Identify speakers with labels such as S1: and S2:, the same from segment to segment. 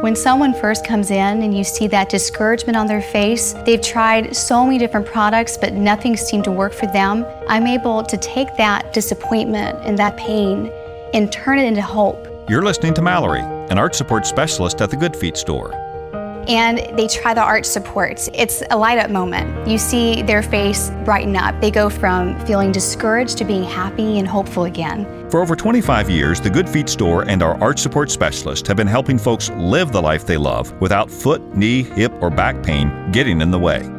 S1: When someone first comes in and you see that discouragement on their face, they've tried so many different products, but nothing seemed to work for them. I'm able to take that disappointment and that pain and turn it into hope.
S2: You're listening to Mallory, an art support specialist at the Good Feet store.
S1: And they try the arch supports. It's a light up moment. You see their face brighten up. They go from feeling discouraged to being happy and hopeful again.
S2: For over 25 years, the Good Feet store and our arch support specialist have been helping folks live the life they love without foot, knee, hip, or back pain getting in the way.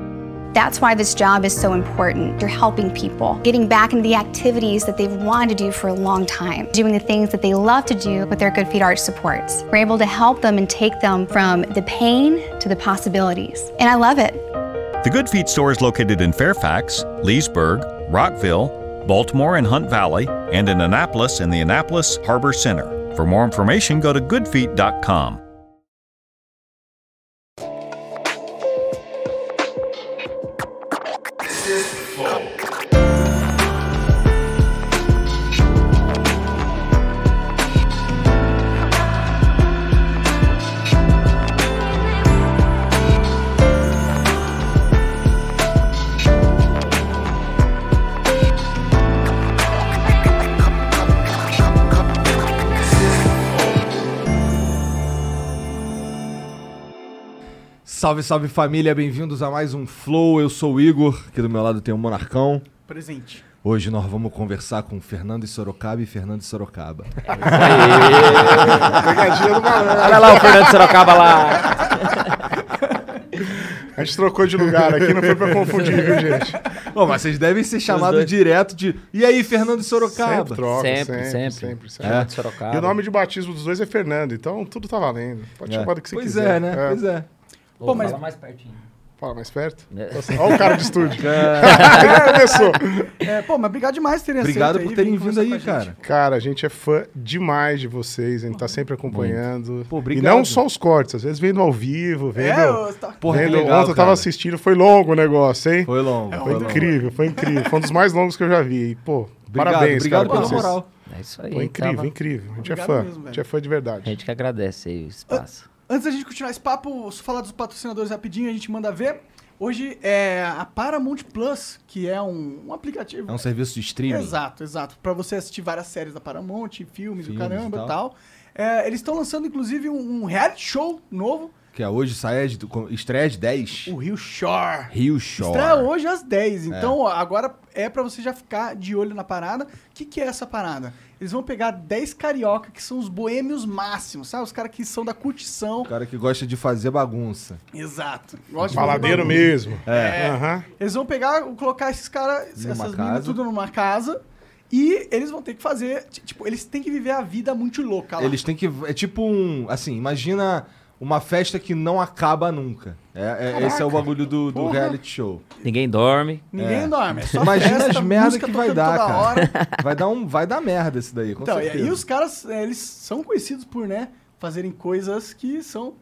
S1: That's why this job is so important. You're helping people, getting back into the activities that they've wanted to do for a long time, doing the things that they love to do with their Good Feet Arch supports. We're able to help them and take them from the pain to the possibilities. And I love it.
S2: The Good Feet store is located in Fairfax, Leesburg, Rockville, Baltimore and Hunt Valley, and in Annapolis in the Annapolis Harbor Center. For more information, go to goodfeet.com.
S3: Salve, salve família, bem-vindos a mais um Flow. Eu sou o Igor, aqui do meu lado tem o Monarcão.
S4: Presente.
S3: Hoje nós vamos conversar com Fernando e Sorocaba e Fernando e Sorocaba.
S4: Pegadinha do malandro.
S5: Olha lá o Fernando Sorocaba lá.
S4: A gente trocou de lugar aqui, não foi pra confundir, viu, gente?
S3: Bom, mas vocês devem ser chamados direto de. E aí, Fernando e Sorocaba?
S4: Sempre troca,
S5: Sempre,
S4: sempre,
S5: sempre.
S4: sempre. sempre,
S3: É.
S5: De Sorocaba.
S4: E o nome de batismo dos dois é Fernando, então tudo tá valendo. Pode
S3: É.
S4: chamar do que você
S3: pois
S4: quiser.
S3: é, né? Pois é.
S5: Pô,
S4: Pô, mas-
S5: Fala mais pertinho.
S4: Fala mais perto.
S5: É.
S4: Olha o cara de estúdio. Começou.
S6: É, pô, mas obrigado demais por terem
S3: Obrigado por
S6: aí,
S3: terem
S6: vir
S3: vindo aí, cara.
S4: Cara, a gente é fã demais de vocês, a gente tá sempre acompanhando.
S3: Pô,
S4: e
S3: obrigado.
S4: não só os cortes, às vezes vendo ao vivo, vendo.
S6: É, eu- tá-
S3: Porra,
S4: vendo
S3: legal,
S4: ontem eu tava assistindo, foi longo o negócio, hein?
S3: Foi longo.
S4: Foi
S3: foi longo.
S4: incrível, foi incrível. Foi um dos mais longos que eu já vi. E, pô,
S3: Obrigado,
S4: parabéns,
S3: obrigado
S4: cara.
S3: pela
S4: pra vocês.
S3: moral.
S5: É isso aí.
S4: Foi incrível,
S5: tava-
S4: incrível. A gente é
S6: Obrigado
S4: fã.
S6: mesmo,
S4: a gente é fã de verdade.
S5: A gente que agradece aí o espaço.
S6: Antes da gente continuar esse papo, só falar dos patrocinadores rapidinho, a gente manda ver. Hoje é a Paramount Plus, que é um, um aplicativo.
S3: É um serviço de streaming.
S6: Exato, exato. Pra você assistir várias séries da Paramount, filmes, o
S3: Filmes
S6: caramba
S3: e
S6: e
S3: tal.
S6: tal. É, eles estão lançando, inclusive, um, um reality show novo,
S3: Que é hoje sai de, estreia às 10.
S6: o Rio Shore.
S3: Rio Shore.
S6: Estreia hoje às 10. Então, ó, agora é pra você já ficar de olho na parada. O que, que é essa parada? Eles vão pegar 10 carioca, que são os boêmios máximos, sabe? Os caras que são da curtição.
S3: O cara que gosta de fazer bagunça.
S6: Exato. Gosta de
S4: Faladeiro mesmo.
S6: É.
S4: Aham.
S6: Eles vão pegar, colocar esses caras, essas
S3: casa.
S6: meninas tudo numa casa. E eles vão ter que fazer. ti- Tipo, eles têm que viver a vida muito louca lá.
S3: Eles têm que. É tipo um. Assim, imagina uma festa que não acaba nunca. É, é- esse é o bagulho do, do reality show.
S5: Ninguém dorme.
S6: Ninguém
S3: É.
S6: dorme. É só
S3: Imagina
S6: festa,
S3: as merda
S6: música
S3: que vai dar, cara.
S6: hora.
S3: Vai dar, um, vai dar merda esse daí, com
S6: Então, e
S3: certeza.
S6: aí os caras, é, eles são conhecidos por, né, fazerem coisas que são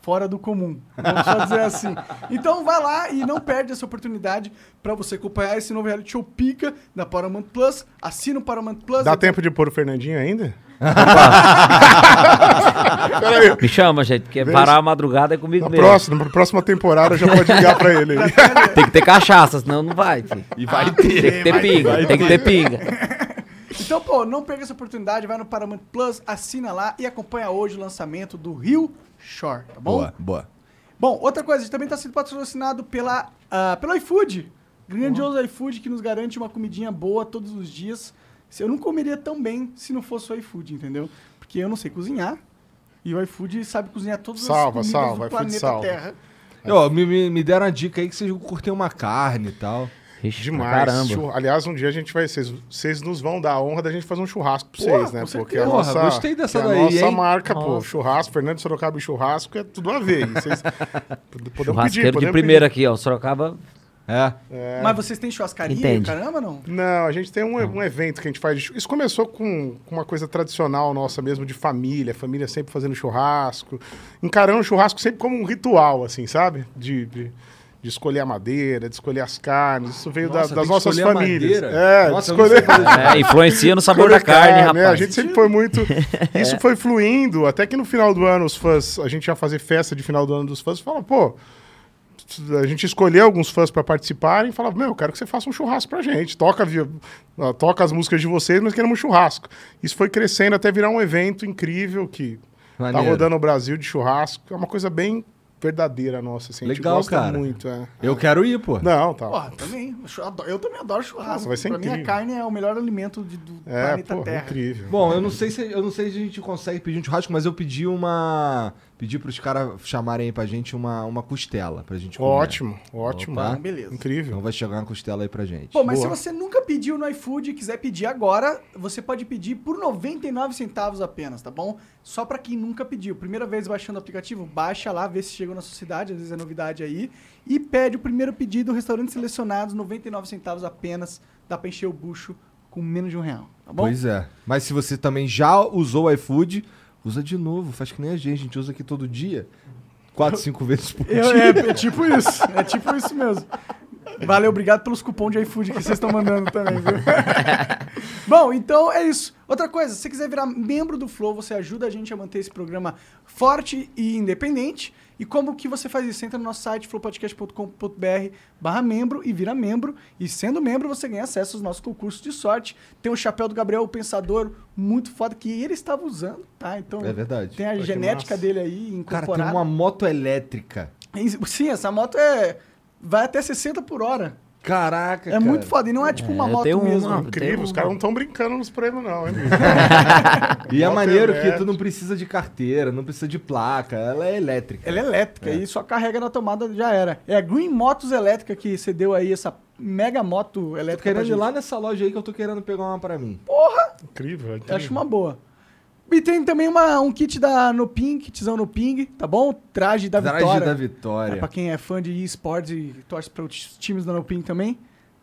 S6: fora do comum. Vamos só dizer assim. Então vai lá e não perde essa oportunidade pra você acompanhar esse novo reality show pica da Paramount Plus. Assina o Paramount Plus.
S4: Dá tempo de pôr o Fernandinho ainda?
S5: Me chama, gente, porque parar a madrugada é comigo
S4: Na
S5: mesmo.
S4: próxima, na próxima temporada já pode ligar pra ele. aí.
S5: Tem que ter cachaça, senão não vai, filho.
S3: E vai ter.
S5: Tem que ter pinga, tem que ter pinga.
S6: Então, pô, não perca essa oportunidade, vai no Paramount Plus, assina lá e acompanha hoje o lançamento do Rio Shore, tá bom?
S3: Boa, boa.
S6: Bom, outra coisa, a gente também está sendo patrocinado pela, ah, pelo iFood. Grandioso iFood que nos garante uma comidinha boa todos os dias. Se- Eu não comeria tão bem se não fosse o iFood, entendeu? Porque eu não sei cozinhar. E o iFood sabe cozinhar todas
S4: Salva,
S6: as comidas
S4: salva,
S6: do
S4: iFood
S6: planeta
S4: salva.
S6: Terra.
S3: Ó, me, me, me deram a dica aí que vocês curtem uma carne e tal.
S5: Ixi,
S4: Demais. Aliás, um dia a gente vai. Vocês, nos vão dar a honra da gente fazer um churrasco pra vocês, né? Porque a nossa,
S3: gostei dessa
S4: que a
S3: daí,
S4: nossa
S3: hein?
S4: marca, pô,
S5: Nossa.
S4: churrasco, Fernando Sorocaba e churrasco é tudo a ver. Vocês podemos pedir,
S5: Churrasqueiro de
S4: podemos
S5: primeira aqui, ó. Sorocaba.
S3: É.
S6: Mas vocês têm churrascaria?
S5: Entende.
S6: Caramba, não?
S4: Não, a gente tem um, um evento que a gente faz. de Isso começou com, com uma coisa tradicional nossa mesmo, de família. Família sempre fazendo churrasco. Encarando o churrasco sempre como um ritual, assim, sabe? De, de, de escolher a madeira, de escolher as carnes. Isso veio da-
S3: Nossa, tem
S4: das nossas famílias. É,
S3: Nossa,
S4: escolher.
S5: É, influencia no sabor da carne,
S4: carne,
S5: rapaz.
S4: né? A gente sempre foi muito. Isso foi fluindo, até que no final do ano os fãs, a gente ia fazer festa de final do ano dos fãs, fala, pô, a gente escolheu alguns fãs para participarem e falava, meu, eu quero que você faça um churrasco pra gente. Toca, vi- ah, toca as músicas de vocês, mas queremos um churrasco. Isso foi crescendo até virar um evento incrível que tá
S3: Maneiro.
S4: rodando o Brasil de churrasco. É uma coisa bem verdadeira nossa. Assim, a gente
S3: Legal,
S4: gosta
S3: cara.
S4: muito. É.
S3: Eu quero ir, pô.
S4: Não, tá.
S6: Porra, também. Eu também adoro churrasco.
S4: Nossa, vai ser
S6: pra mim, a
S4: incrível.
S6: carne é o melhor alimento de- do
S4: É,
S6: planeta
S4: pô,
S6: Terra.
S4: incrível.
S3: Bom, eu não sei se eu não sei se a gente consegue pedir um churrasco, mas eu pedi uma pedi pros caras chamarem aí pra gente uma, uma costela pra gente comer.
S4: Ótimo, ótimo.
S3: Opa.
S6: Beleza.
S4: Incrível.
S3: Então vai chegar uma costela aí pra gente.
S6: Pô, mas
S4: Boa.
S6: se você nunca pediu no iFood e quiser pedir agora, você pode pedir por 99 centavos apenas, tá bom? Só pra quem nunca pediu. Primeira vez baixando o aplicativo, baixa lá, vê se chegou na sua cidade, às vezes é novidade aí. E pede o primeiro pedido, restaurantes selecionados, 99 centavos apenas. Dá pra encher o bucho com menos de um real, tá bom?
S3: Pois é. Mas se você também já usou o iFood, usa de novo, faz que nem a gente, a gente usa aqui todo dia. Quatro, cinco vezes por
S6: Eu-
S3: dia.
S6: é, é tipo isso, é tipo isso mesmo. Valeu, obrigado pelos cupons de iFood que vocês estão mandando também, viu? Bom, então é isso. Outra coisa, se você quiser virar membro do Flow, você ajuda a gente a manter esse programa forte e independente. E como que você faz isso? Entra no nosso site, flowpodcast.com.br barra membro e vira membro. E sendo membro, você ganha acesso aos nossos concursos de sorte. Tem o chapéu do Gabriel, o Pensador, muito foda, que ele estava usando, tá? Então,
S3: É verdade.
S6: tem a genética dele aí
S3: Cara,
S6: incorporada.
S3: tem uma moto elétrica.
S6: Sim, essa moto é. Vai até 60 por hora.
S3: Caraca,
S6: É
S3: cara.
S6: muito foda. E não é tipo uma
S5: eu
S6: moto
S5: tenho
S6: mesmo.
S4: Incrível,
S5: tenho
S4: os
S5: uma.
S4: caras não estão brincando nos prêmios, não, hein? bicho?
S3: E é maneiro que tu não precisa de carteira, não precisa de placa, ela é elétrica.
S6: Ela é elétrica e só carrega na tomada já era. É a Green Motos elétrica que você deu aí, essa mega moto
S3: Tô
S6: elétrica. pra
S3: querendo ir
S6: gente.
S3: lá nessa loja aí que eu tô querendo pegar uma pra mim.
S4: incrível, é
S6: Eu
S4: incrível.
S6: acho uma boa. E tem também uma, um kit da Noping, kitzão Noping, tá bom? Traje da
S3: Traje
S6: Vitória.
S3: da
S6: É,
S3: Vitória.
S6: pra quem é fã de esportes e torce para os times da Noping também.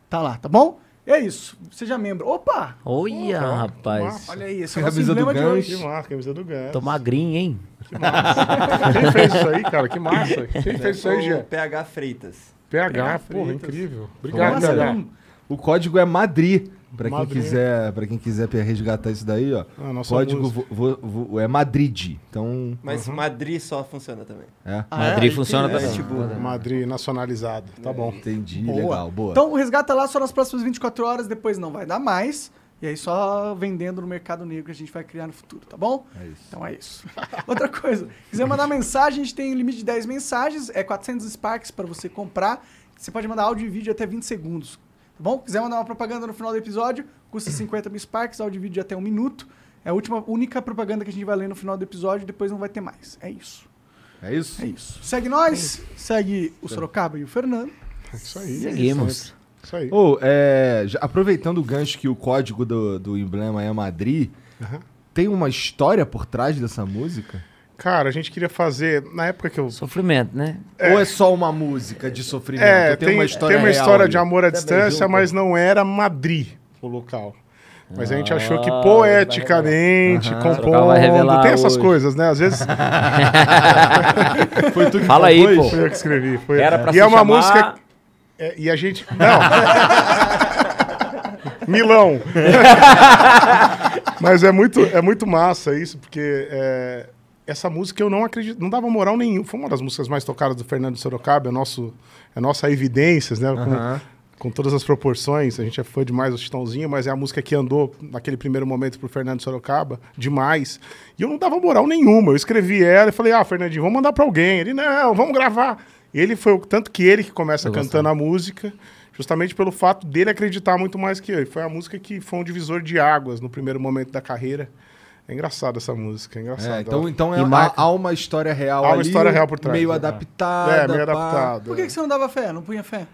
S6: Tá lá, tá bom? É isso. Seja membro. Opa!
S5: Olha, rapaz.
S4: massa.
S6: Olha aí, esse é o nosso
S3: Camisa do
S6: de hoje.
S4: Que massa, camisa do Ganso.
S5: Tô magrinho, hein?
S4: Quem fez isso aí, cara? Que massa. Quem fez isso aí, Jean?
S7: PH Freitas.
S4: PH, porra,
S7: Freitas.
S4: incrível. Obrigado,
S6: Nossa,
S4: PH.
S6: não-
S3: O código é Madrid. Pra quem quiser, para quem quiser resgatar isso daí, ó.
S4: Ah,
S3: código vo- vo- vo- é Madrid. Então,
S7: Mas Madrid só funciona também.
S3: é.
S6: Ah,
S5: Madrid
S6: é?
S5: funciona
S7: É,
S5: também.
S7: tipo,
S4: Madrid nacionalizado. Tá bom.
S3: Entendi,
S6: Boa.
S3: legal, boa.
S6: Então resgata lá só nas próximas 24 horas, depois não vai dar mais. E aí só vendendo no mercado negro que a gente vai criar no futuro, tá bom?
S3: É isso.
S6: Então é isso. Outra coisa, quiser mandar mensagem, a gente tem limite de 10 mensagens, é 400 Sparks para você comprar. Você pode mandar áudio e vídeo até 20 segundos, tá bom? Quiser mandar uma propaganda no final do episódio, custa 50 mil Sparks, áudio e vídeo de até um minuto. É a última, única propaganda que a gente vai ler no final do episódio, depois não vai ter mais. É isso.
S3: É isso?
S6: É isso. Segue nós, segue o Sorocaba e o Fernando.
S4: É Isso aí.
S5: Seguimos.
S4: Isso aí.
S3: Ô, é, já- aproveitando o gancho que o código do, do emblema é Madrid, tem uma história por trás dessa música?
S4: Cara, a gente queria fazer. Na época que eu.
S5: Sofrimento, né?
S3: Ou é só uma música de sofrimento?
S4: É,
S3: tem, uma história
S4: tem uma história de amor à
S5: Também
S4: distância, mas não era Madrid o local. Mas a gente achou que
S5: Ah,
S4: poeticamente,
S3: vai.
S5: Aham.
S4: compondo, tem essas
S5: hoje.
S4: coisas, né? Às vezes
S3: Foi tu que
S5: Fala aí, pô.
S4: foi eu que escrevi. Foi...
S5: Era pra
S4: e
S5: se
S4: é uma
S5: chamar-
S4: música. é, e a gente. Não! Milão! Mas é muito, é muito massa isso, porque é, essa música eu não acredito, não dava moral nenhum. Foi uma das músicas mais tocadas do Fernando Sorocaba, é, nosso, é nossa evidências, né? Com,
S3: Aham.
S4: com todas as proporções. A gente é fã demais do Chitãozinho, mas é a música que andou naquele primeiro momento pro Fernando Sorocaba, demais. E eu não dava moral nenhuma. Eu escrevi ela e falei, ah, Fernandinho, vamos mandar pra alguém. Ele, não, vamos gravar. Ele foi, o- tanto que ele que começa
S5: Eu
S4: cantando a música, justamente pelo fato dele acreditar muito mais que eu. E foi a música que foi um divisor de águas no primeiro momento da carreira. É engraçado essa música, é engraçado.
S3: É, então, então é,
S5: E
S3: há,
S5: marca-
S3: há uma história real
S4: Há uma
S3: ali,
S4: história real por trás,
S3: Meio
S4: é.
S3: adaptada.
S4: é, meio
S3: pá.
S4: adaptado.
S6: Por que, que você não dava fé? Não punha fé?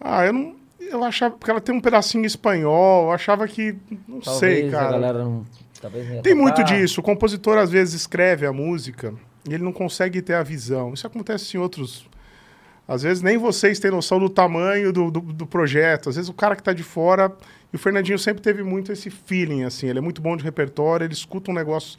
S4: Ah, eu não. Eu achava. Porque ela tem um pedacinho espanhol, eu achava que. Não sei,
S5: Talvez
S4: cara.
S5: a galera não... Talvez não
S4: Tem
S5: tocar.
S4: muito disso. O compositor às vezes escreve a música e ele não consegue ter a visão. Isso acontece em outros. Às vezes nem vocês têm noção do tamanho do, do, do projeto. Às vezes o cara que está de fora. E o Fernandinho sempre teve muito esse feeling, assim. Ele é muito bom de repertório, ele escuta um negócio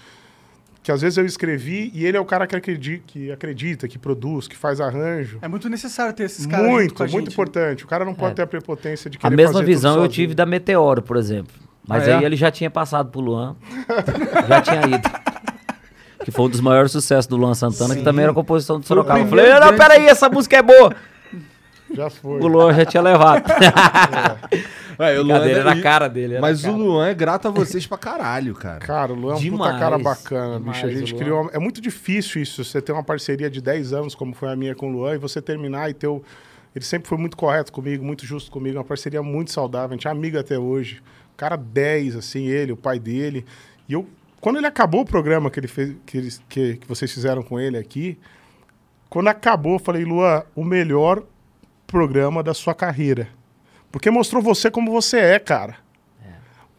S4: que às vezes eu escrevi e ele é o cara que acredita, que, acredita, que produz, que faz arranjo.
S6: É muito necessário ter esses caras
S4: Muito,
S6: com a
S4: muito
S6: gente,
S4: importante. O cara não pode
S5: É.
S4: ter a prepotência de
S5: A
S4: querer
S5: mesma
S4: fazer
S5: visão
S4: tudo
S5: eu
S4: sozinho.
S5: tive da Meteoro, por exemplo. Mas
S3: Ah, é?
S5: aí ele já tinha passado pro Luan. já tinha ido. Que foi um dos maiores sucessos do Luan Santana, que também era composição do Sorocaba. Eu falei, não,
S3: grande-
S5: peraí, essa música é boa.
S4: Já foi.
S5: O Luan já tinha levado.
S3: Ué, o Luan é-
S5: na cara dele. era
S3: Mas
S5: na
S3: o
S5: cara.
S3: Luan é grato a vocês pra caralho, cara.
S4: Cara, o Luan é um puta cara bacana,
S5: demais,
S4: bicho. A gente criou. É muito difícil isso, você ter uma parceria de 10 anos, como foi a minha com o Luan, e você terminar e ter o. Ele sempre foi muito correto comigo, muito justo comigo, uma parceria muito saudável. A gente é amigo até hoje. Cara 10, assim, ele, o pai dele. E eu. Quando ele acabou o programa que ele fez, que, eles, que, que vocês fizeram com ele aqui, quando acabou, eu falei, Luan, o melhor programa da sua carreira. Porque mostrou você como você é, cara.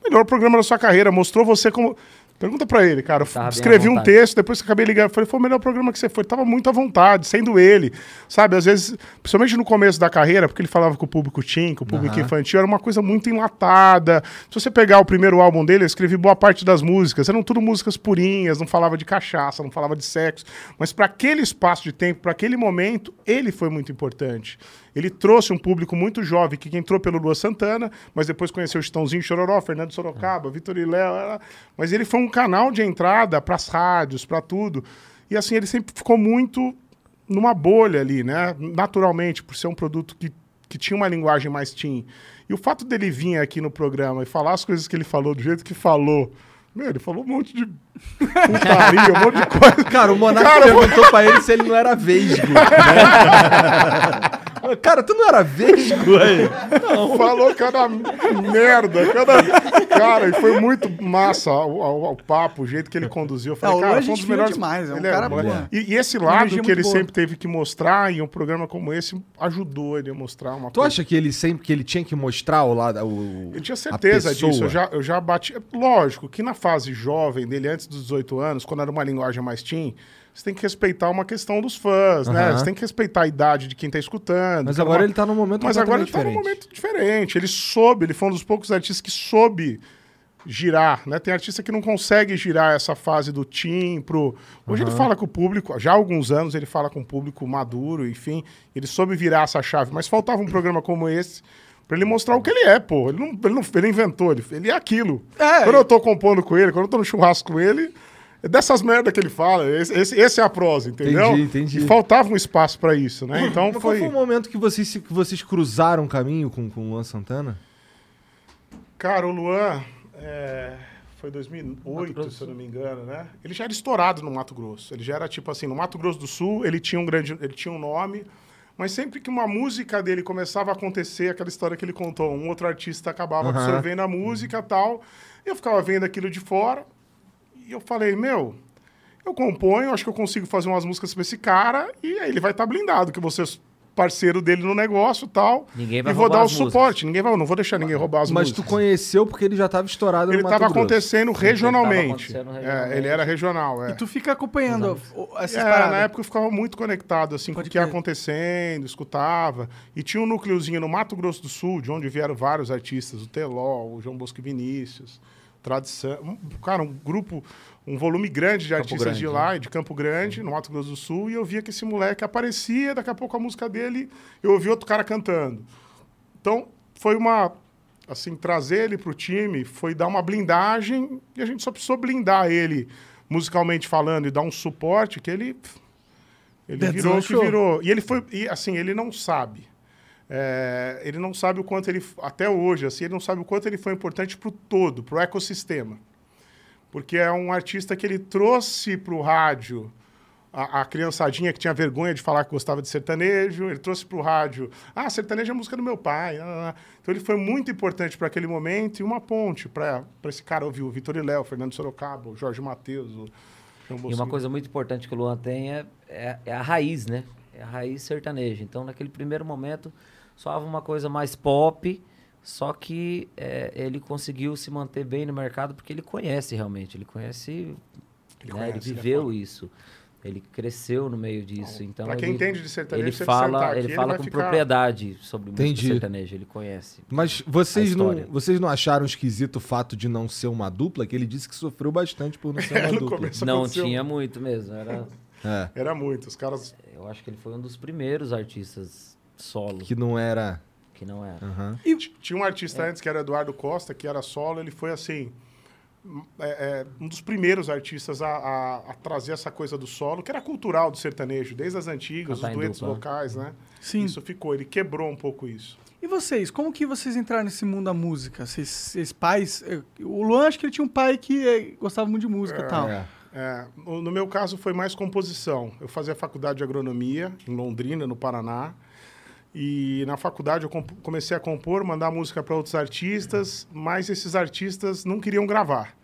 S4: O melhor programa da sua carreira, mostrou você como. Pergunta pra ele, cara. Escrevi um texto, depois que acabei ligando, falei, foi o melhor programa que você foi. Tava muito à vontade, sendo ele. Sabe, às vezes, principalmente no começo da carreira, porque ele falava com o público teen, com o público infantil, era uma coisa muito enlatada. Se você pegar o primeiro álbum dele, eu escrevi boa parte das músicas. Eram tudo músicas purinhas, não falava de cachaça, não falava de sexo. Mas para aquele espaço de tempo, para aquele momento, ele foi muito importante. Ele trouxe um público muito jovem que entrou pelo Lua Santana, mas depois conheceu o Chitãozinho Chororó, Fernando Sorocaba, Vitor e Léo. Mas ele foi um canal de entrada para as rádios, para tudo. E assim, ele sempre ficou muito numa bolha ali, né? Naturalmente, por ser um produto que, que tinha uma linguagem mais teen. E o fato dele vir aqui no programa e falar as coisas que ele falou, do jeito que falou. Meu, ele falou um monte de putaria, um monte de coisa.
S3: Cara, o
S4: vou-
S3: perguntou pra ele se ele não era vesgo. né? cara, tu não era vesgo? aí?
S4: Falou cada merda, cada. Cara, e foi muito massa o, o- o papo, o jeito que ele conduziu. Eu falei,
S6: É, o Luan
S4: cara,
S6: é
S4: foi um dos melhores.
S6: demais, é um
S4: Ele
S6: cara
S4: bom.
S6: boa.
S4: E, e esse lado que ele
S6: boa.
S4: sempre teve que mostrar em um programa como esse ajudou ele a mostrar uma
S3: Tu
S4: coisa.
S3: acha que ele sempre que ele tinha que mostrar o lado. O,
S4: Eu tinha certeza disso. Eu já, eu já bati. Lógico que na fase jovem dele, antes dos 18 anos, quando era uma linguagem mais teen, você tem que respeitar uma questão dos fãs, né?
S3: Aham.
S4: Você tem que respeitar a idade de quem tá escutando.
S3: Mas
S4: é
S3: agora
S4: uma-
S3: ele tá num momento
S4: Mas agora ele
S3: completamente
S4: tá num
S3: diferente.
S4: momento diferente. Ele soube, ele foi um dos poucos artistas que soube girar, né? Tem artista que não consegue girar essa fase do teen pro... Hoje ele fala com o público, já há alguns anos ele fala com o público maduro, enfim, ele soube virar essa chave, mas faltava um programa como esse pra ele mostrar o que ele é, pô. Ele não, ele não ele inventou, ele, ele é aquilo.
S6: É,
S4: quando eu tô compondo com ele, quando eu tô no churrasco com ele, dessas merdas que ele fala. Esse, esse, esse é a prosa, entendeu?
S3: Entendi, entendi.
S4: E faltava um espaço pra isso, né? Então
S3: Mas qual
S4: foi...
S3: foi o momento que vocês, que vocês cruzaram o caminho com, com o Luan Santana?
S4: Cara, o Luan é, foi 2008,
S5: Grosso do
S4: se eu não me engano, né? Ele já era estourado no Mato Grosso. Ele já era tipo assim, no Mato Grosso do Sul, ele tinha um grande, ele tinha um nome, mas sempre que uma música dele começava a acontecer, aquela história que ele contou, um outro artista acabava
S3: Aham.
S4: absorvendo a música e tal, eu ficava vendo aquilo de fora e eu falei, meu, eu componho, acho que eu consigo fazer umas músicas pra esse cara e aí ele vai estar blindado, que você é parceiro dele no negócio e tal.
S5: Ninguém vai
S4: e vou
S5: roubar
S4: dar o suporte, ninguém vai, não vou deixar ninguém roubar as
S3: Mas
S4: músicas.
S3: tu conheceu porque ele já tava estourado
S4: Ele
S3: no Mato
S4: estava
S3: Grosso.
S4: acontecendo regionalmente. É,
S5: regionalmente.
S4: ele era regional, é.
S6: E tu fica acompanhando essas
S4: É,
S6: paradas.
S4: na época eu ficava muito conectado assim, com o
S6: Pode
S4: que ia acontecendo, escutava. E tinha um núcleozinho no Mato Grosso do Sul, de onde vieram vários artistas, o Teló, o João Bosco e Vinícius, Tradição. um- cara, um grupo, um volume grande de
S5: Campo
S4: artistas
S5: Grande,
S4: de lá, de Campo Grande, no Mato Grosso do Sul, e eu via que esse moleque aparecia, daqui a pouco a música dele, eu ouvi outro cara cantando. Então, foi uma. Assim, trazer ele pro time foi dar uma blindagem e a gente só precisou blindar ele musicalmente falando e dar um suporte que ele. Ele
S6: Dead
S4: virou o que virou. E ele foi. E assim, ele não sabe. É, ele não sabe o quanto ele. Até hoje, assim, ele não sabe o quanto ele foi importante pro todo, pro ecossistema. Porque é um artista que ele trouxe pro rádio a, a criançadinha que tinha vergonha de falar que gostava de sertanejo, ele trouxe para o rádio, ah, sertanejo é a música do meu pai. Então ele foi muito importante para aquele momento e uma ponte para esse cara ouvir o Vitor e Léo, o Fernando Sorocaba, o Jorge Matheus, o João
S5: E uma coisa muito importante que o Luan tem é, é, é a raiz, né? É a raiz sertaneja. Então, naquele primeiro momento, soava uma coisa mais pop, só que é, ele conseguiu se manter bem no mercado porque ele conhece realmente, ele conhece,
S4: Ele
S5: né?
S4: conhece,
S5: ele
S4: ele é
S5: viveu
S4: foda.
S5: isso. Ele cresceu no meio disso, então
S4: pra quem
S5: ele,
S4: entende de sertanejo,
S5: ele
S4: ele
S5: fala,
S4: aqui,
S5: ele
S4: ele
S5: fala com
S4: ficar-
S5: propriedade sobre música
S3: Entendi.
S5: sertaneja, ele conhece.
S3: Mas vocês não, vocês não acharam esquisito o fato de não ser uma dupla? Que ele disse que sofreu bastante por não ser uma dupla.
S5: Não tinha muito mesmo, era,
S3: É,
S4: Era muito. Os caras.
S5: eu acho que ele foi um dos primeiros artistas solo
S3: que não era.
S5: que não era.
S3: Aham.
S4: T- Tinha um artista antes que era Eduardo Costa, que era solo. Ele foi assim. é, é, um dos primeiros artistas a, a- a trazer essa coisa do solo, que era cultural do sertanejo, desde as antigas,
S5: Cantar
S4: os duetos
S5: dupla.
S4: vocais, né?
S6: Sim.
S4: Isso ficou, ele quebrou um pouco isso.
S6: E vocês, como que vocês entraram nesse mundo da música? Vocês, vocês pais... eh, O Luan, acho que ele tinha um pai que eh, gostava muito de música e tal.
S3: É.
S4: É, no no meu caso foi mais composição. Eu fazia faculdade de agronomia em Londrina, no Paraná. E na faculdade eu comecei a compor, mandar música para outros artistas, mas esses artistas não queriam gravar.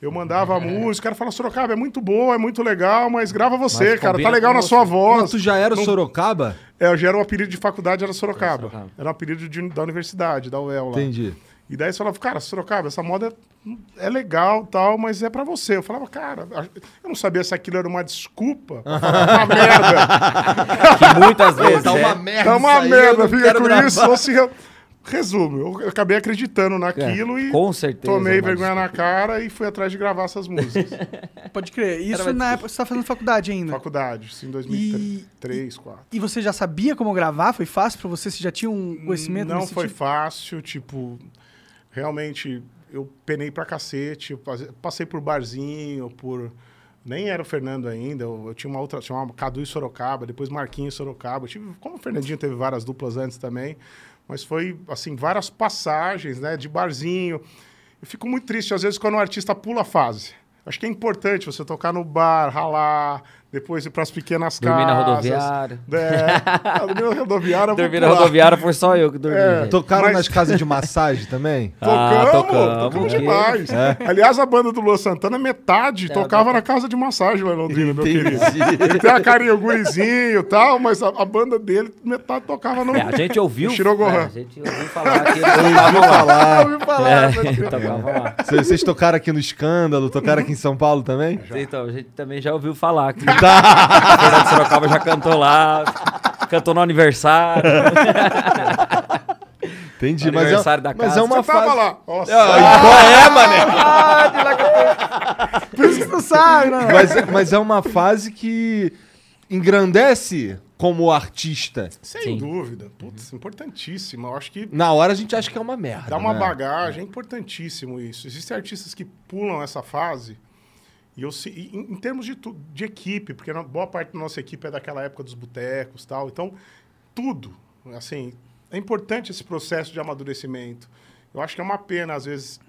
S4: Eu mandava a música, o cara falava, Sorocaba, é muito boa, é muito legal, mas grava você,
S5: Mas
S4: cara, tá legal na
S5: você."
S4: sua
S3: Mas
S4: voz.
S3: tu já era
S4: Não-
S3: Sorocaba?
S4: É, eu já era um apelido de faculdade, era Sorocaba.
S5: Sorocaba.
S4: Era um apelido de- da universidade, da UEL lá.
S3: Entendi.
S4: E daí você falava, cara, Sorocaba, essa moda é legal tal, mas é pra você. Eu falava, cara, eu não sabia se aquilo era uma desculpa pra falar uma merda.
S5: Que muitas vezes,
S3: Tá
S5: né?
S3: uma merda.
S4: É uma merda, fica com
S3: gravar.
S4: isso. Ou se, eu- resumo, eu acabei acreditando naquilo e
S5: Com certeza.
S4: tomei vergonha na
S5: desculpa.
S4: cara e fui atrás de gravar essas músicas.
S6: Pode crer. Isso na época você tá fazendo faculdade ainda.
S4: Faculdade, isso em 2003, 2004.
S6: E você já sabia como gravar? Foi fácil pra você? Você já tinha um conhecimento
S4: Não
S6: nesse
S4: foi
S6: sentido?
S4: fácil, tipo, realmente eu penei pra cacete, passei por barzinho, por nem era o Fernando ainda, eu, eu tinha uma outra, uma Cadu e Sorocaba, depois Marquinhos e Sorocaba. Eu tive, como o Fernandinho teve várias duplas antes também, mas foi assim, várias passagens, né, de barzinho. Eu fico muito triste às vezes quando o artista pula a fase. Acho que é importante você tocar no bar, ralar, depois ir para as pequenas
S5: Dormir na
S4: casas.
S5: rodoviária.
S4: É, ah, dormir na rodoviária. vou
S5: Dormir na
S4: pular.
S5: rodoviária foi só eu que dormi.
S4: É.
S3: Tocaram
S4: Mas-
S3: nas casas de massagem também?
S5: Ah,
S4: Tocamos,
S5: tocamos,
S4: tocamos
S5: que-
S4: demais. Aliás, a banda do Luan Santana, metade tocava na casa de massagem lá em Londrina, meu querido. Ele tem a carinha, o gurizinho e tal, mas a, a banda dele, metade tocava no...
S5: É, a gente ouviu.
S4: No Shirogohan.
S5: é, a gente ouviu falar que eles tocavam lá.
S3: Falar.
S4: Eu ouvi falar,
S5: É, tocavam lá.
S3: Vocês vocês tocaram aqui no Escândalo, tocaram aqui em São Paulo também?
S5: Então, a gente também já ouviu falar que o Fernando Sorocaba já cantou lá, cantou no aniversário.
S3: Entendi,
S5: No
S3: mas é,
S5: aniversário da
S3: mas
S5: casa.
S3: é uma
S4: Você tava
S3: fase...
S4: lá. Nossa,
S3: Qual é, mané?
S6: Por isso que tu sabe, né?
S3: Mas, mas é uma fase que engrandece como artista.
S4: sem
S5: Sim.
S4: dúvida. Putz, importantíssima. Eu acho que
S3: Na hora a gente acha que é uma merda.
S4: dá uma
S3: né?
S4: bagagem, é importantíssimo isso. Existem artistas que pulam essa fase. E eu, em, em termos de, de equipe, porque boa parte da nossa equipe é daquela época dos botecos tal. Então, tudo. Assim, é importante esse processo de amadurecimento. Eu acho que é uma pena, às vezes.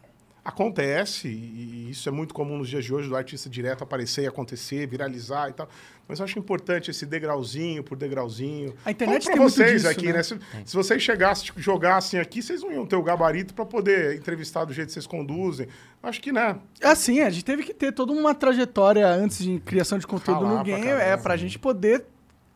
S4: Acontece, e isso é muito comum nos dias de hoje, do artista direto aparecer e acontecer, viralizar e tal. Mas eu acho importante esse degrauzinho por degrauzinho.
S6: A internet
S4: Como
S6: tem
S4: pra
S6: muito
S4: vocês
S6: disso,
S4: aqui,
S6: né?
S4: né? Se, se vocês chegassem, tipo, jogassem aqui, vocês não iam ter o gabarito para poder entrevistar do jeito que vocês conduzem. Acho que, né?
S6: Assim, a gente teve que ter toda uma trajetória antes de criação de conteúdo
S4: Ralar
S6: no
S4: pra
S6: game,
S4: caramba.
S6: é pra gente poder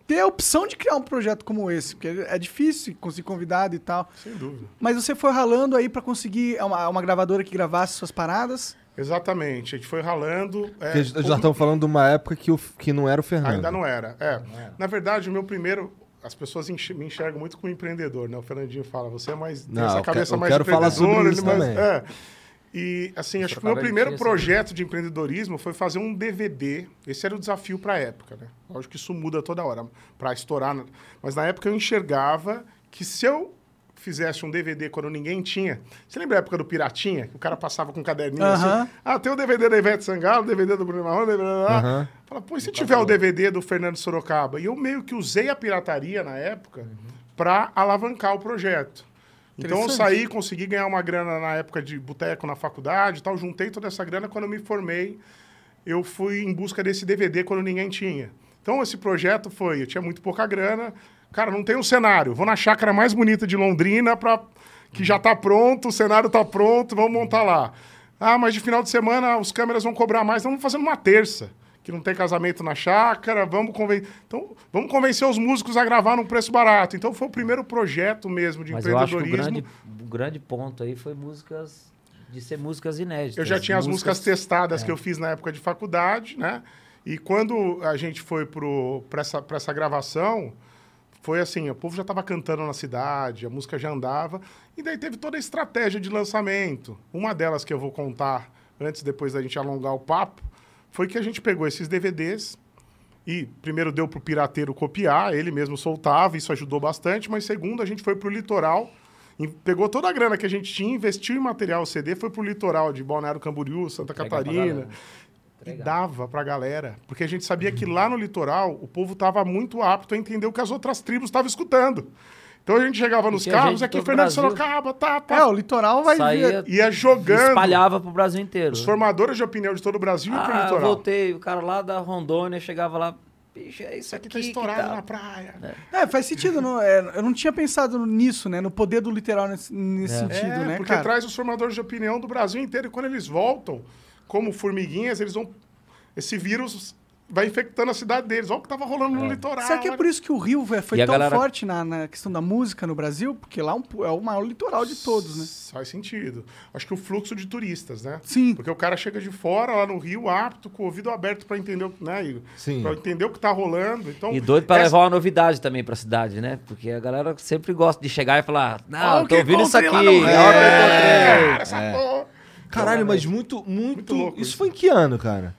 S6: ter a opção de criar um projeto como esse, porque é difícil conseguir convidado e tal.
S4: Sem dúvida.
S6: Mas você foi ralando aí pra conseguir uma, uma gravadora que gravasse suas paradas.
S4: Exatamente. A gente foi ralando. é,
S3: já estamos falando de uma época que, o, que não era o Fernando.
S4: Ainda não era. É. Na verdade, o meu primeiro. As pessoas enx- me enxergam muito como empreendedor, né? O Fernandinho fala, você é mais. tem
S3: Não,
S4: essa
S3: eu
S4: cabeça
S3: quero- eu
S4: mais
S3: quero falar sobre isso
S4: mais-
S3: também.
S4: é. E, assim, acho que o meu
S5: ele
S4: primeiro
S5: essa-
S4: projeto de empreendedorismo foi fazer um DVD. Esse era o desafio para a época, né? Lógico que isso muda toda hora, para estourar. né? Mas na época eu enxergava que se eu fizesse um DVD quando ninguém tinha. Você lembra a época do Piratinha? Que o cara passava com um caderninho
S6: Aham.
S4: assim. Ah, tem o DVD da Ivete Sangalo, o DVD do Bruno Marrone, DVD lá.
S3: Aham.
S4: Fala, pô, e se tiver o DVD do Fernando Sorocaba? E eu meio que usei a pirataria na época para alavancar o projeto. Então eu saí, consegui ganhar uma grana na época de boteco na faculdade e tal, juntei toda essa grana quando eu me formei, eu fui em busca desse DVD quando ninguém tinha. Então esse projeto foi, eu tinha muito pouca grana, cara, não tem um cenário, vou na chácara mais bonita de Londrina para que já tá pronto, o cenário tá pronto, vamos montar lá. Ah, mas de final de semana os câmeras vão cobrar mais, então vamos fazer numa terça, que não tem casamento na chácara, vamos convencer, então vamos convencer os músicos a gravar num preço barato. Então foi o primeiro projeto mesmo de
S5: Mas eu acho que o
S4: empreendedorismo.
S5: grande, o grande ponto aí foi músicas. de ser músicas inéditas.
S4: Eu já tinha as músicas testadas
S5: é.
S4: que eu fiz na época de faculdade, né? E quando a gente foi para essa, pra essa gravação, foi assim, o povo já estava cantando na cidade, a música já andava, e daí teve toda a estratégia de lançamento. Uma delas que eu vou contar antes, depois da gente alongar o papo, foi que a gente pegou esses DVDs e primeiro deu para o pirateiro copiar, ele mesmo soltava, isso ajudou bastante, mas segundo, a gente foi para o litoral, pegou toda a grana que a gente tinha, investiu em material CD, foi para o litoral de Balneário Camboriú, Santa
S5: Entregar pra
S4: Catarina, e dava pra galera. Porque a gente sabia que lá no litoral o povo tava muito apto a entender o que as outras tribos estavam escutando. Então a gente chegava nos carros, aqui Fernando
S5: Brasil.
S4: Sorocaba, tá, tá.
S6: É, o litoral vai
S5: Saía,
S6: vir.
S4: Ia jogando
S5: espalhava pro Brasil inteiro.
S4: os formadores de opinião de todo o Brasil e pro
S5: Ah, eu
S4: litoral.
S5: voltei, o cara lá da Rondônia chegava lá, bicho, é isso
S4: aqui
S5: aqui
S4: tá
S5: que
S4: estourado
S5: tá.
S4: na praia.
S6: É, faz sentido. Não, é, eu não tinha pensado nisso, né? No poder do literal nesse, nesse
S5: É.
S6: sentido,
S4: É,
S6: né,
S4: porque
S6: cara?
S4: traz os formadores de opinião do Brasil inteiro. E quando eles voltam, como formiguinhas, eles vão. Esse vírus vai infectando a cidade deles. Olha o que tava rolando no litoral.
S6: Será que é por isso que o Rio foi
S5: E a
S6: tão
S5: galera-
S6: forte na, na questão da música no Brasil? Porque lá é um- é o maior litoral de todos, né?
S4: Faz sentido. Acho que o fluxo de turistas, né?
S6: Sim.
S4: Porque o cara chega de fora, lá no Rio, apto, com o ouvido aberto para entender, o- né?
S3: Sim.
S4: Pra entender o que tá rolando. Então,
S5: E doido pra
S4: essa-
S5: levar uma novidade também pra cidade, né? Porque a galera sempre gosta de chegar e falar, não, tô ouvindo isso aqui.
S4: no Rio.
S5: olha o que eu
S4: É,
S5: encontrei."
S4: essa porra.
S3: Caralho, mas muito, muito.
S4: louco
S3: isso
S4: isso.
S3: foi em que ano, cara?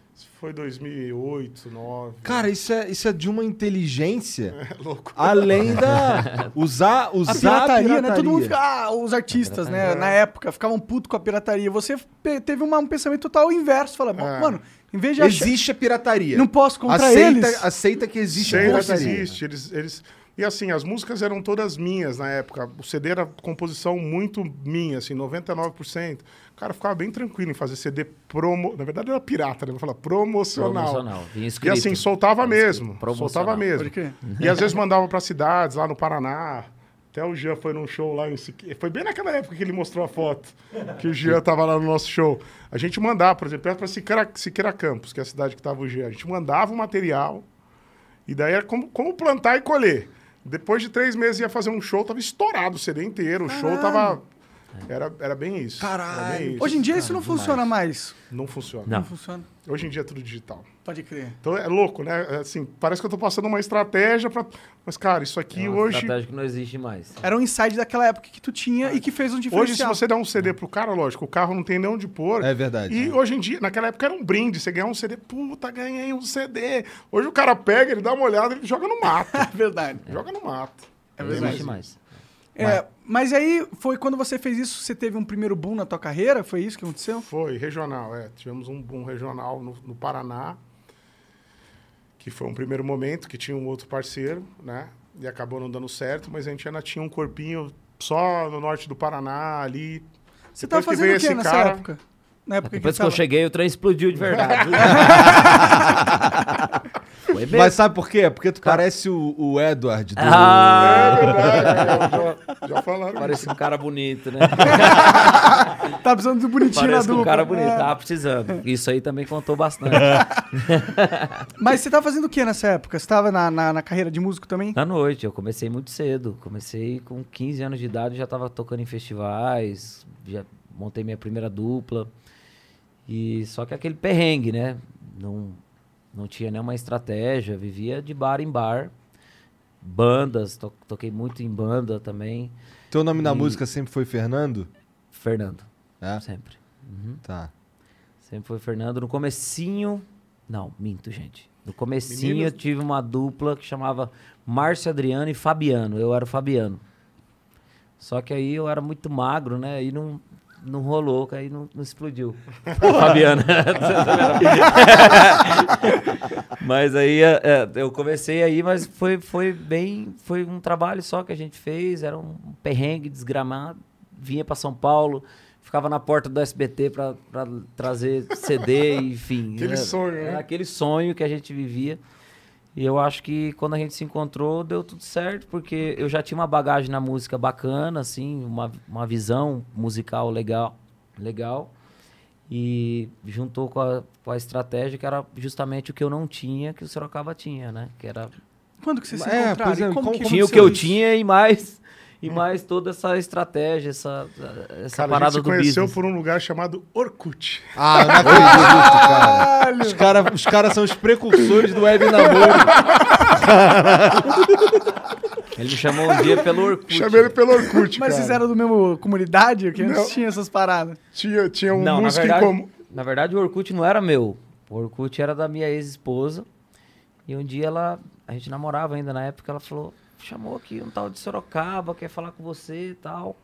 S4: Foi 2008, 2009.
S3: Cara, isso é, isso é de uma inteligência
S4: É louco.
S3: além da. Usar, usar
S6: A pirataria, né? Todo mundo
S3: pirataria.
S6: fica. Ah, os artistas, né? Na época, ficavam putos com a pirataria. Você teve uma- um pensamento total inverso. Fala,
S4: É.
S6: mano, em vez de achar.
S3: Existe a pirataria.
S6: Não posso contra
S3: aceita,
S6: eles.
S3: Aceita que existe a
S4: Sei que
S3: pirataria.
S4: existe. Eles, eles... E assim, as músicas eram todas minhas na época. O CD era composição muito minha, assim, 99%. O cara ficava bem tranquilo em fazer CD promo... Na verdade era pirata, né? Vou falar promocional.
S5: Promocional.
S4: E assim, soltava mesmo. Soltava mesmo. E às vezes mandava para cidades, lá no Paraná. Até o Jean foi num show lá em Siqueira. Foi bem naquela época que ele mostrou a foto. Que o Jean tava lá no nosso show. A gente mandava, por exemplo, para Siqueira, Siqueira Campos, que é a cidade que tava o Jean. A gente mandava o material. E daí era como, como plantar e colher. Depois de três meses ia fazer um show, tava estourado o CD inteiro. O show tava. Era, era bem isso.
S3: Caralho.
S4: bem isso.
S6: Hoje em dia isso não funciona mais.
S4: Não funciona.
S5: Não.
S6: Não funciona.
S4: Hoje em dia é tudo digital.
S6: Pode crer.
S4: Então é louco, né? É Assim, parece que eu tô passando uma estratégia para. Mas, cara, isso aqui
S5: É uma
S4: hoje.
S5: estratégia que não existe mais.
S6: Era um insight daquela época que tu tinha e que fez um
S4: Hoje, se
S6: diferencial.
S4: você der um CD pro cara, lógico, o carro não tem nem onde pôr.
S3: É verdade.
S4: E hoje em dia, naquela época era um brinde. Você ganhar um CD, puta, ganhei um CD. Hoje o cara pega, ele dá uma olhada, ele joga no mato.
S6: É verdade.
S4: joga no mato.
S5: não existe mais.
S6: É, mas aí foi quando você fez isso, você teve um primeiro boom na tua carreira? Foi isso que aconteceu?
S4: Foi, regional, é. Tivemos um, um regional no, no Paraná, que foi um primeiro momento, que tinha um outro parceiro, né? E acabou não dando certo, mas a gente ainda tinha um corpinho só no norte do Paraná, ali.
S6: Você tava
S4: Depois que
S6: fazendo o
S4: esse
S6: nessa
S4: cara-
S6: época? Na época
S5: Depois que
S6: tava...
S5: eu cheguei, o trem explodiu de verdade. Foi mesmo.
S3: Mas sabe por quê? Porque tu parece o, o Edward do.
S4: É
S5: Ah,
S4: verdade, já, já falaram isso.
S5: parece um cara bonito, né?
S6: Tá precisando de bonitinho
S5: Parece
S6: na
S5: um cara bonito,
S6: É.
S5: tava precisando. Isso aí também contou bastante.
S6: Mas você tava fazendo o que nessa época? Você tava na, na, na carreira de músico também?
S5: Na noite, eu comecei muito cedo. Comecei com 15 anos de idade, já tava tocando em festivais, já montei minha primeira dupla. E só que aquele perrengue, né? Não, não tinha nenhuma estratégia, vivia de bar em bar. Bandas, to- toquei muito em banda também.
S3: Teu nome na
S5: E-
S3: música sempre foi Fernando?
S5: Fernando,
S3: É?
S5: sempre. Uhum.
S3: Tá.
S5: Sempre foi Fernando. No comecinho... Não, minto, gente. No comecinho eu tive uma dupla que chamava Márcio Adriano e Fabiano. Eu era o Fabiano. Só que aí eu era muito magro, né? Aí não, não rolou, aí não, não explodiu. O Fabiano. mas aí é, é, eu comecei aí, mas foi, foi bem... Foi um trabalho só que a gente fez. Era um perrengue desgramado. Vinha para São Paulo... Ficava na porta do SBT para trazer CD, enfim.
S4: Aquele
S5: Era-
S4: sonho, né?
S5: Era aquele sonho que a gente vivia. E eu acho que quando a gente se encontrou, deu tudo certo, porque eu já tinha uma bagagem na música bacana, assim, uma, uma visão musical legal, legal. E juntou com a, com a estratégia que era justamente o que eu não tinha, que o Sorocaba tinha, né? Que era
S6: Quando que você se
S3: É,
S6: encontraram?
S3: é,
S6: como
S3: como-
S5: tinha o
S6: aconteceu
S5: que eu
S6: isso?
S5: tinha e mais E mais toda essa estratégia, essa, essa
S4: Cara, a gente
S5: parada
S4: se
S5: do
S4: conheceu
S5: business.
S4: por um lugar chamado Orkut.
S3: Ah, eu não acredito, cara. Os caras os cara são os precursores do web namoro.
S5: Ele me chamou um dia pelo Orkut.
S4: Chamei ele pelo Orkut,
S6: Mas
S4: cara.
S6: vocês eram do mesmo comunidade? Que antes
S4: Não.
S6: tinha essas paradas.
S4: Tinha, tinha um
S5: Não, na
S4: músico
S5: verdade,
S4: em comum.
S5: na verdade o Orkut não era meu. O Orkut era da minha ex-esposa. E um dia ela, a gente namorava ainda na época, ela falou, chamou aqui um tal de Sorocaba, quer falar com você e tal.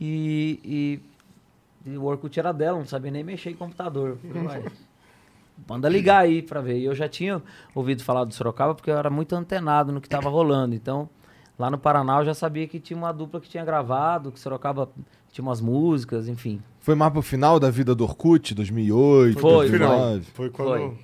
S5: E, e, e o Orkut era dela, não sabia nem mexer em computador. Eu falei, "Uai, Manda ligar aí pra ver. E eu já tinha ouvido falar do Sorocaba porque eu era muito antenado no que tava rolando. Então, lá no Paraná eu já sabia que tinha uma dupla que tinha gravado, que Sorocaba tinha umas músicas, enfim.
S3: Foi mais pro final da vida do Orkut, 2008,
S5: Foi,
S3: 2009.
S4: Foi quando,
S5: Foi.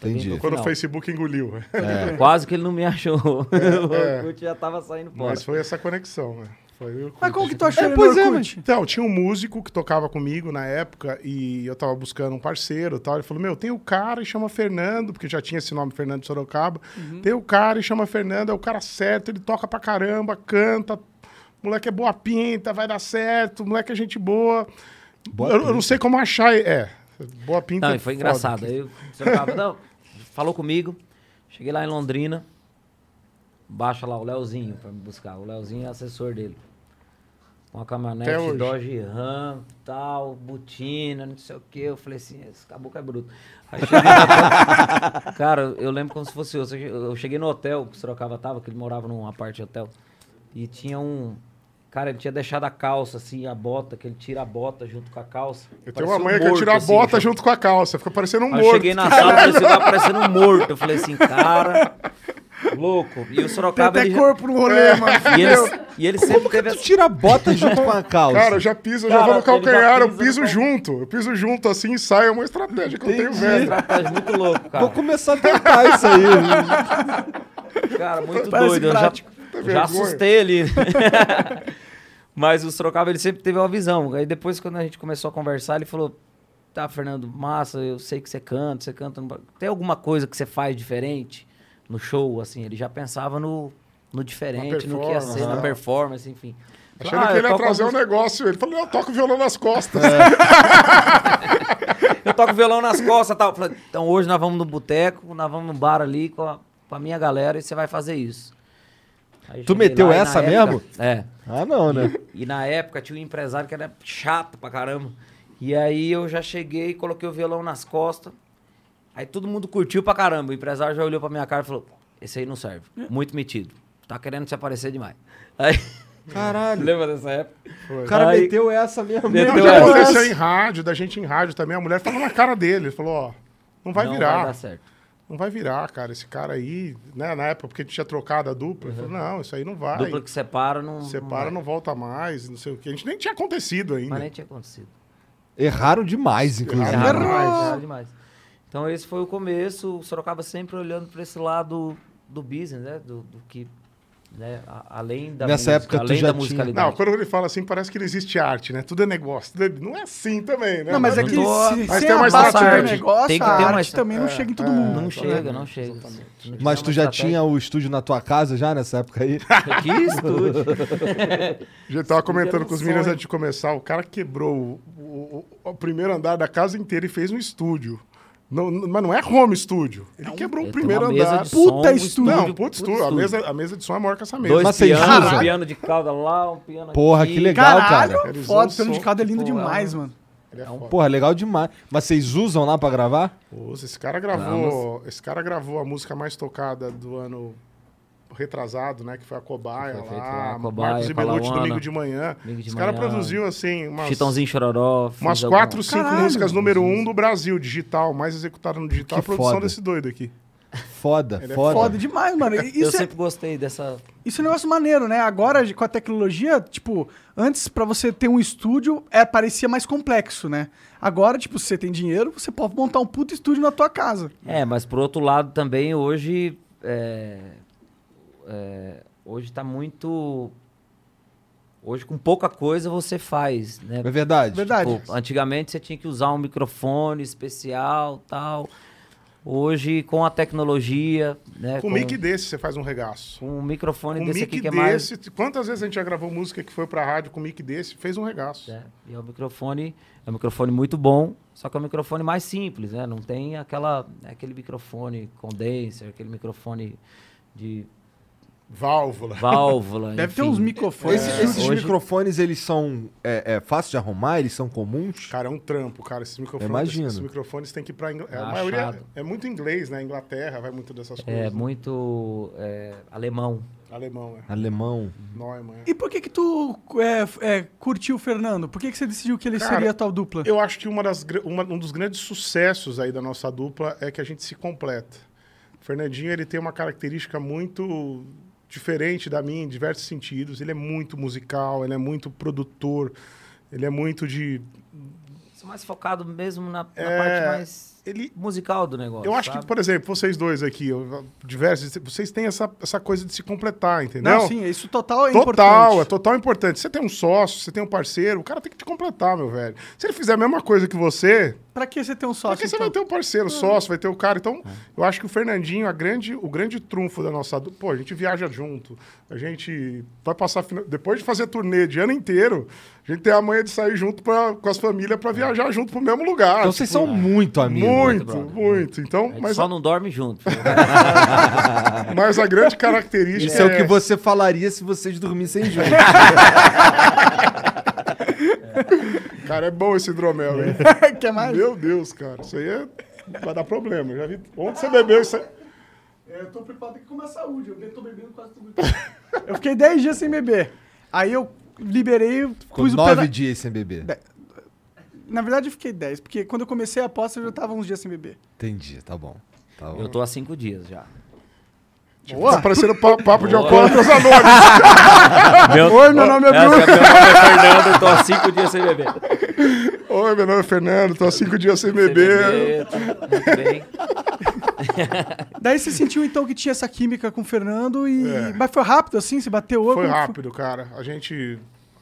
S3: Entendi.
S4: quando o. Facebook engoliu.
S5: É, Quase que ele não me achou. o
S4: é.
S5: Orkut já tava saindo fora.
S4: Mas foi essa conexão, né? O.
S6: Mas como que tu achou
S3: É, pois é?
S4: Então, tinha um músico que tocava comigo na época e eu tava buscando um parceiro e tal. Ele falou: Meu, tem o cara e chama Fernando, porque já tinha esse nome, Fernando de Sorocaba. Tem o cara e chama Fernando, é o cara certo, ele toca pra caramba, canta. Moleque é boa pinta, vai dar certo, moleque é gente boa.
S3: Boa
S4: eu, eu não sei como achar. É, boa pinta.
S5: Não,
S4: é
S5: e foi engraçado. Aí eu Sorocaba, não, falou comigo. Cheguei lá em Londrina. Baixa lá o Leozinho pra me buscar. O Leozinho é assessor dele. Uma caminhonete. Dodge Ram, tal, botina, não sei o quê. Eu falei assim, esse caboclo é bruto. Aí cheguei na... Cara, eu lembro como se fosse eu. Eu cheguei no hotel que o Sorocaba tava, que ele morava numa parte de hotel. E tinha um... Cara, ele tinha deixado a calça, assim, a bota, que ele tira a bota junto com a calça.
S4: Eu tenho uma
S5: um
S4: mãe que ia
S5: morto,
S4: tirar a
S5: assim,
S4: bota junto com a calça. Fica parecendo um
S5: Aí eu
S4: morto.
S5: cheguei na sala, ele tava parecendo um morto. Eu falei assim, cara, louco. E o
S6: Tem
S5: Sorocaba,
S6: até
S5: ele já-
S6: corpo no rolê, mano.
S5: E ele, e ele sempre teve
S3: Tu
S5: essa...
S3: tira a bota junto com a calça.
S4: Cara, eu já piso, eu já vou no calcanhar, eu piso junto. Eu piso junto assim e saio. É uma estratégia que eu tenho,
S3: Entendi.
S4: velho.
S5: estratégia muito louco, cara.
S3: Vou começar a tentar isso aí.
S5: Cara, muito
S6: Parece
S5: doido. Eu já,
S6: prático.
S5: já
S4: vergonha.
S5: assustei ele. Mas o Sorocaba, ele sempre teve uma visão. Aí depois, quando a gente começou a conversar, ele falou... Tá, Fernando, massa, eu sei que você canta, você canta... no Tem alguma coisa que você faz diferente no show, assim? Ele já pensava no, no diferente, no que ia ser,
S4: performance,
S5: na
S4: né?
S5: performance, enfim.
S4: Achando
S5: Ah,
S4: que ele ia trazer um negócio. Ele falou, eu toco violão nas costas.
S5: Eu toco violão nas costas e tal. Falei, então hoje nós vamos no boteco, nós vamos no bar ali com a, com a minha galera e você vai fazer isso.
S3: Tu meteu
S5: e
S3: essa
S5: época-
S3: mesmo?
S5: É.
S3: Ah, não, né?
S5: E na época tinha um empresário que era chato pra caramba. E aí eu já cheguei, coloquei o violão nas costas. Aí todo mundo curtiu pra caramba. O empresário já olhou pra minha cara e falou: Esse aí não serve. Muito metido. Tá querendo se aparecer demais. Aí.
S3: Caralho.
S5: Lembra dessa época?
S3: O cara
S5: Aí-
S3: meteu essa mesmo.
S5: Meteu
S4: Não, já
S5: é.
S4: aconteceu em rádio, da gente em rádio também. A mulher falou na cara dele. Ele falou, ó, não vai
S5: não
S4: virar.
S5: vai dar certo.
S4: Não vai virar, cara. Esse cara aí, né? Na época, porque a gente tinha trocado a dupla. Ele falou, não, isso aí não vai.
S5: Dupla que separa não.
S4: Separa,
S5: vai.
S4: não volta mais, não sei o quê. A gente nem tinha acontecido ainda.
S5: Mas nem tinha acontecido.
S3: Erraram demais, inclusive.
S4: Erraram.
S5: Errado demais, errado demais. Então esse foi o começo, o Sorocaba sempre olhando para esse lado do business, né? Do, do que, né? Além da
S3: Nessa
S5: música,
S3: época tu
S5: além
S3: já
S5: da
S3: tinha-
S5: musicalidade.
S4: Não, quando ele fala assim, parece que não existe arte, né? Tudo é negócio. tudo é- Não é assim também, né?
S6: Não, mas é que
S5: tô-
S6: se,
S4: Mas
S6: sem
S4: tem uma
S6: a base do
S4: estratégia.
S6: negócio,
S5: Tem que
S6: a
S5: ter uma
S6: arte também não chega em todo
S4: é,
S6: mundo.
S5: não
S6: né?
S5: chega, não chega.
S3: Mas tu já tinha o estúdio na tua casa já nessa época aí?
S5: Que estúdio.
S4: A gente tava comentando com os meninos antes de começar, o cara quebrou o, o- o- o primeiro andar da casa inteira e fez um estúdio. Não, não- mas não é home estúdio. Ele quebrou o primeiro
S5: tem uma mesa
S4: andar.
S5: de
S6: Puta
S5: som, um
S6: estúdio.
S4: Não, putz, estúdio. A mesa, a mesa de som é maior que essa mesa.
S5: Dois
S3: Mas vocês
S5: pianos,
S3: usam?
S5: um piano de cauda lá, um piano
S3: Porra,
S5: aqui.
S3: que legal,
S6: Caralho,
S3: cara.
S4: Eles
S6: foda,
S4: usam
S6: plano de caldo é lindo
S5: Pô,
S6: demais,
S5: é um-
S6: mano.
S4: Ele é foda.
S3: Porra, legal demais. Mas vocês usam lá pra gravar?
S4: Pô, esse cara gravou. Esse cara gravou a música mais tocada do ano retrasado, né? Que foi a Cobaia
S5: Foi feito lá,
S4: lá.
S5: a Cobaia,
S4: Marcos e Belucci, Domingo de Manhã.
S5: Domingo de
S4: esse cara
S5: Manhã,
S4: produziu, assim, umas,
S5: Chitãozinho Chororó.
S4: umas
S5: alguma-
S4: quatro, cinco
S6: Caralho.
S4: músicas número um do Brasil, digital, mais executada no digital.
S3: Que
S4: a produção
S3: foda.
S4: desse doido aqui.
S3: Foda,
S4: Ele é
S3: foda.
S6: Foda demais, mano. E
S5: Eu
S6: Isso, é,
S5: sempre gostei dessa...
S6: isso é um negócio maneiro, né? Agora, com a tecnologia, tipo, antes pra você ter um estúdio, é, parecia mais complexo, né? Agora, tipo, se você tem dinheiro, você pode montar um puto estúdio na tua casa.
S5: É, mas por outro lado também hoje é, é, hoje tá muito hoje com pouca coisa você faz, né?
S3: É verdade.
S6: Verdade.
S5: Tipo, antigamente você tinha que usar um microfone especial, tal. Hoje, com a tecnologia, né?
S4: Com um mic desse você faz um regaço.
S5: com um microfone
S4: Com
S5: desse
S4: mic
S5: aqui que é mais...
S4: desse, quantas vezes a gente já gravou música que foi pra rádio com mic desse, fez um regaço.
S5: É, e é um microfone, é um microfone muito bom, só que é um microfone mais simples, né? Não tem aquela, aquele microfone condenser, aquele microfone de
S4: Válvula.
S5: válvula.
S6: Deve ter
S5: enfim.
S6: uns microfones.
S3: Esse- esses
S5: Hoje-
S3: microfones, eles são é, é, fáceis de arrumar? Eles são comuns?
S4: Cara, é um trampo, cara. Esses microfones,
S3: Imagino.
S4: esses microfones tem que ir pra Ingl... é, A
S5: Achado.
S4: maioria é muito inglês, né? Inglaterra vai muito dessas coisas.
S5: É muito é, alemão.
S4: Alemão, é.
S3: Alemão.
S4: Neumann, é.
S6: E por que que tu é, é, curtiu o Fernando? Por que que você decidiu que ele
S4: Cara,
S6: seria a tua dupla?
S4: Eu acho que uma das, uma- um dos grandes sucessos aí da nossa dupla é que a gente se completa. O Fernandinho, ele tem uma característica muito diferente da minha em diversos sentidos. Ele é muito musical, ele é muito produtor, ele é muito de...
S5: Sou mais focado mesmo na, na
S4: É,
S5: parte mais
S4: Ele,
S5: musical do negócio.
S4: eu acho que,
S5: sabe?
S4: por exemplo, vocês dois aqui, eu- diversos, vocês têm essa, essa coisa de se completar, entendeu?
S6: Não, sim, isso total é
S4: Total,
S6: importante.
S4: é total importante. Você tem um sócio, você tem um parceiro, o cara tem que te completar, meu velho. Se ele fizer a mesma coisa que você,
S6: Pra que você ter um
S4: Porque
S6: sócio,
S4: você
S6: então?
S4: vai ter um parceiro, sócio, vai ter o cara. Então, eu acho que o Fernandinho, a grande, o grande trunfo da nossa. Pô, a gente viaja junto. A gente vai passar. Depois de fazer turnê de ano inteiro, a gente tem a manha de sair junto pra, com as famílias pra viajar junto pro mesmo lugar.
S3: Então vocês
S4: Tipo,
S3: são muito amigos.
S4: Muito,
S5: brother.
S4: muito. Então,
S5: A gente
S4: mas,
S5: só
S4: a,
S5: não dorme junto.
S4: mas a grande característica.
S3: Isso é o que você falaria se vocês dormissem juntos.
S4: Cara, é bom esse hidromel, hein?
S6: Quer mais?
S4: Meu Deus, cara. Isso aí é... vai dar problema. Já vi. Onde você bebeu isso aí?
S6: É, Eu tô preocupado aqui com a minha saúde. Eu tô bebendo quase tudo. eu fiquei 10 dias sem beber. Aí eu liberei,
S3: Ficou
S6: pus o
S3: nove
S6: peda...
S3: dias sem beber.
S6: De- Na verdade, eu fiquei 10, porque quando eu comecei a aposta, eu já tava uns dias sem beber.
S3: Entendi, tá bom. Tá bom.
S5: Eu tô há cinco dias já.
S4: Tá parecendo pa- papo de alcoólatras anônimos.
S5: Meu,
S6: Oi, meu nome é Bruno.
S5: meu nome é Fernando, eu tô há cinco dias sem beber.
S4: Oi, meu nome é Fernando, tô há cinco dias sem
S5: Sem
S4: beber.
S5: tá muito bem.
S6: Daí você sentiu então que tinha essa química com o Fernando e.
S4: É.
S6: Mas foi rápido assim? Você bateu o
S4: Foi rápido, cara. A gente,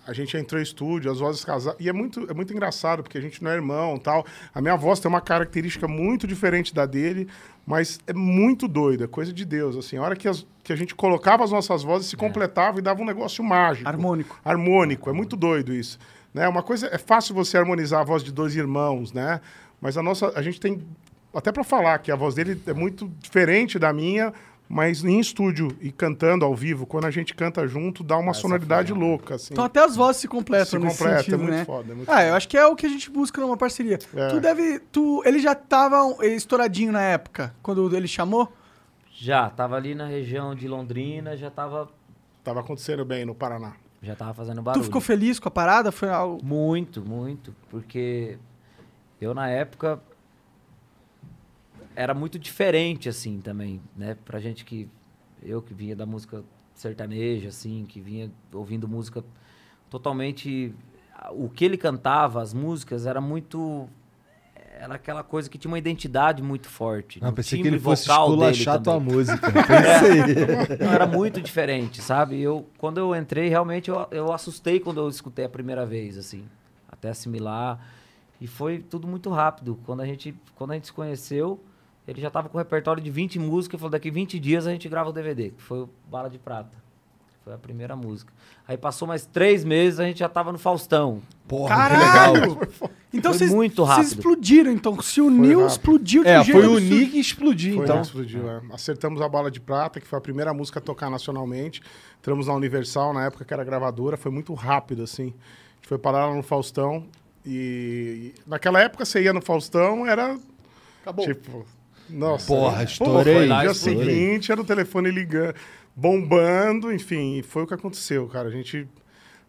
S4: a gente entrou em estúdio, as vozes casadas. E é muito, é muito engraçado, porque a gente não é irmão tal. A minha voz tem uma característica muito diferente da dele, mas é muito doida, é coisa de Deus. Assim, a hora que, as- que a gente colocava as nossas vozes, se completava e dava um negócio mágico.
S6: Harmônico.
S4: harmônico. É muito doido isso. Né? Uma coisa é fácil você harmonizar a voz de dois irmãos, né? Mas a nossa, a gente tem até para falar que a voz dele é muito diferente da minha, mas em estúdio e cantando ao vivo, quando a gente canta junto, dá uma
S5: essa
S4: sonoridade
S5: fusão.
S4: louca assim.
S6: Então até as vozes se completam
S4: Se
S6: nesse
S4: completa, é
S6: sentido,
S4: muito
S6: né?
S4: foda, é muito
S6: ah,
S4: foda.
S6: eu acho que é o que a gente busca numa parceria.
S4: É.
S6: Tu deve... Tu, ele já tava estouradinho na época, quando ele chamou?
S5: Já, tava ali na região de Londrina, já tava,
S4: Tava acontecendo bem no Paraná.
S5: já tava fazendo
S6: Tu
S5: barulho.
S6: ficou feliz com a parada? Foi algo...
S5: Muito, muito. Porque eu, na época, era muito diferente, assim, também, né? Pra gente que... Eu que vinha da música sertaneja, assim, que vinha ouvindo música totalmente... O que ele cantava, as músicas, era muito... Era aquela coisa que tinha uma identidade muito forte.
S3: Ah,
S5: no
S3: pensei que ele fosse esculachar tua música. Pensei.
S5: Não, era muito diferente, sabe? Eu, quando eu entrei, realmente eu, eu assustei quando eu escutei a primeira vez, assim, até assimilar. E foi tudo muito rápido. Quando a gente, quando a gente se conheceu, ele já tava com um repertório de 20 músicas e falou: daqui 20 dias a gente grava o DVD, que foi o Bala de Prata. Foi a primeira música. Aí passou mais três meses, a gente já tava no Faustão.
S3: Porra, que legal.
S6: Caralho! Então
S5: Foi
S6: vocês
S5: muito
S6: vocês
S5: rápido.
S6: explodiram, então. Se uniu, explodiu de um
S3: É,
S6: jeito
S3: foi o. Nick explodir,
S4: Foi
S3: então.
S4: então. explodiu, é. Acertamos a Bala de Prata, que foi a primeira música a tocar nacionalmente. Entramos na Universal, na época que era gravadora, foi muito rápido, assim. A gente foi parar lá no Faustão. E e naquela época você ia no Faustão, era
S6: Acabou.
S4: tipo. Nossa.
S3: Porra, estourei.
S4: No dia
S5: estourei.
S4: seguinte era o telefone ligando, bombando, enfim, e foi o que aconteceu, cara. A gente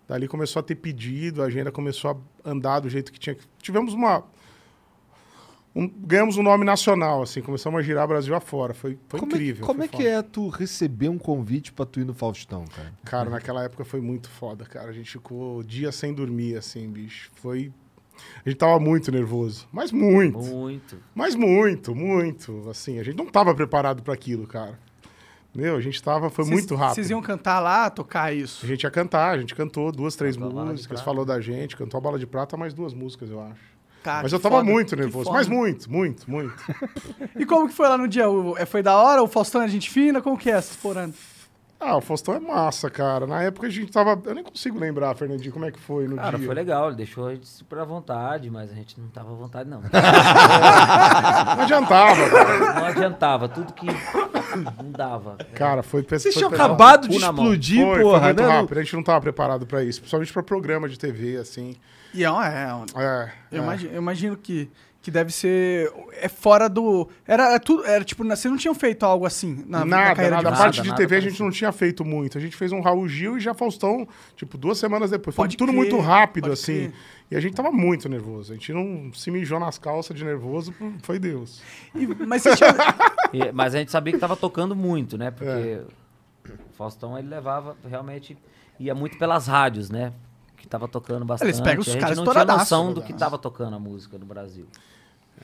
S4: dali começou a ter pedido, a agenda começou a andar do jeito que tinha que. Tivemos uma. um- ganhamos um nome nacional, assim, começamos a girar Brasil afora. Foi, foi
S3: como
S4: incrível.
S3: É, como
S4: foi
S3: é que
S4: foda.
S3: é tu receber um convite pra tu ir no Faustão, cara?
S4: Cara, naquela época foi muito foda, cara. A gente ficou dias sem dormir, assim, bicho. Foi. A gente tava muito nervoso. Mas muito.
S5: Muito.
S4: Mas muito, muito. Assim, a gente não tava preparado para aquilo, cara. Meu, a gente tava. Foi
S6: Vocês-
S4: muito rápido.
S6: Vocês iam cantar lá, tocar
S4: A
S6: isso.
S4: gente ia cantar, a gente cantou duas, três
S5: Cantou a
S4: músicas, falou da gente, cantou a Bala de Prata, mais duas músicas, eu acho.
S6: Cara,
S4: Mas
S6: que
S4: eu tava
S6: foda,
S4: muito nervoso. Mas muito, muito, muito.
S6: E como que foi lá no dia? É, Foi da hora? O Faustão é gente fina? Como que é essa porando?
S4: Ah, o Faustão é massa, cara. Na época a gente tava. Eu nem consigo lembrar, Fernandinho, como é que foi no
S5: Cara,
S4: dia.
S5: foi legal, ele deixou a gente super à vontade, mas a gente não tava à vontade, não.
S4: Não adiantava, cara.
S5: Não adiantava, tudo que não dava.
S4: Cara, foi
S3: Vocês tinham acabado de explodir,
S4: Foi,
S3: porra,
S4: foi muito
S3: né?
S4: rápido. A gente não tava preparado pra isso. Principalmente pra programa de TV, assim.
S6: E é, um- é, um-
S4: É.
S6: eu,
S4: é.
S6: imagino, eu imagino que, que deve ser. É fora do. Era, é tudo. Era tipo, na- vocês não tinham feito algo assim na, na
S4: Nada,
S6: carreira
S4: nada. A
S6: de
S5: vocês?
S4: parte
S5: Nada,
S4: de
S5: nada
S4: TV a gente não tinha feito muito. A gente fez um Raul Gil e já Faustão, tipo, duas semanas depois. Foi
S6: Pode
S4: tudo
S6: crer,
S4: muito rápido, assim.
S6: crer.
S4: E a gente tava muito nervoso. A gente não se mijou nas calças de nervoso, foi Deus.
S6: E- mas tinham.
S5: E- mas a gente sabia que tava tocando muito, né? Porque
S4: É.
S5: o Faustão ele levava realmente ia muito pelas rádios, né? Que tava tocando bastante.
S6: Eles pegam os
S5: a gente
S6: caras
S5: não tinha noção do que tava tocando a música no Brasil.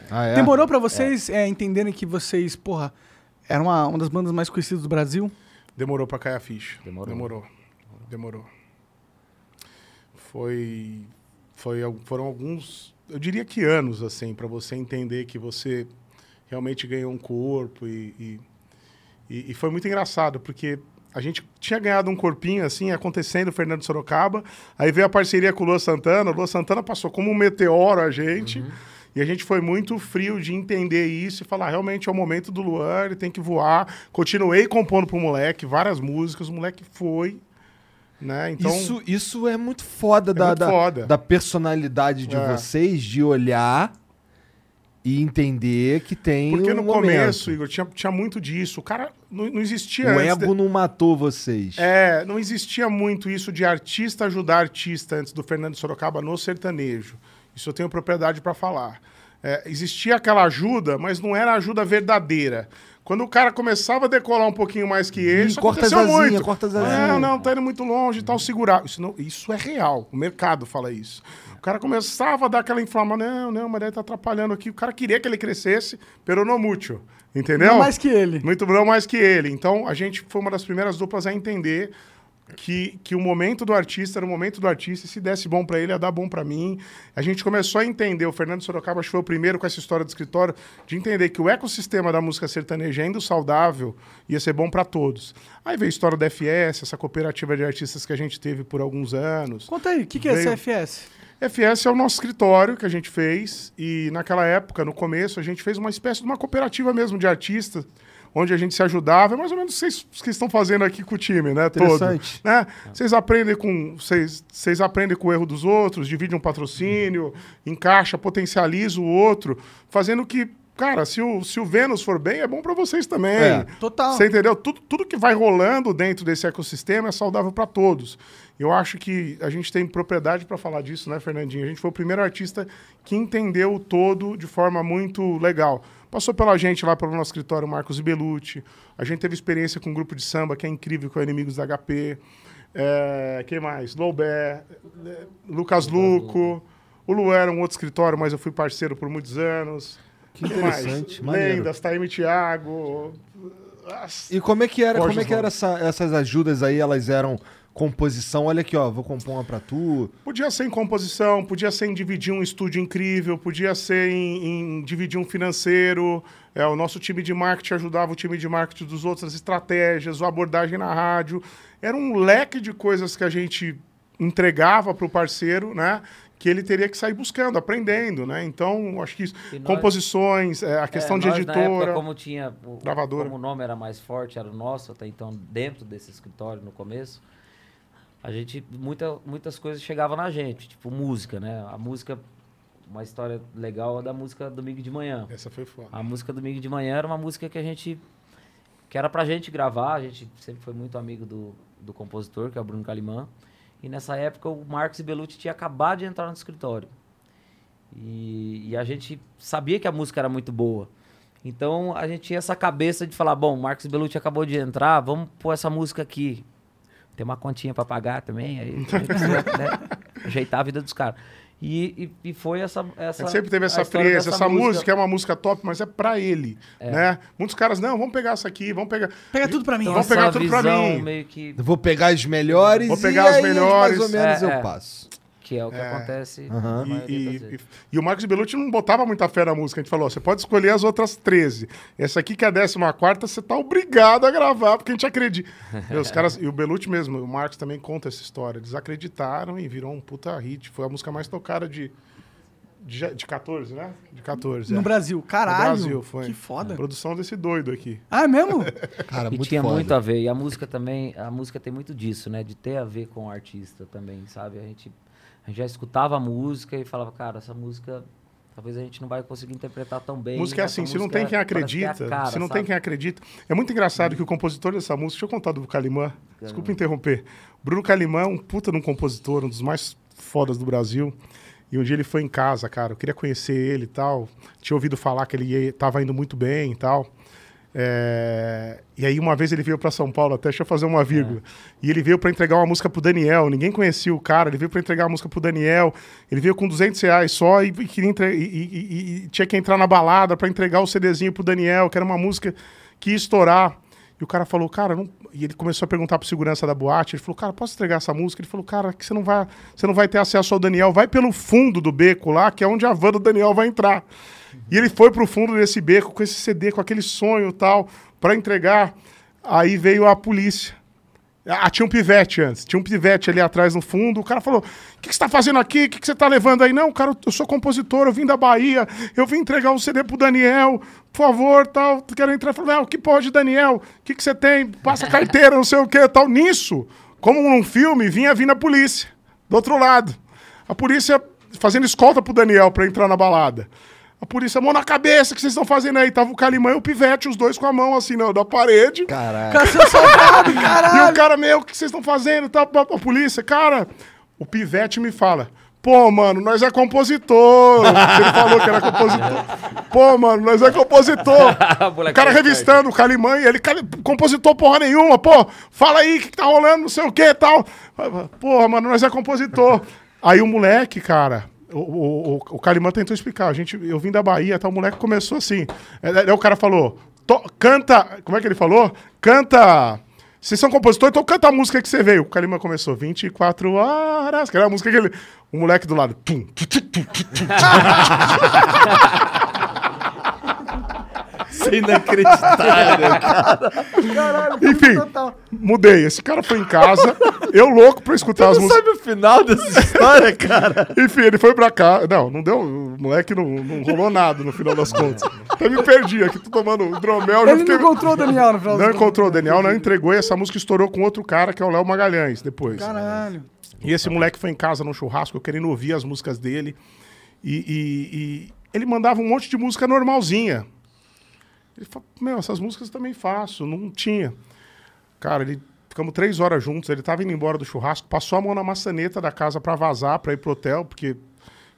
S3: Ah, é?
S6: Demorou pra vocês é, entenderem que vocês, porra, eram uma, uma das bandas mais conhecidas do Brasil?
S4: Demorou pra cair a ficha.
S5: Demorou.
S4: Demorou. Demorou. Foi, foi. Foram alguns. Eu diria que anos, assim, pra você entender que você realmente ganhou um corpo e, e, e- e foi muito engraçado, porque a gente tinha ganhado um corpinho, assim, acontecendo, Fernando Sorocaba, aí veio a parceria com o Lua Santana, o Lua Santana passou como um meteoro a gente, e a gente foi muito frio de entender isso e falar, realmente é o momento do Luan, ele tem que voar. Continuei compondo pro moleque, várias músicas, o moleque foi, né? Então,
S3: isso, isso é muito foda, da,
S4: muito
S3: da,
S4: foda.
S3: da personalidade de
S4: É.
S3: vocês, de olhar e entender que tem
S4: porque no começo, Igor, tinha, tinha muito disso. O cara não, não existia
S3: O
S4: antes de-
S3: ego não matou vocês.
S4: É, não existia muito isso de artista ajudar artista antes do Fernando Sorocaba no sertanejo. Isso eu tenho propriedade para falar. É, existia aquela ajuda, mas não era ajuda verdadeira. Quando o cara começava a decolar um pouquinho mais que ele,
S3: Ih,
S4: isso
S3: corta
S4: aconteceu
S3: as asinhas,
S4: muito.
S3: corta as asinhas.
S4: Não, não, tá indo muito longe e tal, segurar. Isso, não, isso é real, o mercado fala isso. O cara começava a dar aquela inflama, não, não, mas daí tá atrapalhando aqui. O cara queria que ele crescesse, pero no mucho, entendeu?
S6: Não mais que ele.
S4: Muito não mais que ele. Então, a gente foi uma das primeiras duplas a entender que, que o momento do artista era o momento do artista, e se desse bom pra ele, ia dar bom pra mim. A gente começou a entender, o Fernando Sorocaba acho que foi o primeiro com essa história do escritório, de entender que o ecossistema da música sertaneja, indo saudável, ia ser bom pra todos. Aí veio a história da FS, essa cooperativa de artistas que a gente teve por alguns anos.
S6: Conta aí, o que, que é
S4: Veio-
S6: CFS?
S4: FS é o nosso escritório que a gente fez e naquela época, no começo, a gente fez uma espécie de uma cooperativa mesmo de artistas, onde a gente se ajudava, é mais ou menos o que vocês que estão fazendo aqui com o time, né? Todo,
S3: Interessante.
S4: né? Vocês aprendem com vocês, aprendem com o erro dos outros, dividem um patrocínio, encaixa, potencializa o outro, fazendo que Cara, se o, se o Vênus for bem, é bom pra vocês também.
S3: É.
S6: Total.
S4: Você entendeu? Tudo, tudo que vai rolando dentro desse ecossistema é saudável para todos. Eu acho que a gente tem propriedade para falar disso, né, Fernandinho? A gente foi o primeiro artista que entendeu o todo de forma muito legal. Passou pela gente lá pelo nosso escritório Marcos Belucci. A gente teve experiência com um grupo de samba que é incrível, que é o Inimigos da HP. É, quem mais? Loubé, Lucas Luco. O Luan era um outro escritório, mas eu fui parceiro por muitos anos.
S3: Que
S4: Quem mais?
S3: interessante, maneiro.
S4: Lendas, Taime Thiago.
S3: E como é que era, como é que era essa- essas ajudas aí? Elas eram composição? Olha aqui, ó, vou compor uma pra tu.
S4: Podia ser em composição, podia ser em dividir um estúdio incrível, podia ser em, em dividir um financeiro. É, o nosso time de marketing ajudava o time de marketing dos outros, as estratégias, a abordagem na rádio. Era um leque de coisas que a gente entregava para o parceiro, né? Que ele teria que sair buscando, aprendendo, né? Então, acho que isso,
S5: nós-
S4: composições, é, a questão
S5: É,
S4: de
S5: nós, Na época,
S4: editora.
S5: como tinha. o-
S4: gravadora.
S5: Como o nome era mais forte, era o nosso, até então, dentro desse escritório no começo, a gente. Muita, muitas coisas chegavam na gente, tipo música, né? A música. Uma história legal é da música Domingo de Manhã.
S4: Essa foi foda.
S5: A música Domingo de Manhã era uma música que a gente. que era pra gente gravar, a gente sempre foi muito amigo do, do compositor, que é o Bruno Calimã. E nessa época o Marcos Belucci tinha acabado de entrar no escritório. E, e a gente sabia que a música era muito boa. Então a gente tinha essa cabeça de falar: bom, o Marcos Belucci acabou de entrar, vamos pôr essa música aqui. Tem uma continha pra pagar também, aí precisa, né, ajeitar a vida dos caras. E, e, e foi essa. Essa
S4: gente sempre teve essa frieza. Essa música é uma música top, mas é pra ele,
S5: É.
S4: né? Muitos caras, não, vamos pegar essa aqui, vamos pegar...
S6: Pega tudo pra mim.
S5: Então,
S4: Vamos pegar tudo pra mim.
S5: Meio que
S3: Vou pegar as melhores
S4: Vou
S3: e
S4: pegar as
S3: aí,
S4: melhores.
S3: mais ou menos
S5: É,
S3: eu
S5: é.
S3: passo.
S5: Que é o que
S4: É.
S5: acontece
S3: Aham.
S5: na
S4: E, e-
S5: das
S4: e-
S5: vezes.
S4: e o Marcos Bellucci não botava muita fé na música. A gente falou: você pode escolher as outras 13. Essa aqui, que é a 14, você tá obrigado a gravar, porque a gente acredita. E os caras, e o Bellucci mesmo, o Marcos também conta essa história. Eles acreditaram e virou um puta hit. Foi a música mais tocada de, de, de 14, né? De 14.
S6: No
S4: é.
S6: Brasil. Caralho.
S4: No Brasil, foi.
S6: Que foda.
S4: Produção desse doido aqui.
S6: Ah, é mesmo?
S3: Cara,
S5: E
S3: muito
S5: tinha
S3: foda.
S5: muito a ver. E a música também, a música tem muito disso, né? De ter a ver com o artista também, sabe? A gente, a gente já escutava a música e falava, cara, essa música talvez a gente não vai conseguir interpretar tão bem.
S4: música é assim, se não tem quem
S5: que é
S4: acredita,
S5: cara,
S4: se não
S5: sabe?
S4: tem quem acredita. É muito engraçado que o compositor dessa música, deixa eu contar do Calimã, desculpa interromper. Bruno Calimã é um puta de um compositor, um dos mais fodas do Brasil. E um dia ele foi em casa, cara, eu queria conhecer ele e tal. Tinha ouvido falar que ele ia, tava indo muito bem e tal. É, E aí uma vez ele veio para São Paulo, até deixa eu fazer uma vírgula. E ele veio para entregar uma música pro Daniel. Ninguém conhecia o cara. Ele veio para entregar a música pro Daniel. Ele veio com 200 reais só e- e- e- e tinha que entrar na balada para entregar o CDzinho pro Daniel, que era uma música que ia estourar. E o cara falou, cara, não... e ele começou a perguntar pro segurança da boate. Ele falou, cara, posso entregar essa música? Ele falou, cara, que você não vai, você não vai ter acesso ao Daniel. Vai pelo fundo do beco lá, que é onde a van do Daniel vai entrar. E ele foi pro fundo desse beco com esse CD, com aquele sonho tal, para entregar. Aí veio a polícia. Ah, tinha um pivete antes. Tinha um pivete ali atrás no fundo. O cara falou: O que, que você tá fazendo aqui? O que, que você tá levando aí? Não, cara, eu sou compositor, eu vim da Bahia, eu vim entregar um CD pro Daniel, por favor, tal. Quero entrar. Falei, não, que pode, Daniel? O que, que você tem? Passa carteira, não sei o que, tal. Nisso, como num filme, vinha vindo a polícia, do outro lado. A polícia fazendo escolta pro Daniel pra entrar na balada. A polícia, mão na cabeça, o que vocês estão fazendo aí? Tava o Calimã e o Pivete, os dois com a mão assim, na, da parede.
S3: Caralho.
S6: Cara, seu soldado,
S4: E
S6: caralho.
S4: o cara, meu, o que vocês estão fazendo? Tá, a, a polícia, cara, o Pivete me fala. Pô, mano, nós é compositor. Ele falou que era compositor. Pô, mano, nós é compositor. o cara revistando o Calimã e ele, compositor porra nenhuma. Pô, fala aí o que, que tá rolando, não sei o que e tal. Porra, mano, nós é compositor. Aí o moleque, cara, o, o, o, Calimã tentou explicar. A gente, eu vim da Bahia, tá? O moleque começou assim. Aí aí o cara falou: "To- canta. Como é que ele falou? Canta. Vocês são compositores, então canta a música que você veio. O Calimã começou 24 horas, que era a música que ele. O moleque do lado.
S3: Isso é inacreditável, cara.
S6: Caralho,
S4: Enfim,
S6: total.
S4: mudei. Esse cara foi em casa, eu louco pra escutar as
S3: Você não
S4: músicas.
S3: sabe o final dessa história, cara?
S4: Enfim, ele foi pra cá. Não, não deu. O moleque não, não rolou nada no final das contas. Até me perdi aqui, tô tomando hidromel. já
S6: Ele
S4: fiquei-
S6: não encontrou o Daniel no final
S4: Não encontrou o Daniel, não entregou e essa música estourou com outro cara, que é o Léo Magalhães, depois.
S6: Caralho.
S4: E esse moleque foi em casa no churrasco, eu querendo ouvir as músicas dele. E, e- e ele mandava um monte de música normalzinha. Ele falou, meu, essas músicas eu também faço, não tinha. Cara, ele ficamos três horas juntos, ele tava indo embora do churrasco, passou a mão na maçaneta da casa pra vazar, pra ir pro hotel, porque,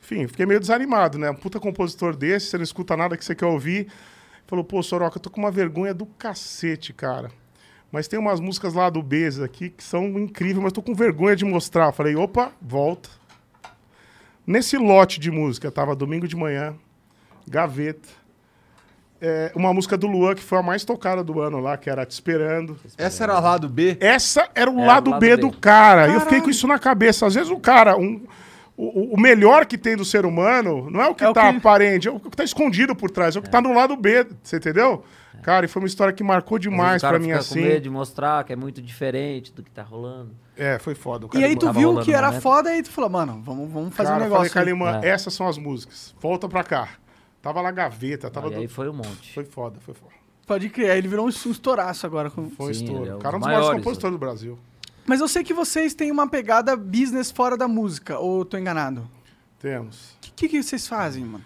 S4: enfim, fiquei meio desanimado, né? Um puta compositor desse, você não escuta nada que você quer ouvir. Falou, pô, Soroca, eu tô com uma vergonha do cacete, cara. Mas tem umas músicas lá do Bez aqui que são incríveis, mas tô com vergonha de mostrar. Falei, opa, volta. Nesse lote de música, tava Domingo de Manhã, Gaveta, é, uma música do Luan que foi a mais tocada do ano lá, que era Te Esperando.
S3: Essa era o lado B?
S4: Essa era o
S5: Era
S4: lado,
S5: o lado
S4: B,
S5: B.
S4: do cara. E eu fiquei com isso na cabeça. Às vezes o cara, um, o, o melhor que tem do ser humano, não é o que
S6: É o
S4: tá
S6: que-
S4: aparente, é o que tá escondido por trás, é o que tá no lado B, você entendeu? Cara, e foi uma história que marcou demais
S5: o
S4: pra mim assim.
S5: com medo de mostrar que é muito diferente do que tá rolando.
S4: É, foi foda. O
S6: E aí tu viu que era
S5: momento.
S6: foda e tu falou, mano, vamos, vamos fazer
S4: Cara,
S6: um negócio.
S4: falei,
S5: É.
S4: essas são as músicas. Volta pra cá. Tava na gaveta, tava
S5: e
S4: do-
S5: aí foi um monte.
S4: Foi foda, foi foda.
S6: Pode crer, aí ele virou um, estouraço agora. Com...
S4: Foi um
S5: Sim,
S4: estouro.
S5: é
S4: o cara é um
S5: dos
S4: maiores
S5: maiores,
S4: compositores do Brasil.
S6: Mas eu sei que vocês têm uma pegada business fora da música, ou tô enganado?
S4: Temos.
S6: O que, que vocês fazem, mano?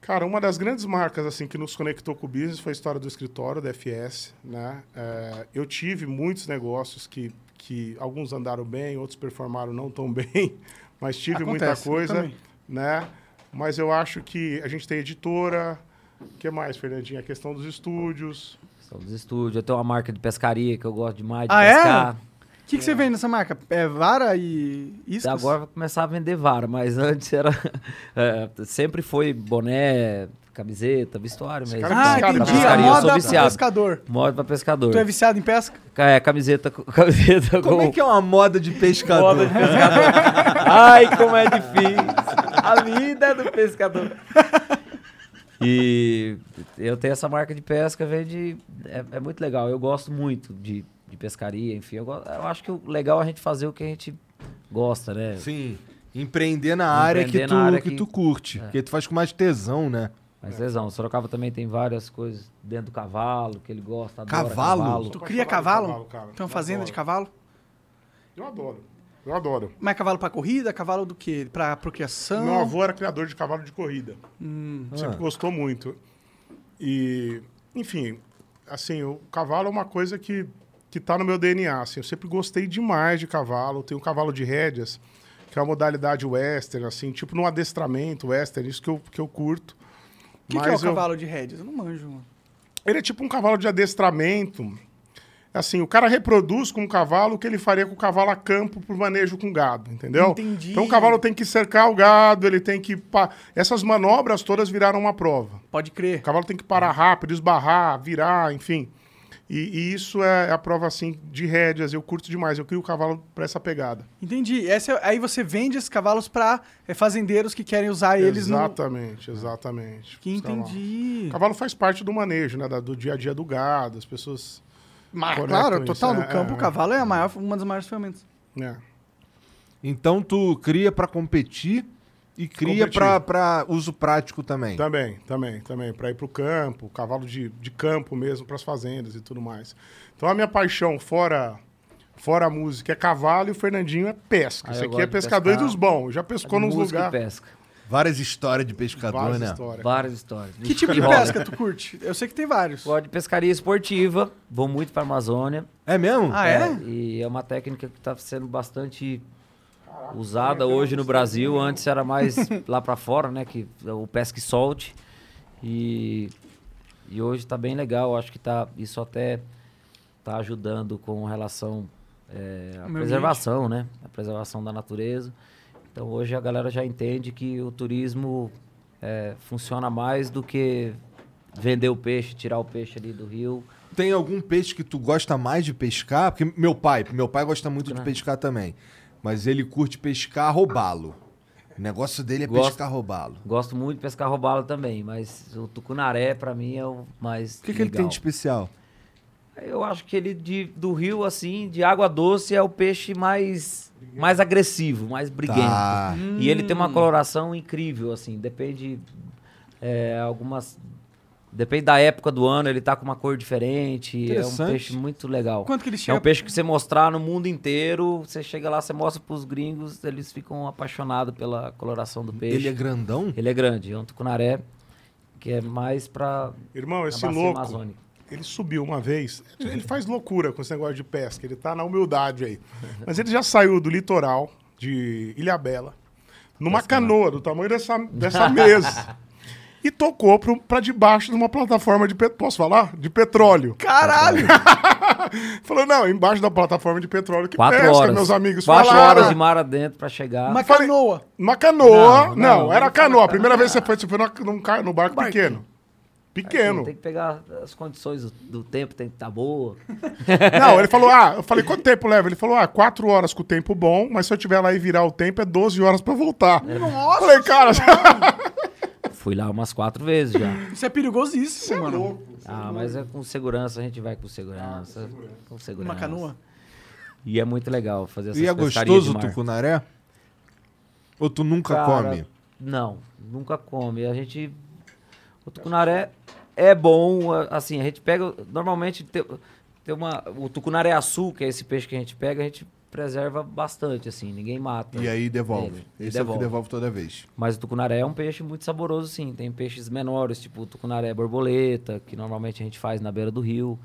S4: Cara, uma das grandes marcas assim que nos conectou com o business foi a história do escritório, da FS. Né? É, eu tive muitos negócios que, que alguns andaram bem, outros performaram não tão bem, mas tive muita
S6: Acontece, eu
S4: coisa. Né? Mas eu acho que a gente tem editora. O que mais, Fernandinho? A questão dos estúdios.
S5: São dos estúdios. Eu tenho uma marca de pescaria que eu gosto demais de
S6: Ah, é?
S5: pescar.
S6: O que, que você vende nessa marca? É vara e iscas?
S5: Agora vai começar a vender vara, mas antes era. é, sempre foi boné, camiseta, vestuário mesmo.
S4: cara é
S6: Ah,
S4: pescado,
S5: Pra
S6: entendi. A
S5: pescaria, eu sou
S6: moda pro
S5: viciado.
S6: pescador.
S5: Moda pra pescador.
S6: Tu é viciado em pesca?
S5: É, camiseta, com- camiseta
S3: Como
S5: com...
S3: é que é uma moda de pescador?
S5: Moda de pescador. Ai, como é difícil. A vida do pescador. E eu tenho essa marca de pesca, vem de. É, é muito legal. Eu gosto muito de, de pescaria, enfim. Eu, eu acho que o legal é a gente fazer o que a gente gosta, né?
S3: Sim. Empreender na área, que,
S5: Empreender
S3: tu,
S5: área
S3: que...
S5: que-
S3: tu curte.
S5: É.
S3: Porque tu faz com mais tesão, né?
S5: Mas lesão. Sorocaba também tem várias coisas dentro do cavalo, que ele gosta, adora
S3: Cavalo?
S5: cavalo.
S6: Tu cria cavalo?
S4: cavalo.
S6: Tem uma fazenda
S4: adoro.
S6: de cavalo?
S4: Eu adoro. Eu adoro.
S6: Mas cavalo pra corrida? Cavalo do quê? Pra procriação?
S4: Meu avô era criador de cavalo de corrida.
S6: Hum.
S4: Sempre
S3: Ah.
S4: gostou muito. E, enfim, assim, o cavalo é uma coisa que, que tá no meu DNA. Assim, eu sempre gostei demais de cavalo. Tenho um cavalo de rédeas, que é uma modalidade western, assim, tipo no adestramento western, isso que eu, que eu curto.
S6: O que, que é o
S4: eu-
S6: cavalo de rédeas? Eu não manjo. mano.
S4: Ele é tipo um cavalo de adestramento. Assim, o cara reproduz com o cavalo o que ele faria com o cavalo a campo pro manejo com gado, entendeu?
S6: Entendi.
S4: Então o cavalo tem que cercar o gado, ele tem que. pa- Essas manobras todas viraram uma prova.
S6: Pode
S4: O
S6: crer.
S4: cavalo tem que parar rápido, esbarrar, virar, enfim. E, e isso é a prova, assim, de rédeas. Eu curto demais. Eu crio o cavalo pra essa pegada.
S6: Entendi. Essa é- aí você vende esses cavalos pra é, fazendeiros que querem usar eles no...
S4: exatamente, exatamente.
S6: Que
S4: cavalos.
S6: entendi.
S4: O cavalo faz parte do manejo, né? Do dia a dia do gado. As pessoas.
S6: Mas,
S4: conectam
S6: claro,
S4: isso.
S6: total. No
S4: É,
S6: campo,
S4: é,
S6: o cavalo é a maior, uma das maiores ferramentas.
S4: É.
S3: Então tu cria pra competir e cria pra uso prático também.
S4: Também, também, também. Para ir para o campo, cavalo de, de campo mesmo, para as fazendas e tudo mais. Então a minha paixão, fora fora a música, é cavalo e o Fernandinho é pesca.
S5: Ah,
S4: Esse aqui é pescador
S5: pescar.
S4: e dos bons. Já pescou nos
S5: Música e
S4: lugares.
S5: pesca.
S3: Várias histórias de pescador,
S4: Várias
S3: né?
S4: histórias.
S5: Várias histórias.
S6: Que tipo de pesca tu curte? Eu sei que tem vários.
S5: Gosto de pescaria esportiva, vou muito pra Amazônia.
S3: É mesmo?
S6: Ah, é?
S5: E é uma técnica que está sendo bastante usada hoje no Brasil. Antes era mais lá para fora, né? Que o pesca e solte. E, e hoje está bem legal. Acho que tá, isso até está ajudando com relação é, à preservação, né? A preservação da natureza. Então hoje a galera já entende que o turismo é, funciona mais do que vender o peixe, tirar o peixe ali do rio.
S3: Tem algum peixe que tu gosta mais de pescar? Porque meu pai, meu pai gosta muito de pescar também. Mas ele curte pescar roubalo. O negócio dele é
S5: Gosto.
S3: pescar roubalo.
S5: Gosto muito de pescar robalo também, mas o tucunaré pra mim é o mais
S3: O que, que ele tem de especial?
S5: Eu acho que ele de, do rio assim, de água doce é o peixe mais mais agressivo, mais briguento.
S3: Tá.
S5: E ele tem uma coloração incrível assim, depende é, algumas depende da época do ano, ele tá com uma cor diferente, é um peixe muito legal.
S6: Quanto que ele
S5: É
S6: chega?
S5: um peixe que você mostrar no mundo inteiro, você chega lá, você mostra pros gringos, eles ficam apaixonados pela coloração do peixe.
S3: Ele é grandão?
S5: Ele é grande, é um tucunaré que é mais pra
S4: Irmão, esse louco,
S5: amazônica.
S4: Ele subiu uma vez. Ele faz loucura com esse negócio de pesca. Ele tá na humildade aí. Mas ele já saiu do litoral de Ilhabela, numa canoa do tamanho dessa, dessa mesa. E tocou pro, pra debaixo de uma plataforma de petróleo. Posso falar? De petróleo.
S6: Caralho!
S4: Falou, não, embaixo da plataforma de petróleo que
S5: Quatro
S4: pesca,
S5: horas.
S4: meus amigos
S5: Quatro
S4: falaram.
S5: horas de mar adentro pra chegar.
S6: Uma
S4: falei-
S6: canoa.
S4: Uma canoa. Não,
S5: Não, não,
S4: era
S5: não
S4: canoa. A primeira vez que você foi, você foi no, num barco pequeno. Pequeno.
S5: Tem que pegar as condições do, tempo, tem que estar boa.
S4: Não, ele falou, ah, eu falei, quanto tempo leva? Ele falou, ah, quatro horas com o tempo bom, mas se eu tiver lá e virar o tempo, é 12 horas pra voltar.
S6: Nossa!
S4: Falei, cara,
S5: Fui lá umas quatro vezes já.
S6: Isso é perigosíssimo, mano.
S5: Ah, mas é com segurança, a gente vai com segurança. Com segurança.
S6: Uma canoa.
S5: E é muito legal fazer essas
S3: E é gostoso o tucunaré? Ou tu nunca
S5: Cara,
S3: come?
S5: Não, nunca come. A gente. O tucunaré é bom, assim, a gente pega. Normalmente tem, tem uma. O tucunaré azul, que é esse peixe que a gente pega, a gente preserva bastante, assim, ninguém mata.
S3: E aí devolve.
S5: ele.
S3: Esse é o que
S5: devolve.
S3: devolve toda vez.
S5: Mas o tucunaré é um peixe muito saboroso, sim. Tem peixes menores, tipo o tucunaré borboleta, que normalmente a gente faz na beira do rio.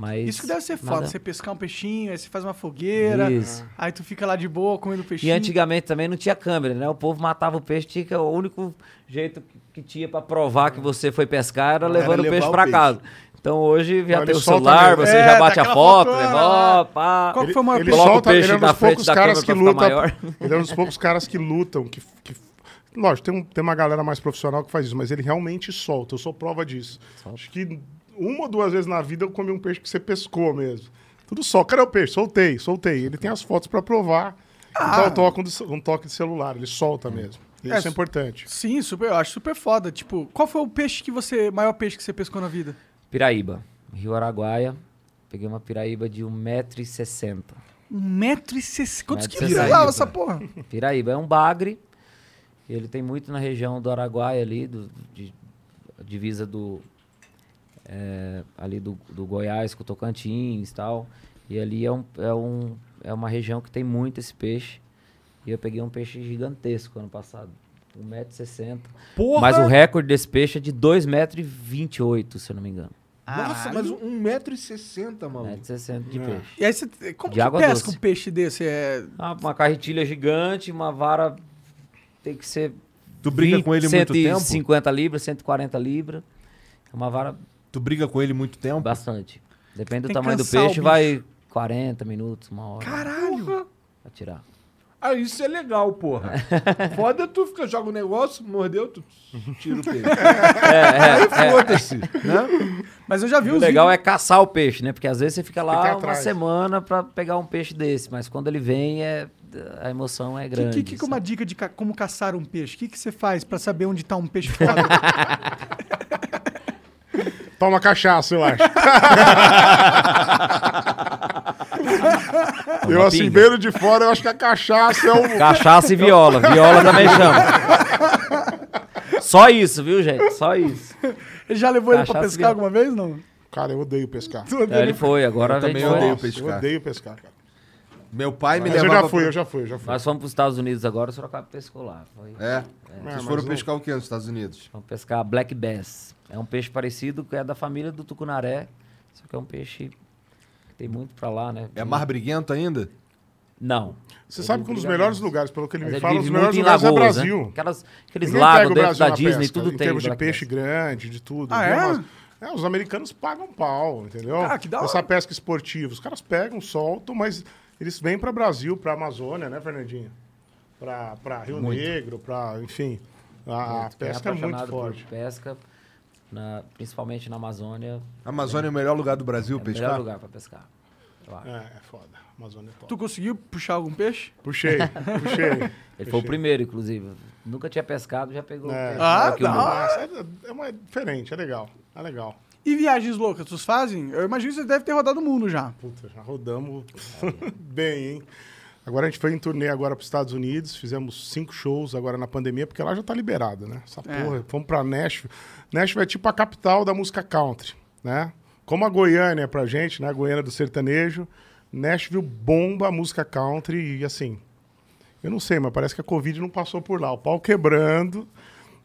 S5: Mas
S6: Isso que deve ser foda.
S5: nada-
S6: Você pescar um peixinho, aí você faz uma fogueira.
S5: Isso.
S6: Aí tu fica lá de boa comendo
S5: E
S6: peixinho.
S5: antigamente também não tinha câmera, né? O povo matava o peixe, tinha que, o único jeito que- tinha pra provar que você foi pescar era levando o peixe
S3: o
S5: pra
S3: peixe.
S5: casa. Então hoje já
S4: Não,
S5: tem
S4: ele
S5: o
S4: solta
S5: celular, você
S6: É,
S5: já
S6: dá
S5: bate a foto,
S6: fotona,
S5: levou, pá.
S6: Qual que foi o maior
S4: ele
S6: peixe?
S5: Coloca o
S4: solta,
S5: peixe
S4: ele é um dos poucos
S5: da
S4: caras que
S5: maior.
S4: Ele é um dos poucos caras que lutam, que, que Lógico, tem, um- tem uma galera mais profissional que faz isso, mas ele realmente solta. Eu sou prova disso. Acho que uma ou duas vezes na vida eu comi um peixe que você pescou mesmo. Tudo só. Cadê o peixe? Soltei, soltei. Ele tem as fotos pra provar. Então eu toco do- um toque de celular, ele solta mesmo. Isso é,
S6: É,
S4: importante.
S6: Sim, super, eu acho super foda. Tipo, qual foi o peixe que você. maior peixe que você pescou na vida?
S5: Piraíba, Rio Araguaia. Peguei uma piraíba de 1,60m.
S6: Um metro e sessenta. Quantos
S5: Metro e
S6: quilos levava essa porra?
S5: Piraíba é um bagre. Ele tem muito na região do Araguaia ali, do, de, divisa do é, ali do, do Goiás com o Tocantins e tal. E ali é, um, é, um, é uma região que tem muito esse peixe. E eu peguei um peixe gigantesco ano passado. 1,60m.
S3: Porra!
S5: Mas o recorde desse peixe é de 2,28m, se eu não me engano.
S3: Nossa, mas 1,60m, maluco.
S5: 1,60m de
S4: É.
S5: peixe.
S6: E aí você. Como
S5: De
S6: que
S5: água
S6: pesca
S5: doce.
S6: um peixe desse? É.
S5: Ah, uma carretilha gigante, uma vara tem que ser
S3: Tu briga com ele muito tempo?
S5: 150 libras, 140 libras. É uma vara
S3: Tu briga com ele muito tempo?
S5: bastante. Depende do tamanho do
S6: o
S5: peixe, vai 40 minutos, uma hora
S6: Caralho!
S5: pra tirar.
S3: Ah, isso é legal, porra. Foda é tu fica, joga o negócio, mordeu, tu tira o peixe. Aí foda-se, né?
S6: Mas eu já vi
S5: o
S6: os
S5: legal
S6: vídeos-
S5: é caçar o peixe, né? Porque às vezes você fica lá
S4: Fica
S5: uma semana pra pegar um peixe desse, mas quando ele vem, é, a emoção é grande.
S6: que, que, que é uma dica de ca- como caçar um peixe? O que, que você faz pra saber onde tá um peixe foda?
S4: Toma cachaça, eu acho. eu,
S5: Toma
S4: assim,
S5: pinga.
S4: vendo de fora, eu acho que a cachaça é o.
S5: Cachaça e viola. Viola também chama. Só isso, viu, gente? Só isso.
S6: Ele já levou ele pra
S5: Cachaça
S6: pescar alguma vez? Não.
S4: Cara, eu odeio pescar.
S5: É, ele foi, agora
S3: Eu
S5: a gente
S3: também
S5: foi.
S3: odeio pescar.
S4: Eu odeio pescar, cara.
S3: Meu pai me
S4: Mas eu já fui,
S3: pra-
S4: eu já fui, eu já fui.
S5: Nós fomos para os Estados Unidos agora, o Sorocaba pescou lá. Foi.
S3: É.
S4: mas
S3: Vocês foram
S4: eu-
S3: pescar o quê nos Estados Unidos?
S5: Vamos pescar Black Bass. É um peixe parecido, que é da família do tucunaré, só que é um peixe que tem muito pra lá, né?
S3: É mar briguento ainda?
S5: Não.
S4: Você
S5: Ele
S4: sabe que um dos melhores
S5: menos.
S4: lugares, pelo que ele
S5: Mas
S4: me
S5: ele
S4: fala,
S5: vive
S4: melhores
S5: muito em
S4: lugares é
S5: lagoas,
S4: Brasil.
S5: né? Aquelas, aqueles
S4: Ninguém
S5: lagos
S4: o
S5: dentro
S4: Brasil
S5: da Disney,
S4: pesca,
S5: tudo
S4: Em
S5: tem.
S4: termos de peixe
S5: Bass.
S4: grande, de tudo.
S6: Ah,
S4: Viu?
S6: é?
S4: É, os americanos pagam pau, entendeu?
S6: Ah, que da hora.
S4: Essa pesca esportiva. Os caras pegam, soltam, mas eles vêm para Brasil, para Amazônia, né, Fernandinho? Para pra Rio Negro, para, enfim. A, a
S5: Muito. Quem
S4: pesca é muito forte.
S5: pesca, na- principalmente na Amazônia,
S3: Amazônia é o melhor lugar do Brasil
S5: é o
S3: pescar?
S5: melhor lugar para pescar.
S4: É, é foda. Amazônia é top.
S6: Tu conseguiu puxar algum peixe?
S4: Puxei, puxei.
S5: Ele foi o primeiro, inclusive. Nunca tinha pescado, já pegou.
S4: É.
S5: peixe
S6: Ah,
S5: o.
S4: Nossa, é, é uma, diferente, é legal. É legal.
S6: E viagens loucas, vocês fazem? Eu imagino que você deve ter rodado o mundo já.
S4: Puta, já rodamos bem, hein? Agora a gente foi em turnê agora para os Estados Unidos, fizemos cinco shows agora na pandemia, porque lá já tá liberado, né? Essa
S6: É.
S4: porra, fomos para Nashville. Nashville é tipo a capital da música country, né? Como a Goiânia é pra gente, né? A Goiânia do sertanejo, Nashville bomba a música country e assim, eu não sei, mas parece que a Covid não passou por lá. O pau quebrando.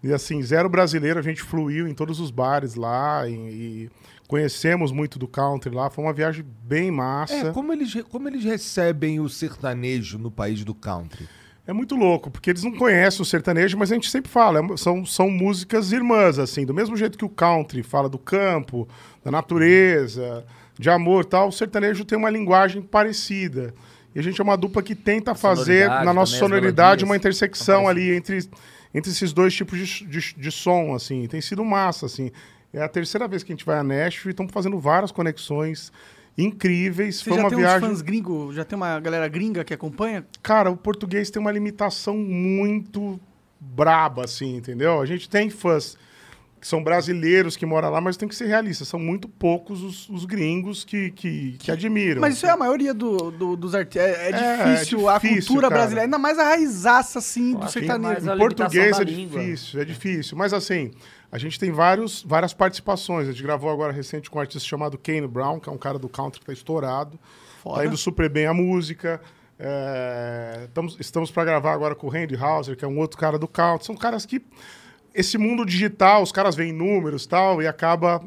S4: E assim, zero brasileiro, a gente fluiu em todos os bares lá e, e conhecemos muito do country lá. Foi uma viagem bem massa.
S3: É, como eles, como eles recebem o sertanejo no país do country?
S4: É muito louco, porque eles não conhecem o sertanejo, mas a gente sempre fala, é- são, são músicas irmãs, assim, do mesmo jeito que o country fala do campo, da natureza, de amor e tal, o sertanejo tem uma linguagem parecida. E a gente é uma dupla que tenta fazer, na nossa sonoridade,
S5: melodias
S4: uma intersecção ali entre, entre esses dois tipos de, de, de som, assim. Tem sido massa, assim. É a terceira vez que a gente vai a Nashville e estamos fazendo várias conexões incríveis.
S6: Você
S4: Foi
S6: já
S4: uma
S6: tem
S4: viagem...
S6: uns fãs gringos, já tem uma galera gringa que acompanha?
S4: Cara, o português tem uma limitação muito braba, assim, entendeu? A gente tem fãs que são brasileiros que moram lá, mas tem que ser realista. São muito poucos os, os gringos que, que, que admiram.
S6: Mas isso é a maioria do, do- dos artistas. É, é
S4: É,
S6: difícil,
S4: é
S6: a
S4: difícil,
S6: cultura
S4: cara.
S6: brasileira, ainda mais a raizaça, assim, do
S5: acho que
S6: sertanejo.
S5: a
S4: Em português é
S5: língua.
S4: difícil, é difícil. Mas assim, a gente tem vários, várias participações. A gente gravou agora recente com um artista chamado Kane Brown, que é um cara do country que tá estourado.
S6: Foda.
S4: Tá indo super bem a música. É, estamos estamos para gravar agora com o Randy Hauser, que é um outro cara do country. São caras que... Esse mundo digital, os caras veem números e tal, e acaba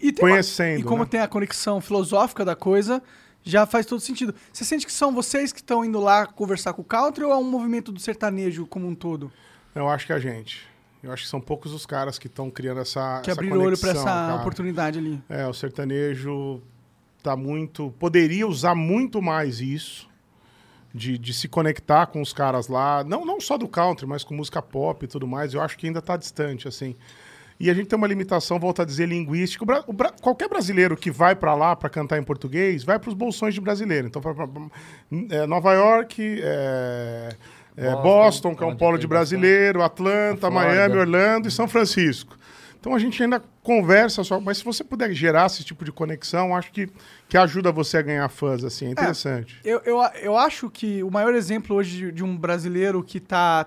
S6: E tem uma-
S4: conhecendo,
S6: e como
S4: né?
S6: tem a conexão filosófica da coisa, já faz todo sentido. Você sente que são vocês que estão indo lá conversar com o country ou é um movimento do sertanejo como um todo?
S4: Eu acho que a gente. Eu acho que são poucos os caras que estão criando essa
S6: Que
S4: essa
S6: abriram olho
S4: conexão,
S6: essa
S4: cara.
S6: oportunidade ali.
S4: É, o sertanejo tá muito. Poderia usar muito mais isso. De, de se conectar com os caras lá, não, não só do country, mas com música pop e tudo mais, eu acho que ainda está distante, assim. E a gente tem uma limitação, volto a dizer, linguística. O Bra- o Bra- qualquer brasileiro que vai para lá para cantar em português, vai para os bolsões de brasileiro. Então, pra, pra- é, Nova York, é, é,
S5: Boston,
S4: Boston, que é um polo de brasileiro, Atlanta. Miami, Orlando e São Francisco. Então a gente ainda conversa só, mas se você puder gerar esse tipo de conexão, acho que, que ajuda você a ganhar fãs, assim, é interessante.
S6: Eu, eu, eu acho que o maior exemplo hoje de, de um brasileiro que está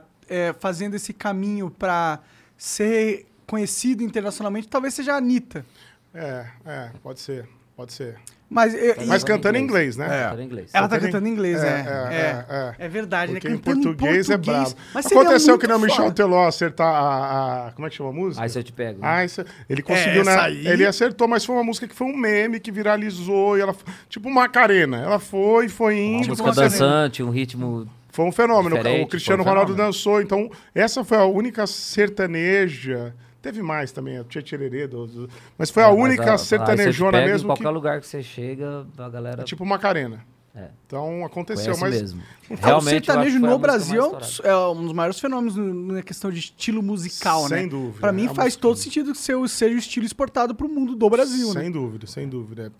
S6: fazendo esse caminho para ser conhecido internacionalmente talvez seja a Anitta.
S4: É, é, pode ser, pode ser.
S6: Mas, eu-
S4: Mas
S6: e-
S4: cantando em inglês, né?
S5: Cantando em inglês.
S6: ela tá
S4: cantando em-
S6: em inglês,
S4: É,
S6: é.
S4: é,
S6: É,
S4: é,
S6: é verdade,
S4: Porque
S6: né?
S4: em
S6: Cantando
S4: português, é brabo. Aconteceu que nem o Michel. Teló acertar a, a- Como é que chama a música?
S5: Aí se eu te pego. né?
S4: Ah, isso- ele conseguiu, né?
S6: aí-
S4: Ele acertou, mas foi uma música que foi um meme que viralizou e ela. Tipo Macarena. Ela foi, foi
S5: Uma
S4: indo.
S5: música
S4: Macarena.
S5: dançante, um ritmo.
S4: Foi um fenômeno.
S5: Diferente,
S4: o Cristiano
S5: um
S4: Ronaldo dançou. Então, essa foi a única sertaneja. Teve mais também, a Tia Tirerê, do- do- mas foi a
S5: Mas
S4: única
S5: eu te
S4: sertanejona mesmo
S5: Em qualquer
S4: que.
S5: lugar que você chega, a galera.
S4: Tipo Macarena.
S5: É.
S4: Então aconteceu,
S5: conhece
S4: mas.
S5: mesmo.
S6: o
S5: Realmente, eu acho
S6: sertanejo
S5: a
S6: no Brasil é um, dos, é um dos maiores fenômenos no- na questão de estilo musical, né?
S4: Sem dúvida,
S6: Pra mim
S4: é a
S6: faz todo sentido que seu- seja o estilo exportado pro mundo do Brasil, né?
S4: Sem dúvida, sem dúvida.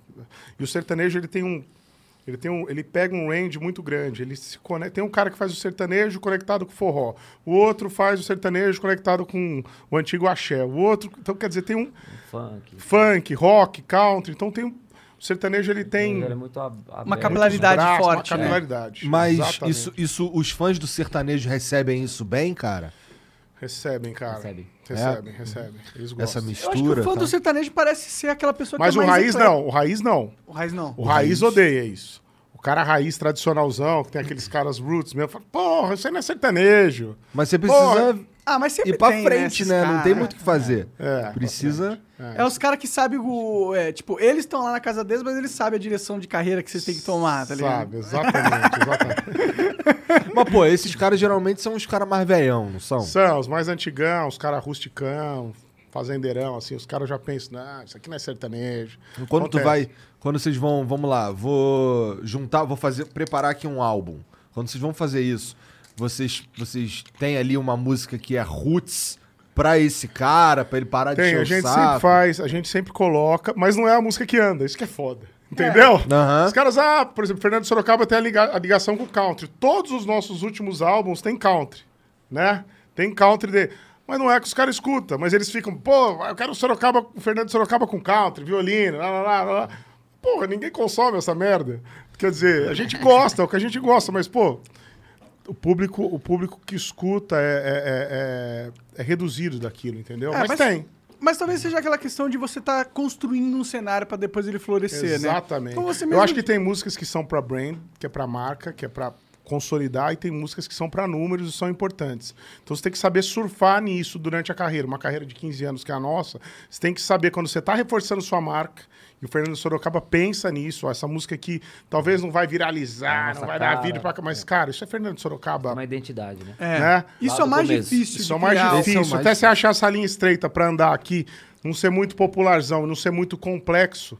S4: E o sertanejo ele tem um ele tem um, ele pega um range muito grande. Ele se conecta, tem um cara que faz o sertanejo conectado com o forró. O outro faz o sertanejo conectado com o antigo axé. O outro, então quer dizer, tem um
S5: Funk.
S4: funk, rock, country. Então tem um, o sertanejo ele tem
S5: Ele é aberto.
S6: Uma capilaridade
S4: braços,
S6: forte,
S4: uma
S6: né?
S4: capilaridade.
S3: Mas
S4: Exatamente.
S3: isso, isso, os fãs do sertanejo recebem isso bem, cara?
S4: Recebem, cara.
S5: Recebe.
S4: Recebem, recebem. Eles gostam.
S3: Essa
S6: Eu acho que
S3: mistura.
S6: o fã
S3: tá?
S6: do sertanejo parece ser aquela pessoa
S4: Mas
S6: que
S4: o
S6: é mais
S4: raiz
S6: eclético.
S4: não, o raiz não.
S6: O raiz não.
S4: O raiz odeia isso. O cara raiz tradicionalzão, que tem aqueles caras roots mesmo, fala, porra, isso aí não é sertanejo.
S3: Mas você precisa
S4: Porra.
S6: Ah, mas sempre
S3: ir pra
S6: tem,
S3: frente,
S6: esses
S3: né? Não tem muito o que fazer.
S4: É,
S3: Precisa.
S6: É os caras que sabem o. É, tipo, eles estão lá na casa deles, mas eles sabem a direção de carreira que vocês têm que tomar, tá ligado?
S4: Sabe, exatamente, exatamente.
S3: Mas, pô, esses caras geralmente são os caras mais velhão, não são?
S4: São os mais antigão, os caras rusticão, fazendeirão, assim, os caras já pensam, não, isso aqui não é sertanejo.
S3: Quando tu
S4: Acontece.
S3: vai. Quando vocês vão. Vamos lá, vou juntar, vou fazer. Preparar aqui um álbum. Quando vocês vão fazer isso, vocês, vocês têm ali uma música que é roots pra esse cara, pra ele parar de
S4: Tem,
S3: encher
S4: a
S3: o
S4: gente sempre faz, a gente sempre coloca, mas não é a música que anda, isso que é foda. Entendeu?
S3: Aham.
S4: Os caras, ah, por exemplo, Fernando Sorocaba tem a, liga- a ligação com o country. Todos os nossos últimos álbuns tem country, né? Tem country de... Mas não é que os caras escutam, mas eles ficam, pô, eu quero o Sorocaba, o Fernando Sorocaba com country, violino, lá, lá, lá, lá. Porra, ninguém consome essa merda. Quer dizer, a gente gosta, é o que a gente gosta, mas, pô, o público, o público que escuta é, é, é- é- é reduzido daquilo, entendeu?
S6: É,
S4: mas,
S6: mas-
S4: tem.
S6: Mas talvez seja aquela questão de você estar construindo um cenário pra depois ele florescer, né?
S4: Exatamente.
S6: Como você
S4: Eu acho que tem músicas que são pra brand, que é pra marca, que é pra consolidar, e tem músicas que são pra números e são importantes. Então você tem que saber surfar nisso durante a carreira. Uma carreira de 15 anos que é a nossa, você tem que saber quando você tá reforçando sua marca, e o Fernando Sorocaba pensa nisso, ó, essa música aqui talvez não vai viralizar,
S5: Nossa
S4: não vai dar
S5: cara.
S4: vida pra... Mas, cara, isso é Fernando Sorocaba.
S5: Uma identidade, né?
S6: É.
S4: né?
S6: Isso é mais
S5: começo.
S6: difícil.
S4: Isso é o mais
S6: criar.
S4: difícil.
S3: É mais
S4: Até você achar essa linha estreita pra andar aqui, não ser muito popularzão, não ser muito complexo.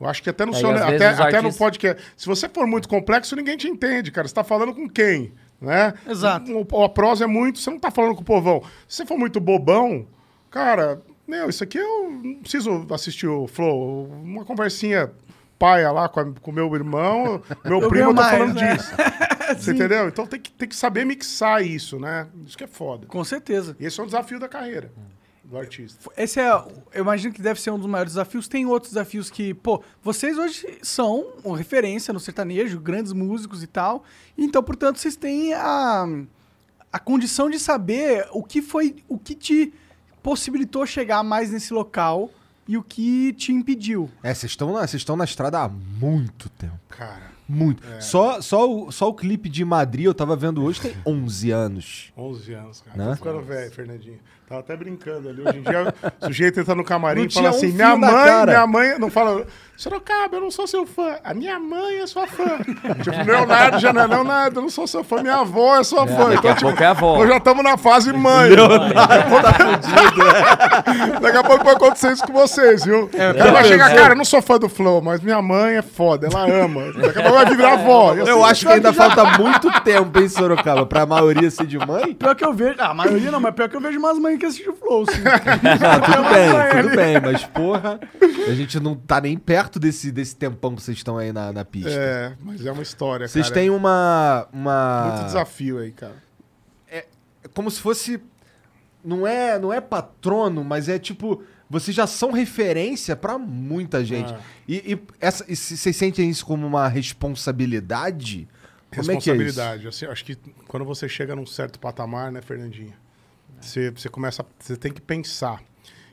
S4: Eu acho que até no,
S5: É,
S4: seu, até, até no
S5: artistas-
S4: podcast. Se você for muito complexo, ninguém te entende, cara. Você tá falando com quem? Né?
S6: Exato.
S4: O, a prosa é muito. Você não tá falando com o povão. Se você for muito bobão, cara, meu, isso aqui eu não preciso assistir o Flow. Uma conversinha paia lá com o meu irmão, meu
S6: Eu
S4: primo
S6: ganho
S4: tá
S6: mais,
S4: falando
S6: né?
S4: disso. Você entendeu? Então tem que, tem que saber mixar isso, né? Isso que é foda.
S6: Com certeza.
S4: E esse é um desafio da carreira do artista.
S6: Esse é, eu imagino que deve ser um dos maiores desafios. Tem outros desafios que, pô, vocês hoje são uma referência no sertanejo, grandes músicos e tal. Então, portanto, vocês têm a, a condição de saber o que foi, o que te possibilitou chegar mais nesse local e o que te impediu.
S3: É, vocês estão na, vocês estão na estrada há muito tempo.
S4: Cara,
S3: Muito.
S4: É.
S3: Só, só, o, só o clipe de Madrid, eu tava vendo hoje, tem 11 anos.
S4: 11 anos, cara.
S3: Né?
S4: Tô ficando velho, Fernandinho. Tava até brincando ali. Hoje em dia, o sujeito entra no camarim
S3: Não
S4: e fala
S3: um
S4: assim:
S3: fio
S4: minha mãe,
S3: cara."
S4: minha mãe. Não fala, Sorocaba, eu não sou seu fã. A minha mãe é sua fã. tipo, Leonardo já não é Leonardo, eu não sou seu fã. Minha avó é sua fã.
S5: Daqui a pouco é a avó.
S4: Nós já estamos na fase mãe. Daqui a pouco vai acontecer isso com vocês, viu? o cara vai chegar, cara, eu não sou fã do Flow, mas minha mãe é foda, ela ama. Daqui a pouco vai virar avó.
S3: Eu acho que ainda falta muito tempo em Sorocaba pra maioria ser de mãe.
S6: Pior que eu vejo. Ah, a maioria não, mas pior que eu vejo umas mães que assistem o Flow, sim.
S3: Ah, tudo bem, tudo bem, mas porra, a gente não tá nem perto desse, desse tempão que vocês estão aí na, na pista.
S4: É, mas é uma história,
S3: Vocês
S4: cara.
S3: têm uma. uma...
S4: Muito desafio aí, cara.
S3: É como se fosse. Não é, não é patrono, mas é tipo. Vocês já são referência pra muita gente.
S4: Ah.
S3: E, e essa, e se- vocês sentem isso como uma responsabilidade? Como é que é isso?
S4: Responsabilidade. Assim, acho que quando você chega num certo patamar, né, Fernandinha? Você, você começa. Você tem que pensar.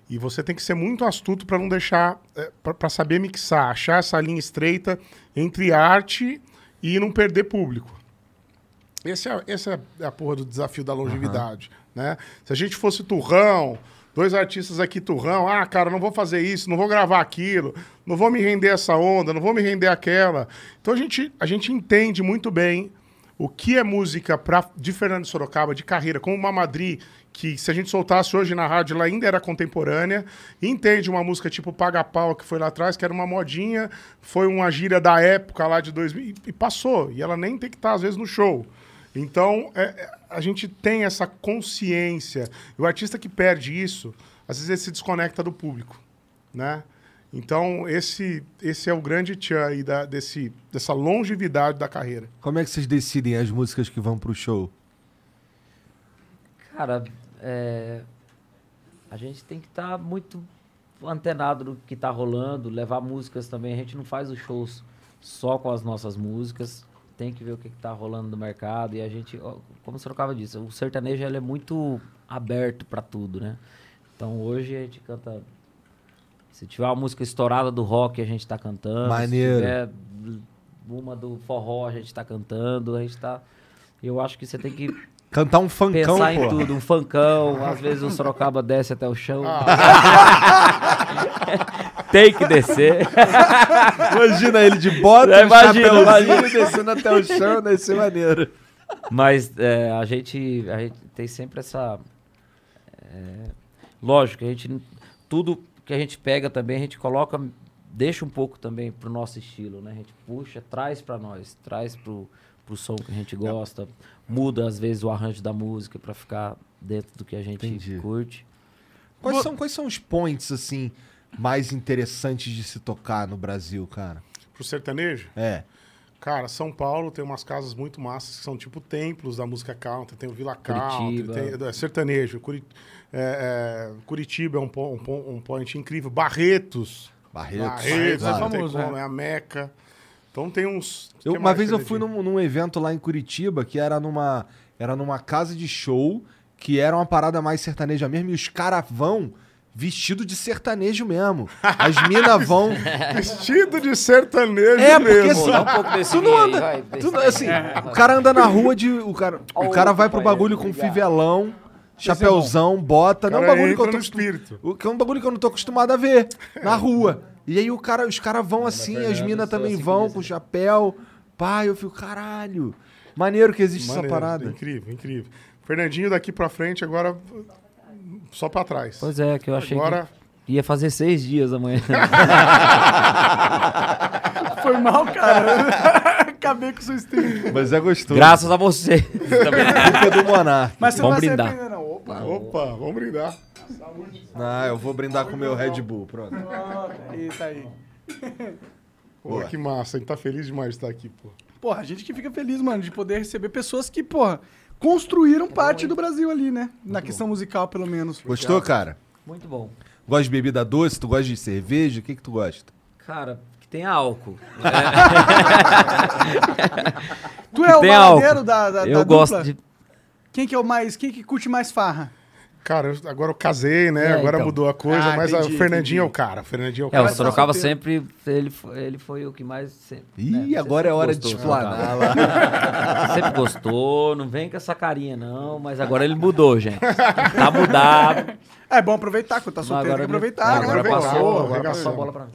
S4: E você tem que ser muito astuto para não deixar. É, para saber mixar, achar essa linha estreita entre arte e não perder público. Esse é, essa é a porra do desafio da longevidade, né? Se a gente fosse turrão, dois artistas aqui turrão, ah, cara, não vou fazer isso, não vou gravar aquilo, não vou me render essa onda, não vou me render aquela. Então a gente, a gente entende muito bem o que é música pra, de Fernando Sorocaba, de carreira, como uma Madri, que se a gente soltasse hoje na rádio, ela ainda era contemporânea, entende uma música tipo Paga Pau, que foi lá atrás, que era uma modinha, foi uma gíria da época lá de 2000, e, passou, e ela nem tem que estar, às vezes, no show. Então, é, é, a gente tem essa consciência, e o artista que perde isso, às vezes ele se desconecta do público, né? Então, esse, esse é o grande tchan aí da, desse, dessa longevidade da carreira.
S3: Como é que vocês decidem as músicas que vão pro show?
S5: Cara, é, a gente tem que estar muito antenado do que tá rolando, levar músicas também. A gente não faz os shows só com as nossas músicas. Tem que ver o que, que tá rolando no mercado. E a gente, como o Sorocaba disse, o sertanejo ele é muito aberto para tudo, né? Então hoje a gente canta. Se tiver uma música estourada do rock, a gente tá cantando.
S3: Maneiro.
S5: Se tiver uma do forró, a gente tá cantando. A gente tá. Eu acho que você tem que
S3: Cantar um funkão,
S5: pensar em
S3: pô.
S5: tudo, um funkão, às vezes um Sorocaba desce até o chão. Tem que descer.
S3: Imagina ele de bota,
S5: É, imagina,
S3: chapéuzinho,
S5: imagina.
S3: descendo até o chão, deve ser maneiro.
S5: Mas é, a, gente, a gente tem sempre essa. é, lógico, a gente. Tudo que a gente pega também, a gente coloca. Deixa um pouco também pro nosso estilo, né? A gente puxa, traz pra nós, traz pro, pro som que a gente gosta. Muda, às vezes, o arranjo da música pra ficar dentro do que a gente
S3: Entendi.
S5: curte.
S3: Quais são, quais são os points, assim, mais interessantes de se tocar no Brasil, cara?
S4: Pro sertanejo,
S3: É.
S4: cara, São Paulo tem umas casas muito massas que são tipo templos da música country. Tem o Vila Country, tem é, sertanejo. Curi- é, é, Curitiba é um, um, um point incrível. Barretos.
S3: Barretos.
S4: Barretos,
S3: claro.
S4: não tem
S6: famoso,
S4: como, é a Meca. Então tem uns...
S3: Eu- uma vez eu fui num, num evento lá em Curitiba que era numa, era numa casa de show que era uma parada mais sertaneja mesmo e os caras vão vestido de sertanejo mesmo. As minas vão.
S4: Vestido de sertanejo
S3: É, porque
S4: mesmo.
S3: assim,
S5: dá um pouco desse
S3: tu não
S5: aí,
S3: anda.
S5: vai,
S3: tu assim, o cara anda na rua de. O cara, o cara vai pro bagulho com fivelão, chapeuzão, bota. Não é um
S4: Cara,
S3: bagulho que eu tô
S4: espírito.
S3: o que é um bagulho que eu não tô acostumado a ver na rua. E aí o cara, os caras vão assim, as minas também
S5: assim
S3: vão com chapéu. Pai, eu fico, caralho. Maneiro que existe
S4: Maneiro,
S3: essa parada.
S4: Incrível, incrível. Fernandinho daqui pra frente, agora só pra trás.
S5: Pois é, que eu achei
S4: Agora,
S5: que ia fazer seis dias amanhã.
S6: Foi mal, cara. Acabei com sua stream.
S3: Mas é gostoso.
S5: Graças a você.
S3: Culpa do Monark.
S6: Mas você
S5: Vamos
S6: não vai
S5: brindar.
S6: se arrepender, não. Opa.
S4: opa, vamos brindar.
S3: Ah, eu vou brindar com o meu Red Bull, pronto.
S6: Eita aí.
S4: Pô,
S3: Boa.
S4: que massa, a gente tá feliz demais de estar aqui, pô.
S6: Porra, a gente que fica feliz, mano, de poder receber pessoas que, porra, construíram parte do Brasil ali, né? Na questão musical, pelo menos.
S3: Gostou, cara?
S5: Muito bom.
S3: Gosta de bebida doce? Tu gosta de cerveja? O que que tu gosta?
S5: Cara, que tem álcool.
S6: Tu é o
S5: álcool.
S6: da, da,
S5: eu
S6: da
S5: gosto
S6: dupla?
S5: de.
S6: Quem que é o mais... Quem que curte mais farra?
S4: Cara, eu- agora eu casei, né?
S5: É,
S4: agora
S5: então.
S4: mudou a coisa,
S6: Ah,
S4: mas
S6: entendi,
S4: o Fernandinho
S6: entendi.
S4: é o cara. O Fernandinho é o
S5: É,
S4: cara.
S5: o
S6: Mas
S5: Sorocaba sempre. Ele foi, ele foi o que mais. Sempre,
S3: Ih,
S5: né?
S3: Agora é hora de
S5: gostou,
S3: explanar lá.
S5: Sempre gostou, não vem com essa carinha, não, mas agora ele mudou, gente. Tá mudado.
S6: É bom aproveitar, quando tá solteiro, tem que
S5: ele-
S6: aproveitar,
S5: agora
S6: né?
S4: vem
S5: passou,
S4: lá,
S5: agora passou a bola pra mim.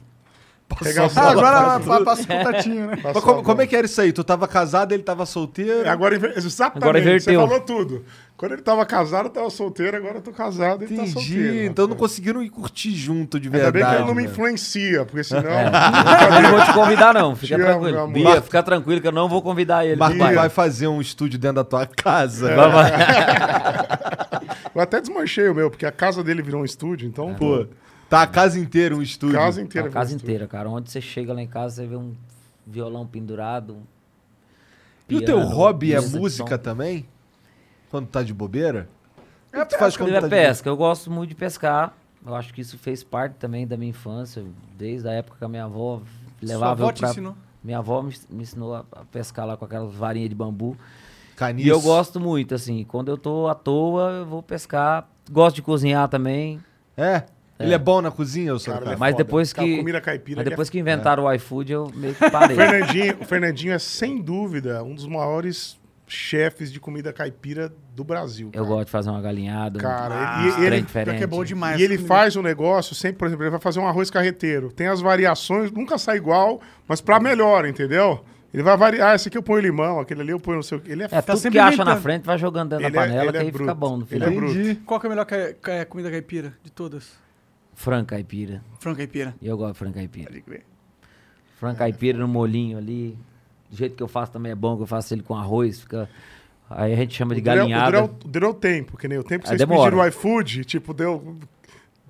S4: Pegar
S3: Passou
S6: Ah, agora pa- passa o contatinho, né?
S4: Passou
S3: como, como é que era isso aí? Tu tava casado, ele tava solteiro?
S4: Agora, inver- exatamente,
S5: Agora
S4: você falou tudo. Quando ele tava casado, eu tava solteiro, agora eu tô casado e ele tá
S3: Entendi.
S4: solteiro.
S3: então não conseguiram ir curtir junto de
S4: Ainda
S3: verdade.
S4: bem que ele não me
S3: né?
S4: influencia, porque senão...
S5: Eu não vou te convidar, não. Fica
S4: Te amo,
S5: tranquilo.
S4: amor.
S5: Bia, fica tranquilo que eu não vou convidar ele.
S3: Mas tu Vai. fazer um estúdio dentro da tua casa.
S5: Vai, vai.
S4: Eu até desmanchei o meu, porque a casa dele virou um estúdio, então, pô,
S3: Pô, tá a casa inteira um estúdio.
S4: casa
S5: A
S4: inteira.
S5: casa
S4: virou um
S5: inteira, cara. Onde você chega lá em casa, você vê um violão pendurado. um
S3: E o teu
S5: piano,
S3: hobby é
S5: de
S3: música também? Quando tá de bobeira?
S6: É,
S3: tu faz quando
S5: é
S3: tá de
S5: pesca. Eu gosto muito de pescar. Eu acho que isso fez parte também da minha infância, desde a época que a minha avó
S6: Sua
S5: levava
S6: avó
S5: eu
S6: te
S5: pra...
S6: ensinou.
S5: Minha avó me, me ensinou a, a pescar lá com aquelas varinhas de bambu.
S3: Caniço.
S5: E eu gosto muito, assim. Quando eu tô à toa, eu vou pescar. Gosto de cozinhar também.
S3: É? Ele é bom na cozinha, eu sou
S4: Cara, ele é
S5: Mas
S4: foda.
S5: depois
S4: Cara,
S5: que-
S4: comida caipira
S5: Mas
S4: é
S5: depois que inventaram o iFood, eu meio que
S4: O
S5: parei.
S4: Fernandinho, o Fernandinho é, sem dúvida, um dos maiores chefes de comida caipira do Brasil.
S5: eu
S4: cara.
S5: gosto de fazer uma galinhada.
S4: Cara,
S5: um
S4: e- e ele-
S5: diferente.
S6: que é bom demais.
S4: E ele faz um negócio sempre, por exemplo, ele vai fazer um arroz carreteiro. Tem as variações, nunca sai igual, mas pra melhor, entendeu? Ele vai variar, ah, esse aqui eu ponho limão, aquele ali eu ponho não sei o que. Ele é,
S5: É, tudo
S6: sempre
S5: que acha na frente, vai jogando dentro
S4: Ele
S5: da
S4: é-
S5: panela,
S4: ele
S5: que
S4: é
S5: aí
S4: bruto.
S5: fica bom no
S4: Ele é
S5: final.
S6: Qual que é a melhor ca- comida caipira de todas?
S5: Frango caipira.
S6: Frango caipira.
S5: Eu gosto de frango caipira.
S6: Pode crer.
S5: Frango caipira no molinho ali. Do jeito que eu faço também é bom, que eu faço ele com arroz, fica... Aí a gente chama de
S4: é-
S5: galinhada.
S4: O duro, é o, o duro é o tempo, que nem o tempo que vocês
S5: demora.
S4: pediram o iFood, tipo, deu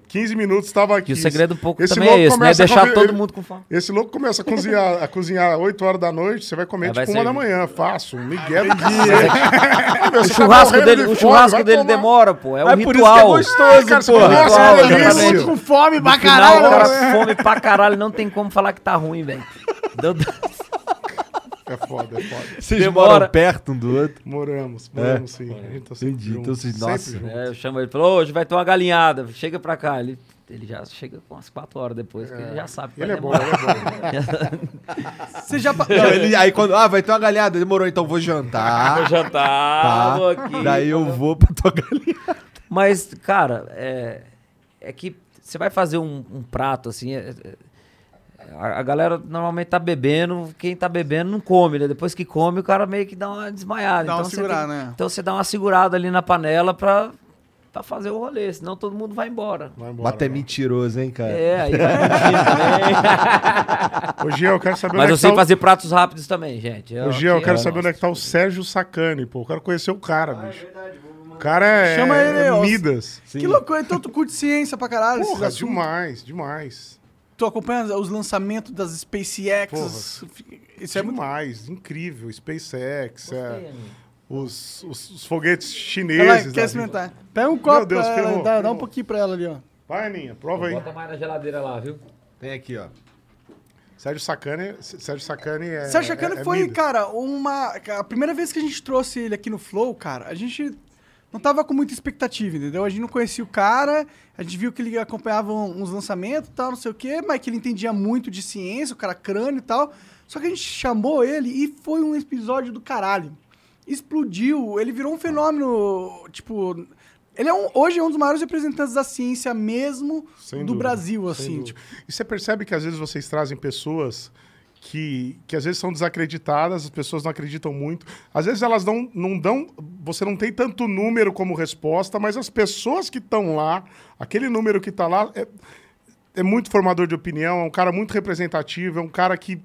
S4: 15 minutos, tava aqui.
S5: E o segredo um pouco
S4: Esse
S5: também é esse, né? Deixar
S4: comer-
S5: todo mundo com fome.
S4: Esse louco começa a cozinhar, a cozinhar 8 horas da noite, você vai comer
S5: Aí vai
S4: tipo uma da
S5: servir.
S4: manhã, fácil. Um Miguel do. Meu,
S5: O churrasco dele,
S4: de
S5: o
S4: fome,
S5: churrasco dele demora, pô. É um
S3: É por isso que é
S5: ritual.
S3: gostoso, pô.
S4: Nossa,
S5: Ritual,
S4: que delícia.
S5: exatamente.
S6: Com fome pra caralho.
S5: cara fome pra caralho, não tem como falar que tá ruim, velho. Deu-
S4: É foda, é foda.
S3: Vocês
S5: Demora.
S3: moram perto um do outro?
S4: Moramos, moramos sim. A gente tá sempre
S3: Entendi.
S4: junto,
S3: Então vocês-
S4: sempre
S3: nossa.
S4: junto.
S5: É, eu chamo ele, falou, hoje vai ter uma galinhada, chega pra cá. Ele, ele já chega com umas 4 horas depois, que ele já sabe que
S4: Ele é
S5: vai
S4: bom,
S5: demorar.
S4: ele é bom.
S6: Você já...
S3: Não, ele- aí quando. Ah, vai ter uma galhada. Demorou, então vou jantar.
S5: Vou jantar,
S3: Tá.
S5: vou aqui.
S3: Daí eu vou pra tua galinha.
S5: Mas, cara, é, é que você vai fazer um, um prato assim. É- é- a, a galera normalmente tá bebendo, quem tá bebendo não come, né? Depois que come, o cara meio que dá uma desmaiada.
S6: Dá uma
S5: você
S6: segurada,
S5: tem-
S6: né?
S5: Então você dá uma segurada ali na panela pra, pra fazer o rolê, senão todo mundo vai embora.
S4: Vai embora,
S3: Bata é
S4: vai.
S3: mentiroso, hein, cara?
S5: É, aí vai curtindo também.
S4: Ô, Jean, eu quero saber
S5: Mas
S4: onde
S5: eu
S4: é que
S5: sei
S4: tá o-
S5: fazer pratos rápidos também, gente.
S4: Ô, Jean, eu
S5: aqui,
S4: quero
S5: ó,
S4: saber onde é que tá o Sérgio Sacani, pô. Eu quero conhecer o cara, bicho. O cara é,
S6: Chama ele,
S4: é. Midas.
S6: Que loucura. Então tu curte ciência pra caralho.
S4: Porra, demais, demais.
S6: Tu acompanha os lançamentos das SpaceX. Isso é muito...
S4: demais, incrível. SpaceX, é,
S5: Gostei, amigo.
S4: os, os, os foguetes
S6: Ela
S4: chineses.
S6: quer
S4: lá.
S6: experimentar. Pega um copo
S4: Deus,
S6: pra ela,
S4: ferrou,
S6: dá, dá um pouquinho pra ela ali, ó.
S4: Vai, Aninha, prova aí.
S5: Bota mais na geladeira lá, viu?
S3: Tem aqui, ó.
S4: Sérgio Sacani, Sérgio Sacani é.
S6: Sérgio Chacana
S4: é- é
S6: foi,
S4: Midas.
S6: cara, uma. A primeira vez que a gente trouxe ele aqui no Flow, cara, a gente não tava com muita expectativa, entendeu? A gente não conhecia o cara, a gente viu que ele acompanhava uns lançamentos e tal, não sei o quê, mas que ele entendia muito de ciência, o cara crânio e tal. Só que a gente chamou ele e foi um episódio do caralho. Explodiu, ele virou um fenômeno, tipo. Ele é um, hoje é um dos maiores representantes da ciência mesmo
S4: Sem
S6: do
S4: dúvida,
S6: Brasil, assim. Tipo,
S4: E você percebe que às vezes vocês trazem pessoas que, que às vezes são desacreditadas, as pessoas não acreditam muito. Às vezes elas não, não dão. Você não tem tanto número como resposta, mas as pessoas que estão lá, aquele número que está lá, é, é muito formador de opinião, é um cara muito representativo, é um cara que.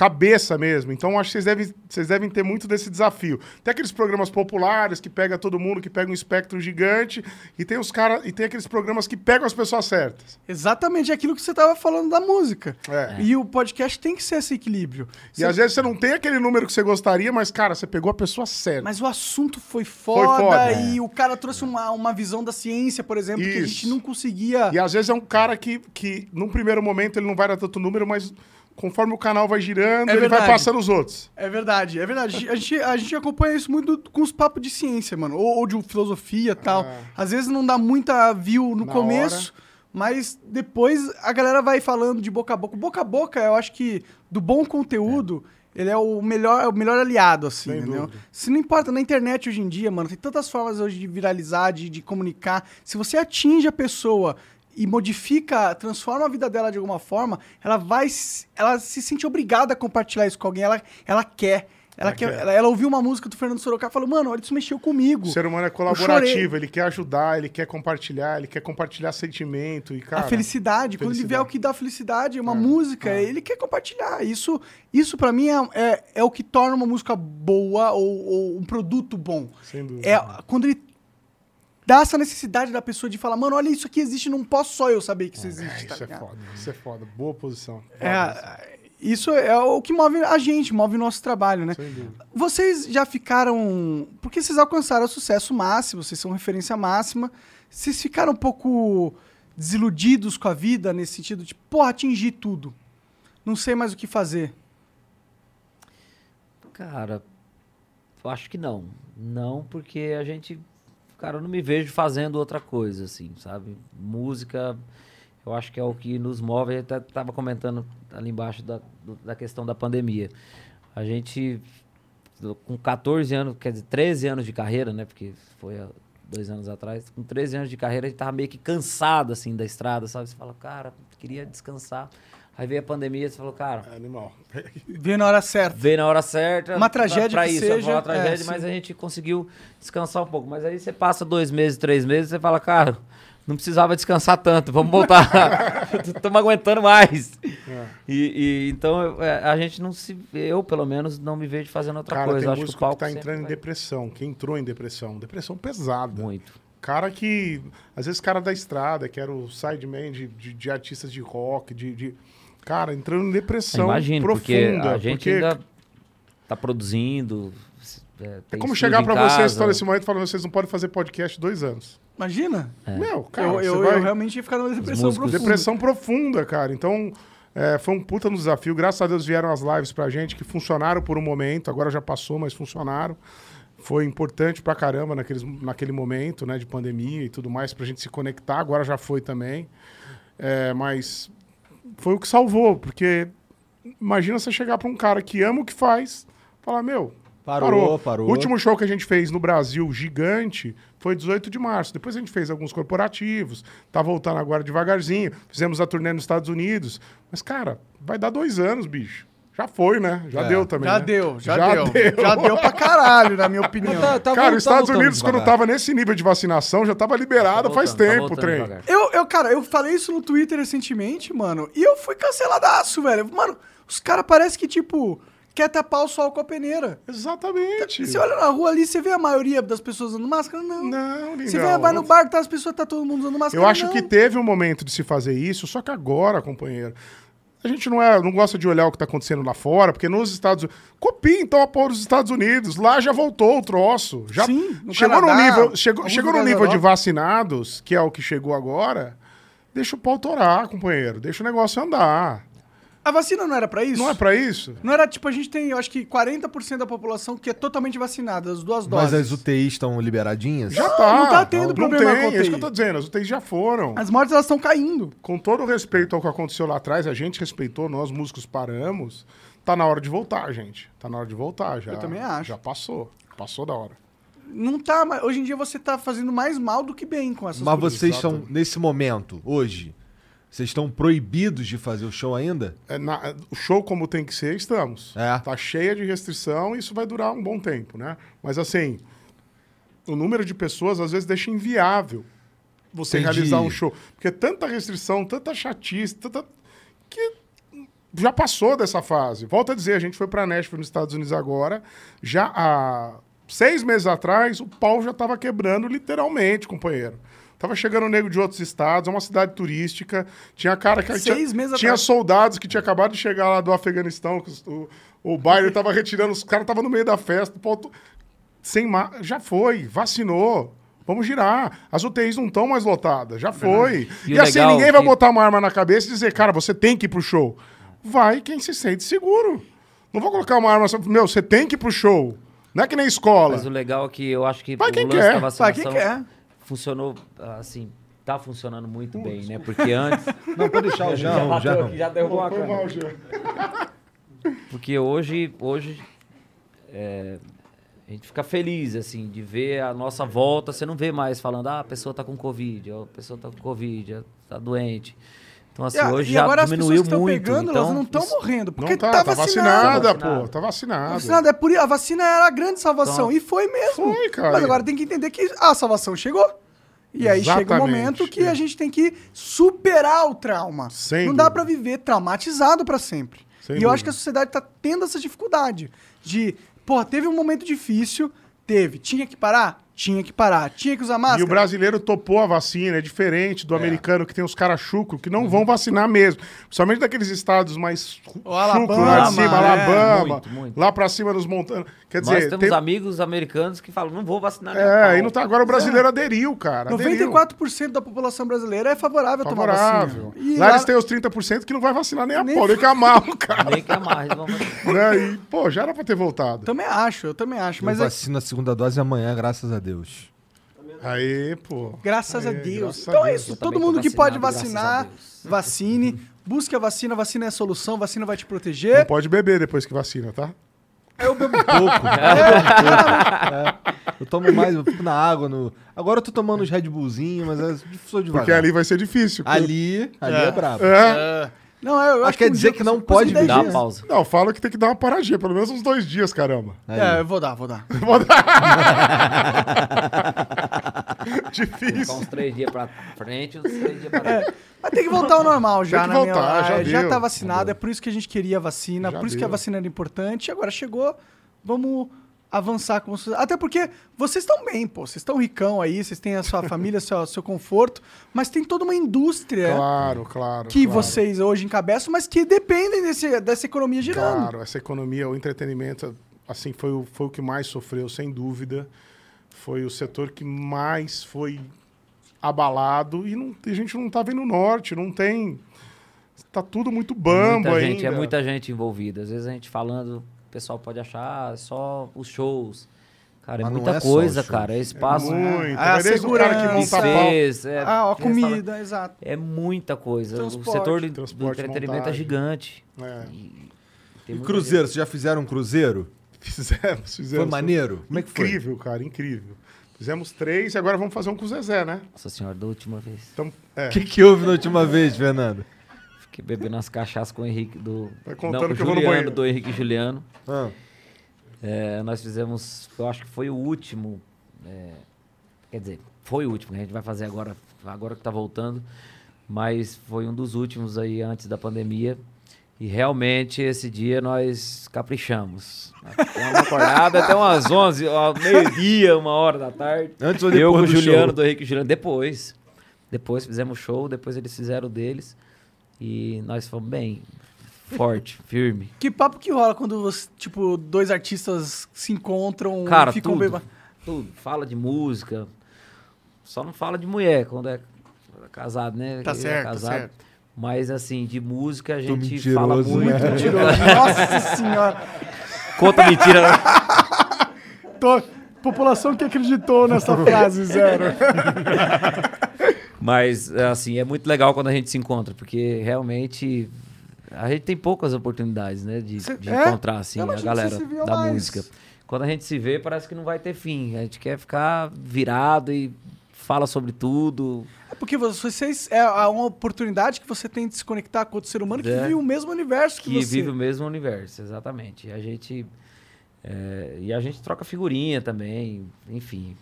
S4: Cabeça mesmo. Então, acho que vocês devem, vocês devem ter muito desse desafio. Tem aqueles programas populares que pega todo mundo, que pega um espectro gigante, e tem os cara, e tem aqueles programas que pegam as pessoas certas.
S6: Exatamente aquilo que você tava falando da música.
S4: É.
S6: E o podcast tem que ser esse equilíbrio.
S4: E às vezes você não tem aquele número que você gostaria, mas, cara, você pegou a pessoa certa.
S6: Mas o assunto foi foda,
S4: foda,
S6: e o cara trouxe uma, uma visão da ciência, por exemplo, que a
S4: Isso.
S6: gente não conseguia.
S4: E às vezes é um cara que, que, num primeiro momento, ele não vai dar tanto número, mas conforme o canal vai girando,
S6: É
S4: ele vai passando os outros.
S6: É verdade, é verdade. A gente, a gente acompanha isso muito com os papos de ciência, mano. Ou, ou de filosofia e tal. Às vezes não dá muita view no
S4: Na
S6: começo, mas depois a galera vai falando de boca a boca. Boca a boca, eu acho que do bom conteúdo. Ele é o melhor, é o melhor aliado, assim,
S4: Sem
S6: entendeu?
S4: dúvida.
S6: Se não importa, na internet hoje em dia, mano, tem tantas formas hoje de viralizar, de, de comunicar. Se você atinge a pessoa e modifica, transforma a vida dela de alguma forma, ela vai, ela se sente obrigada a compartilhar isso com alguém, ela, ela quer. Ela, quer. Ela, ela ouviu uma música do Fernando Sorocaba e falou, mano, olha, isso mexeu comigo.
S4: O ser humano é colaborativo, ele quer ajudar, ele quer compartilhar, ele quer compartilhar sentimento e, cara...
S6: a felicidade, quando ele vê
S4: felicidade.
S6: o que dá felicidade, uma
S4: É,
S6: música,
S4: é.
S6: ele quer compartilhar. Isso, isso para mim, é, é, é o que torna uma música boa ou, ou um produto bom.
S4: Sem dúvida.
S6: É quando ele dá essa necessidade da pessoa de falar, mano, olha, isso aqui existe, não posso só eu saber que isso
S4: É,
S6: existe. tá
S4: isso é
S6: ligado?
S4: foda, isso é foda. Boa posição.
S6: É, isso é o que move a gente, move o nosso trabalho, né? Vocês já ficaram. Porque vocês alcançaram o sucesso máximo, vocês são referência máxima. Vocês ficaram um pouco desiludidos com a vida nesse sentido de, porra, atingi tudo. Não sei mais o que fazer.
S5: Cara, eu acho que não. Não, porque a gente. Cara, eu não me vejo fazendo outra coisa, assim, sabe? Música, eu acho que é o que nos move. Eu até tava comentando ali embaixo da, da questão da pandemia. A gente, com 14 anos, quer dizer, 13 anos de carreira, né? Porque foi há dois anos atrás. Com 13 anos de carreira, a gente tava meio que cansado, assim, da estrada, sabe? Você fala, cara, queria descansar. Aí veio a pandemia, você falou, cara,
S4: É animal.
S6: Ver na hora certa.
S5: veio na hora certa.
S6: Uma tragédia
S5: pra
S6: que
S5: isso,
S6: seja,
S5: uma
S6: é,
S5: tragédia,
S6: sim.
S5: mas a gente conseguiu descansar um pouco. Mas aí você passa dois meses, três meses, você fala, cara, não precisava descansar tanto, vamos voltar. Estamos aguentando mais.
S4: É.
S5: E, e então é, a gente não se. Eu, pelo menos, não me vejo fazendo outra
S4: Cara,
S5: coisa.
S4: tem
S5: Eu acho que o
S4: que,
S5: palco
S4: tá
S5: sempre
S4: entrando em
S5: vai-
S4: depressão, que entrou em depressão. Depressão pesada.
S5: Muito.
S4: Cara que, às vezes, cara da estrada, que era o sideman de, de, de artistas de rock, de, de- Cara, entrando em depressão
S5: Imagino, porque
S4: profunda.
S5: a gente
S4: porque
S5: ainda tá produzindo. É,
S4: é como chegar
S5: casa.
S4: vocês, nesse momento, e falar, vocês não podem fazer podcast dois anos.
S6: Imagina.
S4: Meu, cara,
S6: eu, eu,
S4: vai...
S6: eu realmente ia ficar numa depressão profunda.
S4: Depressão profunda, cara. Então, é, foi um puta no desafio. Graças a Deus vieram as lives pra gente, que funcionaram por um momento. Agora já passou, mas funcionaram. Foi importante pra caramba naqueles, naquele momento, né, de pandemia e tudo mais, pra gente se conectar. Agora já foi também. É, mas foi o que salvou, porque imagina você chegar pra um cara que ama o que faz, falar, meu,
S3: Parou, parou.
S4: o último show que a gente fez no Brasil, gigante, foi 18 de março. Depois a gente fez alguns corporativos, tá voltando agora devagarzinho. Fizemos a turnê nos Estados Unidos. Mas, cara, vai dar dois anos, bicho. Já foi, né? Já
S3: É.
S4: deu também.
S6: Já
S4: né?
S6: deu, já,
S4: Já
S6: deu.
S4: deu.
S6: Já deu pra caralho, na minha opinião.
S3: Tá- tá
S4: Cara, os Estados Unidos, quando
S3: devagar.
S4: tava nesse nível de vacinação, já tava liberado
S5: Tá
S4: faz
S5: voltando, tá
S4: tempo o trem.
S5: devagar.
S6: Eu, eu, cara, eu falei isso no Twitter recentemente, mano, e eu fui canceladaço, velho. Mano, os caras parecem que, tipo, quer tapar o sol com a peneira.
S4: Exatamente.
S6: Você olha na rua ali, você vê a maioria das pessoas usando máscara? Não.
S4: Não,
S6: Você vê, vai no bar, tá as pessoas, tá todo mundo usando máscara?
S4: Eu acho
S6: não.
S4: que teve um momento de se fazer isso, só que agora, companheiro, a gente não, é, não gosta de olhar o que está acontecendo lá fora, porque nos Estados Unidos. Copia então a porra dos Estados Unidos. Lá já voltou o troço. Já
S6: Sim, no
S4: chegou
S6: Canadá,
S4: no nível, chegou, chegou no nível de vacinados, que é o que chegou agora. Deixa o pau torar, companheiro. Deixa o negócio andar.
S6: A vacina não era pra isso?
S4: Não é pra isso?
S6: Não era, tipo, a gente tem, eu acho que 40% da população que é totalmente vacinada, as duas
S3: Mas
S6: doses.
S3: as UTIs estão liberadinhas?
S4: Já tá.
S6: não tá tendo
S4: não
S6: problema
S4: tem,
S6: com
S4: é isso que eu tô dizendo. As UTIs já foram.
S6: As mortes, elas estão caindo.
S4: com todo o respeito ao que aconteceu lá atrás, a gente respeitou, nós músicos paramos. Tá na hora de voltar, gente. Tá na hora de voltar. Já,
S6: Eu também acho.
S4: Já passou. Passou da hora.
S6: Não tá, mas hoje em dia você tá fazendo mais mal do que bem com essas
S3: Mas
S6: coisas.
S3: vocês estão, nesse momento, hoje, vocês estão proibidos de fazer o show ainda?
S4: É, na- o show como tem que ser, estamos.
S3: É.
S4: Tá cheia de restrição e isso vai durar um bom tempo, né? Mas assim, o número de pessoas às vezes deixa inviável você
S3: Entendi.
S4: realizar um show. Porque tanta restrição, tanta chatice, tanta... que já passou dessa fase. Volto a dizer, a gente foi para Nashville nos Estados Unidos agora, já há seis meses atrás, o pau já estava quebrando literalmente, companheiro. Tava chegando nego de outros estados, é uma cidade turística. Tinha cara que
S6: Seis
S4: tinha, tinha soldados que tinha acabado de chegar lá do Afeganistão, o, o Biden tava retirando, os caras estavam no meio da festa, o pau to- sem ma... já foi, vacinou. Vamos girar. As UTIs não estão mais lotadas, já foi.
S5: E
S4: E, assim,
S5: legal
S4: ninguém vai
S5: que-
S4: botar uma arma na cabeça e dizer, cara, você tem que ir pro show. Vai quem se sente seguro. Não vou colocar uma arma, meu, você tem que ir pro show. Não é que nem escola.
S5: Mas o legal é que eu acho que
S4: Vai
S5: o
S4: quem
S5: lance
S4: quer.
S5: da
S6: Vai quem quer.
S5: Funcionou, assim, tá funcionando muito bem, né? Porque antes...
S3: Não, pode deixar o
S5: já,
S3: Jean.
S5: bateu
S3: Jean.
S5: aqui, já derrubou a
S4: Jean.
S5: Porque hoje, hoje é, A gente fica feliz, assim, de ver a nossa volta. Você não vê mais falando, ah, a pessoa tá com Covid, a pessoa tá com Covid, tá doente. Então, assim,
S6: E
S5: hoje
S6: e
S5: já
S6: agora as pessoas
S5: diminuiu
S6: que estão
S5: muito.
S6: pegando,
S5: então,
S6: elas não estão morrendo, porque
S4: Não tá,
S6: tá,
S4: tá
S6: vacinada.
S4: vacinada,
S5: Vacinada.
S4: pô. Tá vacinada.
S6: Vacinada, é por, a vacina era a grande salvação.
S5: Então-
S6: e foi mesmo.
S4: Foi, cara.
S6: Mas agora tem que entender que a salvação chegou. E aí chega um
S4: Exatamente,
S6: momento que
S4: é.
S6: a gente tem que superar o trauma.
S4: Sem
S6: Não dá
S4: dúvida.
S6: pra viver traumatizado pra sempre.
S4: Sem
S6: e eu
S4: dúvida.
S6: acho que a sociedade tá tendo essa dificuldade de, pô, teve um momento difícil, teve, tinha que parar, tinha que parar, tinha que usar máscara.
S4: E o brasileiro topou a vacina, é diferente do americano que tem os caras chucro que não vão vacinar mesmo. Principalmente daqueles estados mais
S6: O Alabama,
S4: chucro lá de cima,
S6: é.
S4: Alabama,
S5: Muito, muito.
S4: lá pra cima nos montanos. Quer
S5: Nós
S4: dizer,
S5: temos
S4: tem...
S5: amigos americanos que falam, não vou vacinar
S4: É, e não tá, agora o brasileiro aderiu, cara. aderiu.
S6: 94% da população brasileira é favorável, a tomar
S4: Favorável.
S6: vacina. E
S4: Lá, eles têm os 30% que não vai vacinar nem a
S6: Nem
S4: pau, nem que amarro, cara.
S5: Nem que amarre, eles vão vacinar.
S4: né? E, pô, já era pra ter voltado.
S6: Também acho, eu também acho.
S3: Mas
S6: Mas é,
S3: vacina a segunda dose amanhã, graças a Deus.
S4: Aí, pô.
S6: graças a
S4: Aí,
S6: Deus.
S4: graças a
S6: então é
S4: Deus.
S6: isso.
S5: Eu
S6: Todo mundo que pode
S5: a
S6: vacinar,
S5: Deus.
S6: vacine. Busque a vacina, vacina é a solução, vacina vai te
S4: Não
S6: proteger.
S4: pode beber depois que vacina, tá?
S3: Eu bebo pouco. eu, bebo pouco. É. Eu tomo mais, eu fico na água. No... Agora eu tô tomando uns Red Bullzinho, mas eu sou devagar.
S4: Porque ali vai ser difícil. porque-
S3: ali, ali é, brabo.
S4: É.
S6: Não, eu, eu
S3: Mas
S6: acho
S3: quer
S6: um
S3: dizer
S6: dia
S3: que não pode
S5: Dá uma pausa.
S4: Não, fala que tem que dar uma paradinha, pelo menos uns dois dias, caramba.
S3: Aí.
S6: É, eu vou dar, vou dar.
S5: Ficar
S4: Difícil.
S5: uns três dias pra frente, uns três dias pra trás.
S6: Mas tem que voltar ao normal já,
S4: que
S6: na
S4: voltar,
S6: minha...
S4: já
S6: é, já
S4: deu.
S6: tá vacinado, é por isso que a gente queria a vacina,
S4: Já
S6: por isso que a
S4: deu.
S6: vacina era importante. Agora chegou, vamos avançar com vocês. Até porque vocês estão bem, pô. Vocês estão ricão aí, vocês têm a sua família, seu, seu conforto, mas tem toda uma indústria
S4: Claro, claro.
S6: que
S4: claro.
S6: vocês hoje encabeçam, mas que dependem desse, dessa economia girando.
S4: Claro, essa economia, o entretenimento, assim, foi o, foi o que mais sofreu, sem dúvida. Foi o setor que mais foi abalado e não, a gente não tá vendo o norte, não tem. Tá tudo muito bambo
S5: muita
S4: ainda.
S5: gente, é muita gente envolvida. Às vezes a gente falando, o pessoal pode achar é só os shows. Cara, é
S3: Mas não
S5: muita
S3: é
S5: coisa, cara. É espaço.
S4: Muito.
S6: Ah,
S4: o cara que
S6: segurança.
S4: monta
S5: buffets, é,
S6: ah, ó,
S5: restaurante.
S6: comida, exato.
S5: É muita coisa.
S6: Transporte.
S5: o setor do, entretenimento é
S4: montagem.
S5: gigante.
S4: É.
S5: E,
S3: E cruzeiro, vocês já fizeram um cruzeiro?
S4: Fizemos, fizemos.
S3: Foi maneiro? Como é que foi?
S4: Incrível, cara, incrível. Fizemos três e agora vamos fazer um com o Zezé, né?
S5: Nossa senhora, da última vez.
S4: Então, é.
S3: O que, que houve na última vez, Fernando?
S5: Fiquei bebendo umas cachaças com o Henrique do.
S4: Vai contando
S5: não,
S4: que eu vou no
S5: Juliano,
S4: banheiro.
S5: do Henrique e Juliano.
S3: Ah,
S5: É, nós fizemos, eu acho que foi o último. é, quer dizer, foi o último, que a gente vai fazer agora, agora que tá voltando. Mas foi um dos últimos aí antes da pandemia. E realmente esse dia nós caprichamos. Ficamos acordados até umas 11, ó, meio-dia, uma hora da tarde.
S3: Antes ou
S5: Eu
S3: depois
S5: com o
S3: do
S5: Juliano,
S3: show?
S5: do Henrique e Juliano, depois. Depois fizemos show, depois eles fizeram o deles. E nós fomos bem, forte, firme.
S6: Que papo que rola quando, você, tipo, dois artistas se encontram
S5: Cara,
S6: e ficam
S5: tudo,
S6: bem...
S5: tudo. Fala de música. Só não fala de mulher quando é casado, né?
S6: Tá
S5: é
S6: certo, tá
S5: casado.
S6: certo.
S5: Mas assim, de música a gente fala
S3: né?
S5: muito.
S6: Nossa senhora.
S5: Conta mentira. né?
S6: Tô... População que acreditou nessa frase, zero.
S5: Mas assim, é muito legal quando a gente se encontra, porque realmente a gente tem poucas oportunidades, né, de,
S6: Cê-
S5: de
S6: é?
S5: encontrar assim a
S6: que
S5: galera da
S6: mais.
S5: música. Quando a gente se vê, parece que não vai ter fim. A gente quer ficar virado e fala sobre tudo.
S6: É porque vocês é uma oportunidade que você tem de se conectar com outro ser humano que
S5: É.
S6: vive o mesmo universo que,
S5: que
S6: você.
S5: vive o mesmo universo, exatamente. E a gente é, e a gente troca figurinha também, enfim.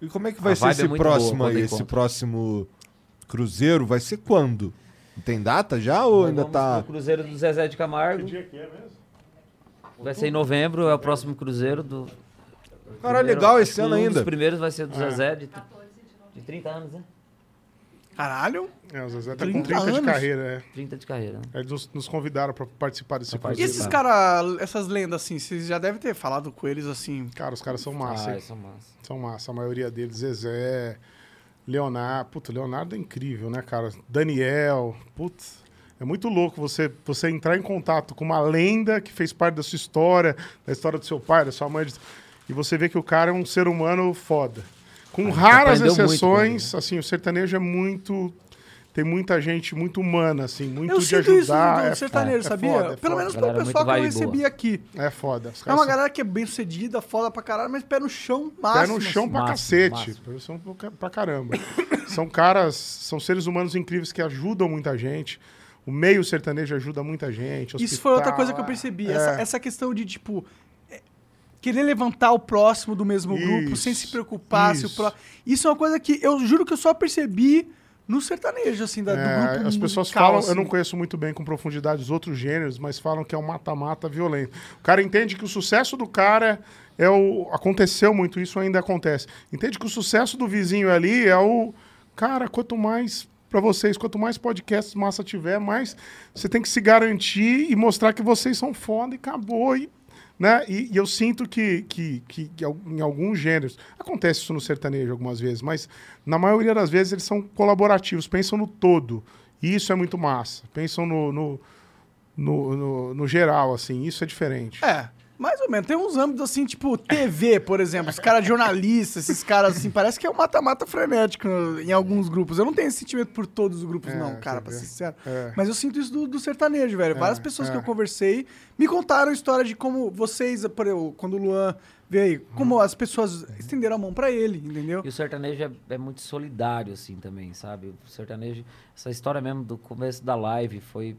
S3: E como é que vai
S5: A
S3: ser
S5: vibe
S3: esse
S5: é boa
S3: próximo aí? Esse próximo cruzeiro vai ser quando? Tem data já ou
S5: Nós
S3: ainda
S5: vamos
S3: tá.
S5: pro Cruzeiro do Zezé de Camargo.
S4: que dia que é mesmo?
S5: Vai ser em novembro, é o próximo cruzeiro do.
S3: Caralho,
S5: primeiro-
S3: legal esse
S5: que
S3: ano
S5: um
S3: ainda.
S5: dos primeiros vai ser do
S4: É.
S5: Zezé de, de 30 anos, né?
S6: Caralho.
S4: É, o Zezé tá com
S6: 30
S4: 30 de
S6: anos.
S4: carreira,
S5: 30 de carreira, né?
S4: é. Eles nos, nos convidaram pra participar desse
S5: Pra
S6: E esses caras, essas lendas assim, vocês já devem ter falado com eles assim.
S4: Cara, os caras são massa,
S5: Ah,
S4: hein?
S5: são massa.
S4: São massa, a maioria deles. Zezé, Leonardo. Puta, Leonardo é incrível, né, cara? Daniel. Putz, é muito louco você, você entrar em contato com uma lenda que fez parte da sua história, da história do seu pai, da sua mãe. E você vê que o cara é um ser humano foda. Com raras exceções,
S5: ele,
S4: assim, o sertanejo é muito. tem muita gente muito humana, assim, muito
S6: Eu
S4: de
S6: sinto isso
S4: ajudar.
S6: do
S4: é,
S6: sertanejo,
S4: é
S6: sabia?
S4: foda, é
S6: Pelo
S4: foda.
S6: menos pelo
S5: Galera
S6: pessoal que eu recebi aqui.
S4: É foda.
S6: É uma galera que é bem sucedida, foda pra caralho, mas pé no chão,
S4: pé
S6: máximo.
S4: no chão pra
S5: máximo,
S4: cacete.
S5: máximo.
S4: São pra- pra caramba. são caras, são seres humanos incríveis que ajudam muita gente. O meio sertanejo ajuda muita gente.
S6: Isso foi outra
S4: hospital,
S6: coisa que eu percebi.
S4: é.
S6: Essa, essa questão de, tipo, é, querer levantar o próximo do mesmo grupo sem se
S4: Isso,
S6: preocupar se o
S4: isso.
S6: pró... Isso é uma coisa que eu juro que eu só percebi no sertanejo, assim, da,
S4: É,
S6: do grupo
S4: as pessoas
S6: musical,
S4: falam,
S6: assim.
S4: eu não conheço muito bem com profundidade os outros gêneros, mas falam que é um mata-mata violento. O cara entende que o sucesso do cara é o. Aconteceu muito, isso ainda acontece. Entende que o sucesso do vizinho ali é o. Cara, quanto mais. Pra vocês, quanto mais podcasts massa tiver, mais você tem que se garantir e mostrar que vocês são foda e acabou. E, né? e, e eu sinto que, que, que, que em alguns gêneros, acontece isso no sertanejo algumas vezes, mas na maioria das vezes eles são colaborativos, pensam no todo. E isso é muito massa. Pensam no, no, no, no- no geral, assim, isso é diferente.
S6: É, mais ou menos. Tem uns âmbitos assim, tipo TV, por exemplo. Os caras jornalistas, esses caras assim, parece que é um mata-mata frenético em alguns grupos. Eu não tenho esse sentimento por todos os grupos,
S4: É,
S6: não, cara, pra ser sincero.
S4: É.
S6: Mas eu sinto isso do, do sertanejo, velho. Várias pessoas que
S4: é.
S6: eu conversei me contaram a história de como vocês, por exemplo, quando o Luan veio aí, como
S4: Uhum.
S6: as pessoas estenderam a mão pra ele, entendeu?
S5: E o sertanejo é, é muito solidário, assim, também, sabe? O sertanejo, essa história mesmo do começo da live foi,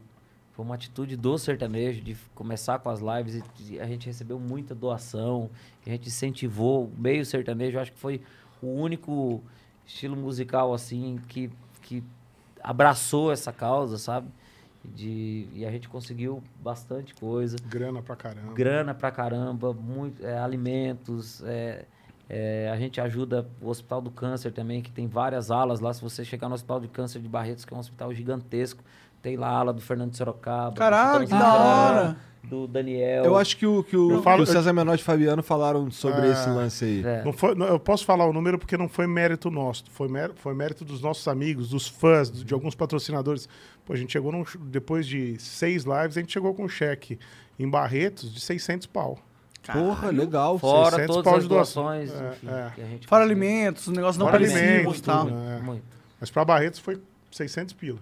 S5: foi uma atitude do sertanejo de começar com as lives e a gente recebeu muita doação, a gente incentivou meio sertanejo, acho que foi o único estilo musical, assim, que, que abraçou essa causa, sabe? De, e a gente conseguiu bastante coisa
S4: Grana pra caramba.
S5: grana pra caramba, muito, é, alimentos. é, é, a gente ajuda o Hospital do Câncer também, que tem várias alas lá. Se você chegar no Hospital de Câncer de Barretos, que é um hospital gigantesco, tem lá a ala do Fernando Sorocaba. do
S6: Caralho, que da hora!
S5: Do Daniel.
S3: Eu acho que o, que o,
S4: Eu falo-
S3: que o César Menor e Fabiano falaram sobre
S4: É.
S3: esse lance aí.
S5: É.
S4: Não foi, não- eu posso falar o número porque não foi mérito nosso, foi, mé- foi mérito dos nossos amigos, dos fãs, de alguns patrocinadores. Pô, a gente chegou num, depois de seis lives, a gente chegou com um cheque em Barretos de 600 pau.
S3: Porra, legal.
S5: Fora
S4: 600
S5: todas
S4: pau
S5: as doações,
S4: É,
S5: enfim,
S4: é.
S5: que a gente
S6: Fora
S5: conseguiu.
S6: alimentos, os negócios não
S4: Fora
S6: perecíveis
S4: alimentos,
S6: tal.
S5: Muito,
S4: É.
S5: muito.
S4: Mas pra Barretos foi 600 pila.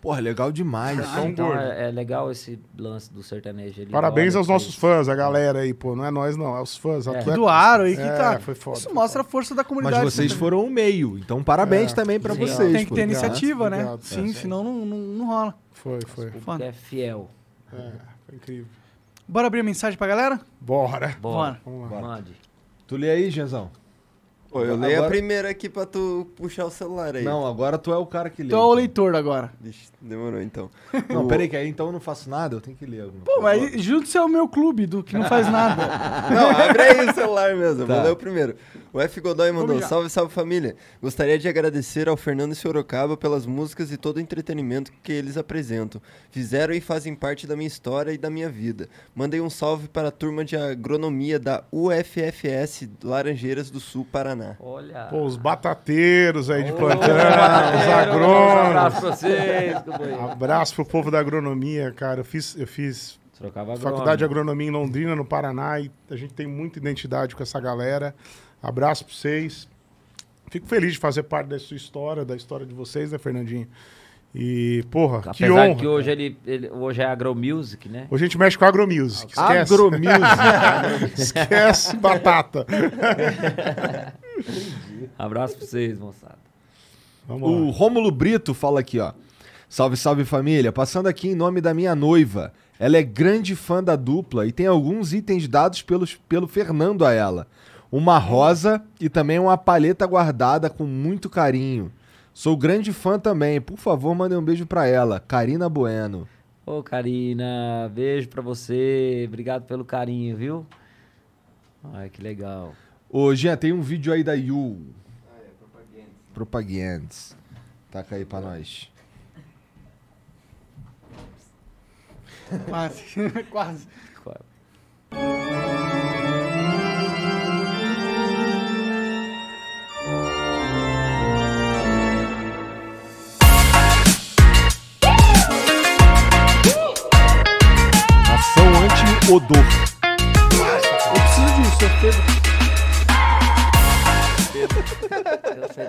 S3: Porra, legal demais.
S4: Tão
S5: Então é, é legal esse lance do sertanejo. ele
S4: Parabéns aos nossos
S5: isso.
S4: fãs, a galera aí, pô. Não é nós, não, é os fãs.
S5: É.
S4: atleta-
S6: Doaram aí, que,
S4: É,
S6: cara,
S4: foi foda,
S6: isso
S4: foi
S6: mostra a
S4: foda.
S6: força da comunidade.
S3: Mas vocês foram o meio. Então, parabéns
S4: É.
S3: também pra
S5: Sim.
S3: vocês.
S6: Tem que
S3: pô.
S6: ter
S4: Obrigado,
S6: iniciativa, né?
S4: obrigado.
S6: Sim,
S4: É.
S6: senão não, não, não rola.
S4: Foi, foi.
S6: Foda.
S5: é fiel.
S4: É, foi incrível.
S6: Bora abrir a mensagem pra galera?
S4: Bora.
S5: Bora.
S4: Vamos lá.
S5: Mande.
S3: Tu lê aí, Genzão?
S7: Pô, eu leio
S3: Agora-
S7: a primeira aqui pra tu puxar o celular aí.
S3: Não, agora tu é o cara que lê.
S6: Tu é o leitor agora.
S7: Vixe, demorou então.
S3: Não,
S7: O-
S3: peraí, que aí então eu não faço nada, eu tenho que ler alguma
S6: Pô,
S3: coisa.
S6: mas junto-se ao meu clube, do que não faz nada.
S7: Não, abre aí o celular mesmo.
S3: Tá.
S7: Vou ler o primeiro. O F. Godoy mandou:
S6: mijar.
S7: Salve, salve família. Gostaria de agradecer ao Fernando e Sorocaba pelas músicas e todo o entretenimento que eles apresentam. Fizeram e fazem parte da minha história e da minha vida. Mandei um salve para a turma de agronomia da UFFS Laranjeiras do Sul, Paraná.
S5: Olha.
S4: Pô, os batateiros aí de plantão, os
S5: Um
S4: agrônomos.
S5: abraço pra vocês.
S4: Abraço pro povo da agronomia, cara. Eu fiz, eu fiz
S5: Sorocaba
S4: faculdade de agronomia em Londrina, no Paraná, e a gente tem muita identidade com essa galera. Abraço pra vocês. Fico feliz de fazer parte da sua história, da história de vocês, né, Fernandinho? E, porra, que
S5: Apesar
S4: honra.
S5: que hoje, ele, ele- hoje é agromusic, né?
S4: Hoje a gente mexe com agromusic. Esquece.
S3: Agromusic.
S4: Esquece batata.
S5: Abraço pra vocês, moçada.
S4: Vamos
S3: o
S4: lá.
S3: Rômulo Brito fala aqui, ó. Salve, salve família. Passando aqui em nome da minha noiva. Ela é grande fã da dupla e tem alguns itens dados pelos, pelo Fernando a ela. Uma rosa e também uma palheta guardada com muito carinho. Sou grande fã também. Por favor, mandem um beijo pra ela. Karina Bueno.
S5: Ô, Karina, beijo pra você. Obrigado pelo carinho, viu? Ai, que legal.
S3: Ô, Jean, tem um vídeo aí da Yu. Propagandas. Taca aí pra nós.
S6: Quase. Quase.
S3: Ação anti-odor.
S6: Eu preciso disso, eu Pedro.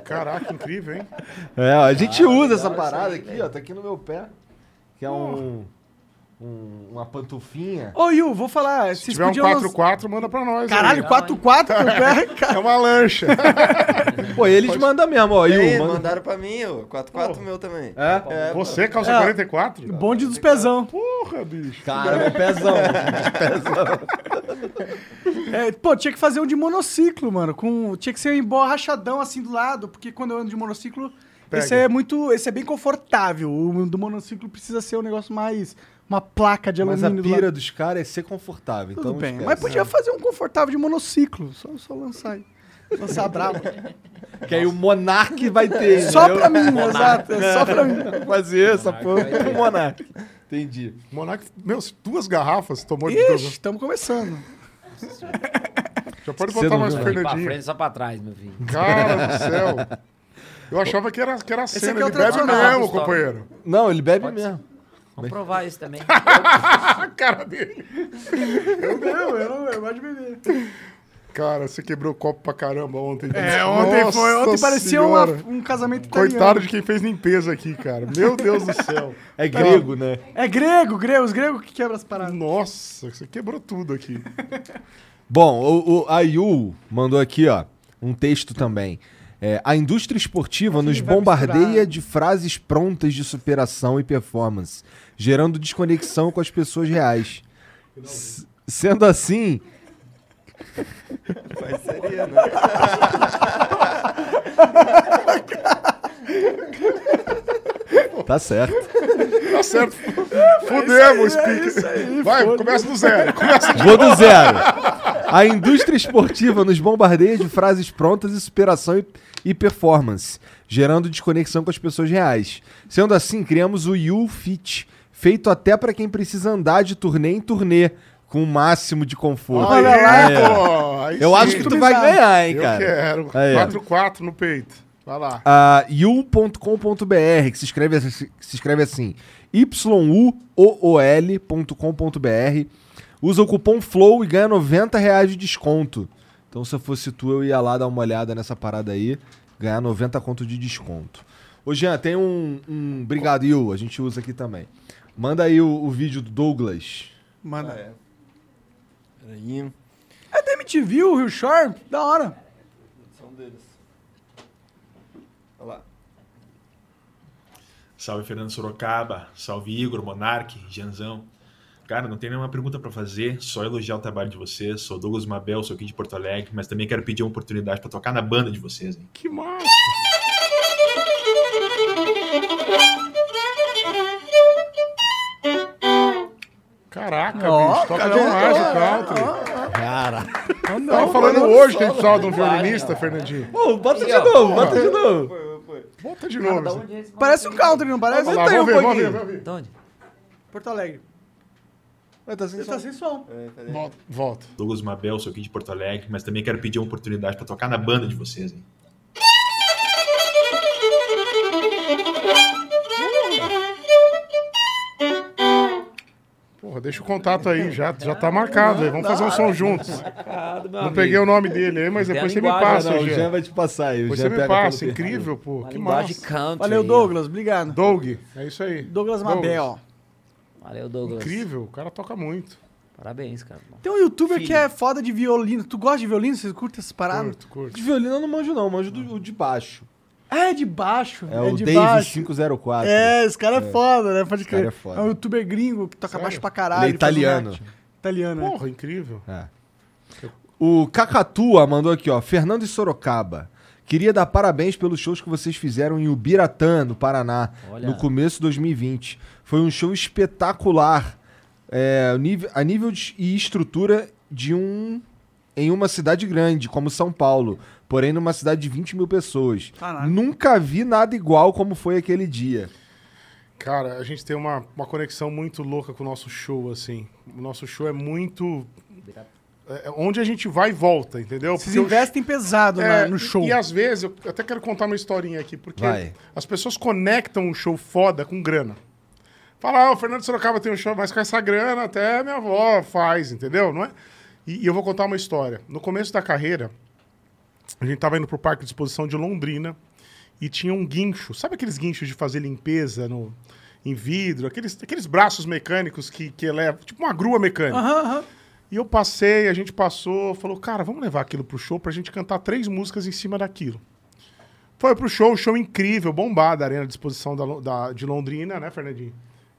S4: Caraca, incrível, hein?
S3: É, ó, a gente usa essa parada aqui, ó. Tá aqui no meu pé. Que é um. Um- uma pantufinha.
S6: Ô, Yu, vou falar.
S4: Se
S6: Vocês
S4: tiver um
S6: podiam... lançar-
S4: 4x4, manda pra nós.
S6: Caralho,
S4: aí.
S6: 4x4 no pé, cara.
S4: É uma lancha.
S3: Pô, eles mandam mesmo, ó.
S7: E
S3: Yu, manda...
S7: mandaram pra mim, ó. 4x4 meu também.
S3: É?
S7: É,
S4: Você, calça
S6: É.
S4: 44?
S6: Bonde dos pezão.
S4: Porra, bicho.
S3: Cara, meu pezão.
S6: É, pô, tinha que fazer um de monociclo, mano. Com, tinha que ser um emborrachadão assim do lado, porque quando eu ando de monociclo,
S4: Pega.
S6: esse é muito. Esse é bem confortável. O do monociclo precisa ser um negócio mais. Uma placa de
S3: Mas a
S6: alumínio do
S3: pira
S6: lado.
S3: dos caras é ser confortável.
S6: Tudo
S3: então
S6: bem. Mas podia fazer um confortável de monociclo. Só, só lançar aí. Lançar bravo.
S3: Que aí o Monark vai ter.
S6: Só
S3: entendeu?
S6: pra mim, exato. É só pra mim.
S3: Fazer essa porra pro Monark. Entendi.
S4: Monark, meu, duas garrafas tomou de
S6: Ixi, estamos começando.
S4: Já pode
S3: Você
S4: botar mais
S3: né?
S5: Pra
S4: Fernandinho.
S5: frente, só pra trás, meu filho.
S4: Cara do céu. Eu achava que era, que era cena.
S6: aqui é o
S4: Ele bebe mesmo, companheiro.
S3: Não, ele bebe mesmo.
S5: Vamos provar isso também.
S4: A cara dele.
S6: Eu, eu, não, eu gosto de beber.
S4: Cara, você quebrou o copo pra caramba ontem.
S6: É, ontem
S4: Nossa
S6: foi. Ontem parecia uma- um casamento italiano.
S4: Coitado de quem fez limpeza aqui, cara. Meu Deus do céu.
S3: É grego, né?
S6: É grego, grego, os gregos que quebram as paradas.
S4: Nossa, você quebrou tudo aqui.
S3: Bom, o, o Ayu mandou aqui, ó, um texto também. É, a indústria esportiva nos bombardeia
S6: misturar.
S3: de frases prontas de superação e performance, gerando desconexão com as pessoas reais. S- sendo assim,
S7: Mas seria, né?
S3: tá certo.
S4: Tá certo. Fudemos, Speak. Vai, começa do zero. Começa
S3: Vou do zero. A indústria esportiva nos bombardeia de frases prontas e superação e, e performance, gerando desconexão com as pessoas reais. Sendo assim, criamos o You Fit, feito até para quem precisa andar de turnê em turnê, com o máximo de conforto.
S4: Olha
S3: É.
S4: lá, pô. Aí
S3: Eu
S4: sim.
S3: acho que tu vai ganhar, hein,
S4: Eu
S3: cara.
S4: quero.
S3: Aí, ó.
S4: 4-4 no peito. Vai lá.
S3: a you.com.br, que se escreve, assim- se escreve assim, yuool.com.br. Usa o cupom FLOW e ganha 90 reais de desconto. Então, se eu fosse tu, eu ia lá dar uma olhada nessa parada aí, ganhar 90 conto de desconto. Ô, Jean, tem um, um... Obrigado, Yu, a gente usa aqui também. Manda aí o, o vídeo do Douglas.
S6: Mano.
S7: Ah, é. Peraí.
S6: É da MTV, o Rio Shore? Da hora.
S7: São deles. Olha lá.
S8: Salve Fernando Sorocaba, salve Igor, Monark, Janzão. Cara, não tenho nenhuma pergunta pra fazer, só elogiar o trabalho de vocês. Sou Douglas Mabel, sou aqui de Porto Alegre, mas também quero pedir uma oportunidade pra tocar na banda de vocês. Hein?
S4: Que massa. Caraca,
S6: Ó,
S4: bicho. Toca
S6: cara,
S4: demais o country.
S3: Cara.
S4: Tava falando hoje que a gente precisava de um violinista, Fernandinho.
S3: Ô, bota de novo, bota de novo.
S4: Bota de novo.
S6: Parece um country, não parece?
S4: Vamos lá,
S6: um
S4: vamos ver, vamos ver, vamos ver.
S5: De onde?
S6: Porto Alegre.
S3: Vai, tá sem
S6: Ele
S3: som.
S6: tá sem som.
S7: É, peraí.
S4: Volta, volta.
S8: Douglas Mabel, sou aqui de Porto Alegre, mas também quero pedir uma oportunidade pra tocar na banda de vocês. Hein?
S4: Porra, deixa o contato aí, já, já tá marcado aí. Vamos fazer um som juntos.
S5: Marcado,
S4: Não
S5: amigo.
S4: peguei o nome dele aí, mas
S5: Tem
S4: depois você me passa,
S3: Não, o
S4: Jean.
S3: Vai te passar aí. o
S4: Depois
S3: Jean
S4: você me passa, incrível, pô.
S5: Uma
S4: Que massa.
S5: country.
S6: Valeu. Douglas. Obrigado.
S4: Doug, é isso aí.
S6: Douglas Mabel.
S5: Valeu, Douglas.
S4: Incrível, o cara toca muito.
S5: Parabéns, cara.
S6: Tem um youtuber
S5: Filho.
S6: que é foda de violino. Tu gosta de violino? Você curte essas paradas?
S4: Curto, curto.
S3: De violino eu não manjo não, manjo do, o de baixo.
S6: É de baixo.
S3: É, o
S6: de
S3: Davis
S6: baixo.
S3: 504.
S6: É, esse cara é, foda, né? Pode crer.
S3: é foda.
S6: um youtuber gringo que toca
S4: Sério?
S6: baixo pra caralho.
S3: Ele é italiano.
S6: Italiano, é.
S4: Porra, incrível.
S3: É. O Cacatua mandou aqui, ó. Fernando e Sorocaba. Queria dar parabéns pelos shows que vocês fizeram em Ubiratã, no Paraná,
S5: Olha.
S3: no começo de 2020. Foi um show espetacular. É, a nível de- e estrutura de um. em uma cidade grande, como São Paulo. Porém, numa cidade de 20 mil pessoas.
S6: Caralho.
S3: Nunca vi nada igual como foi aquele dia.
S4: Cara, a gente tem uma, uma conexão muito louca com o nosso show, assim. O nosso show é muito. É é onde a gente vai e volta, entendeu?
S6: Vocês
S4: Porque o
S6: investem pesado
S4: É,
S6: na- no show.
S4: E às vezes, eu até quero contar uma historinha aqui, porque
S3: Vai.
S4: as pessoas conectam um show foda com grana. Fala, ah, o Fernando Sorocaba tem um show, mas com essa grana até minha avó faz, entendeu? Não é? E, e eu vou contar uma história. No começo da carreira, a gente tava indo pro Parque de Exposição de Londrina e tinha um guincho. Sabe aqueles guinchos de fazer limpeza no, em vidro? Aqueles, aqueles braços mecânicos que, que elevam, tipo uma grua mecânica.
S6: Aham, aham.
S4: E eu passei, a gente passou, falou, cara, vamos levar aquilo pro show pra gente cantar três músicas em cima daquilo. Foi pro show, show incrível, bombado, a Arena de Exposição da, da- de Londrina, né, Fernandinho?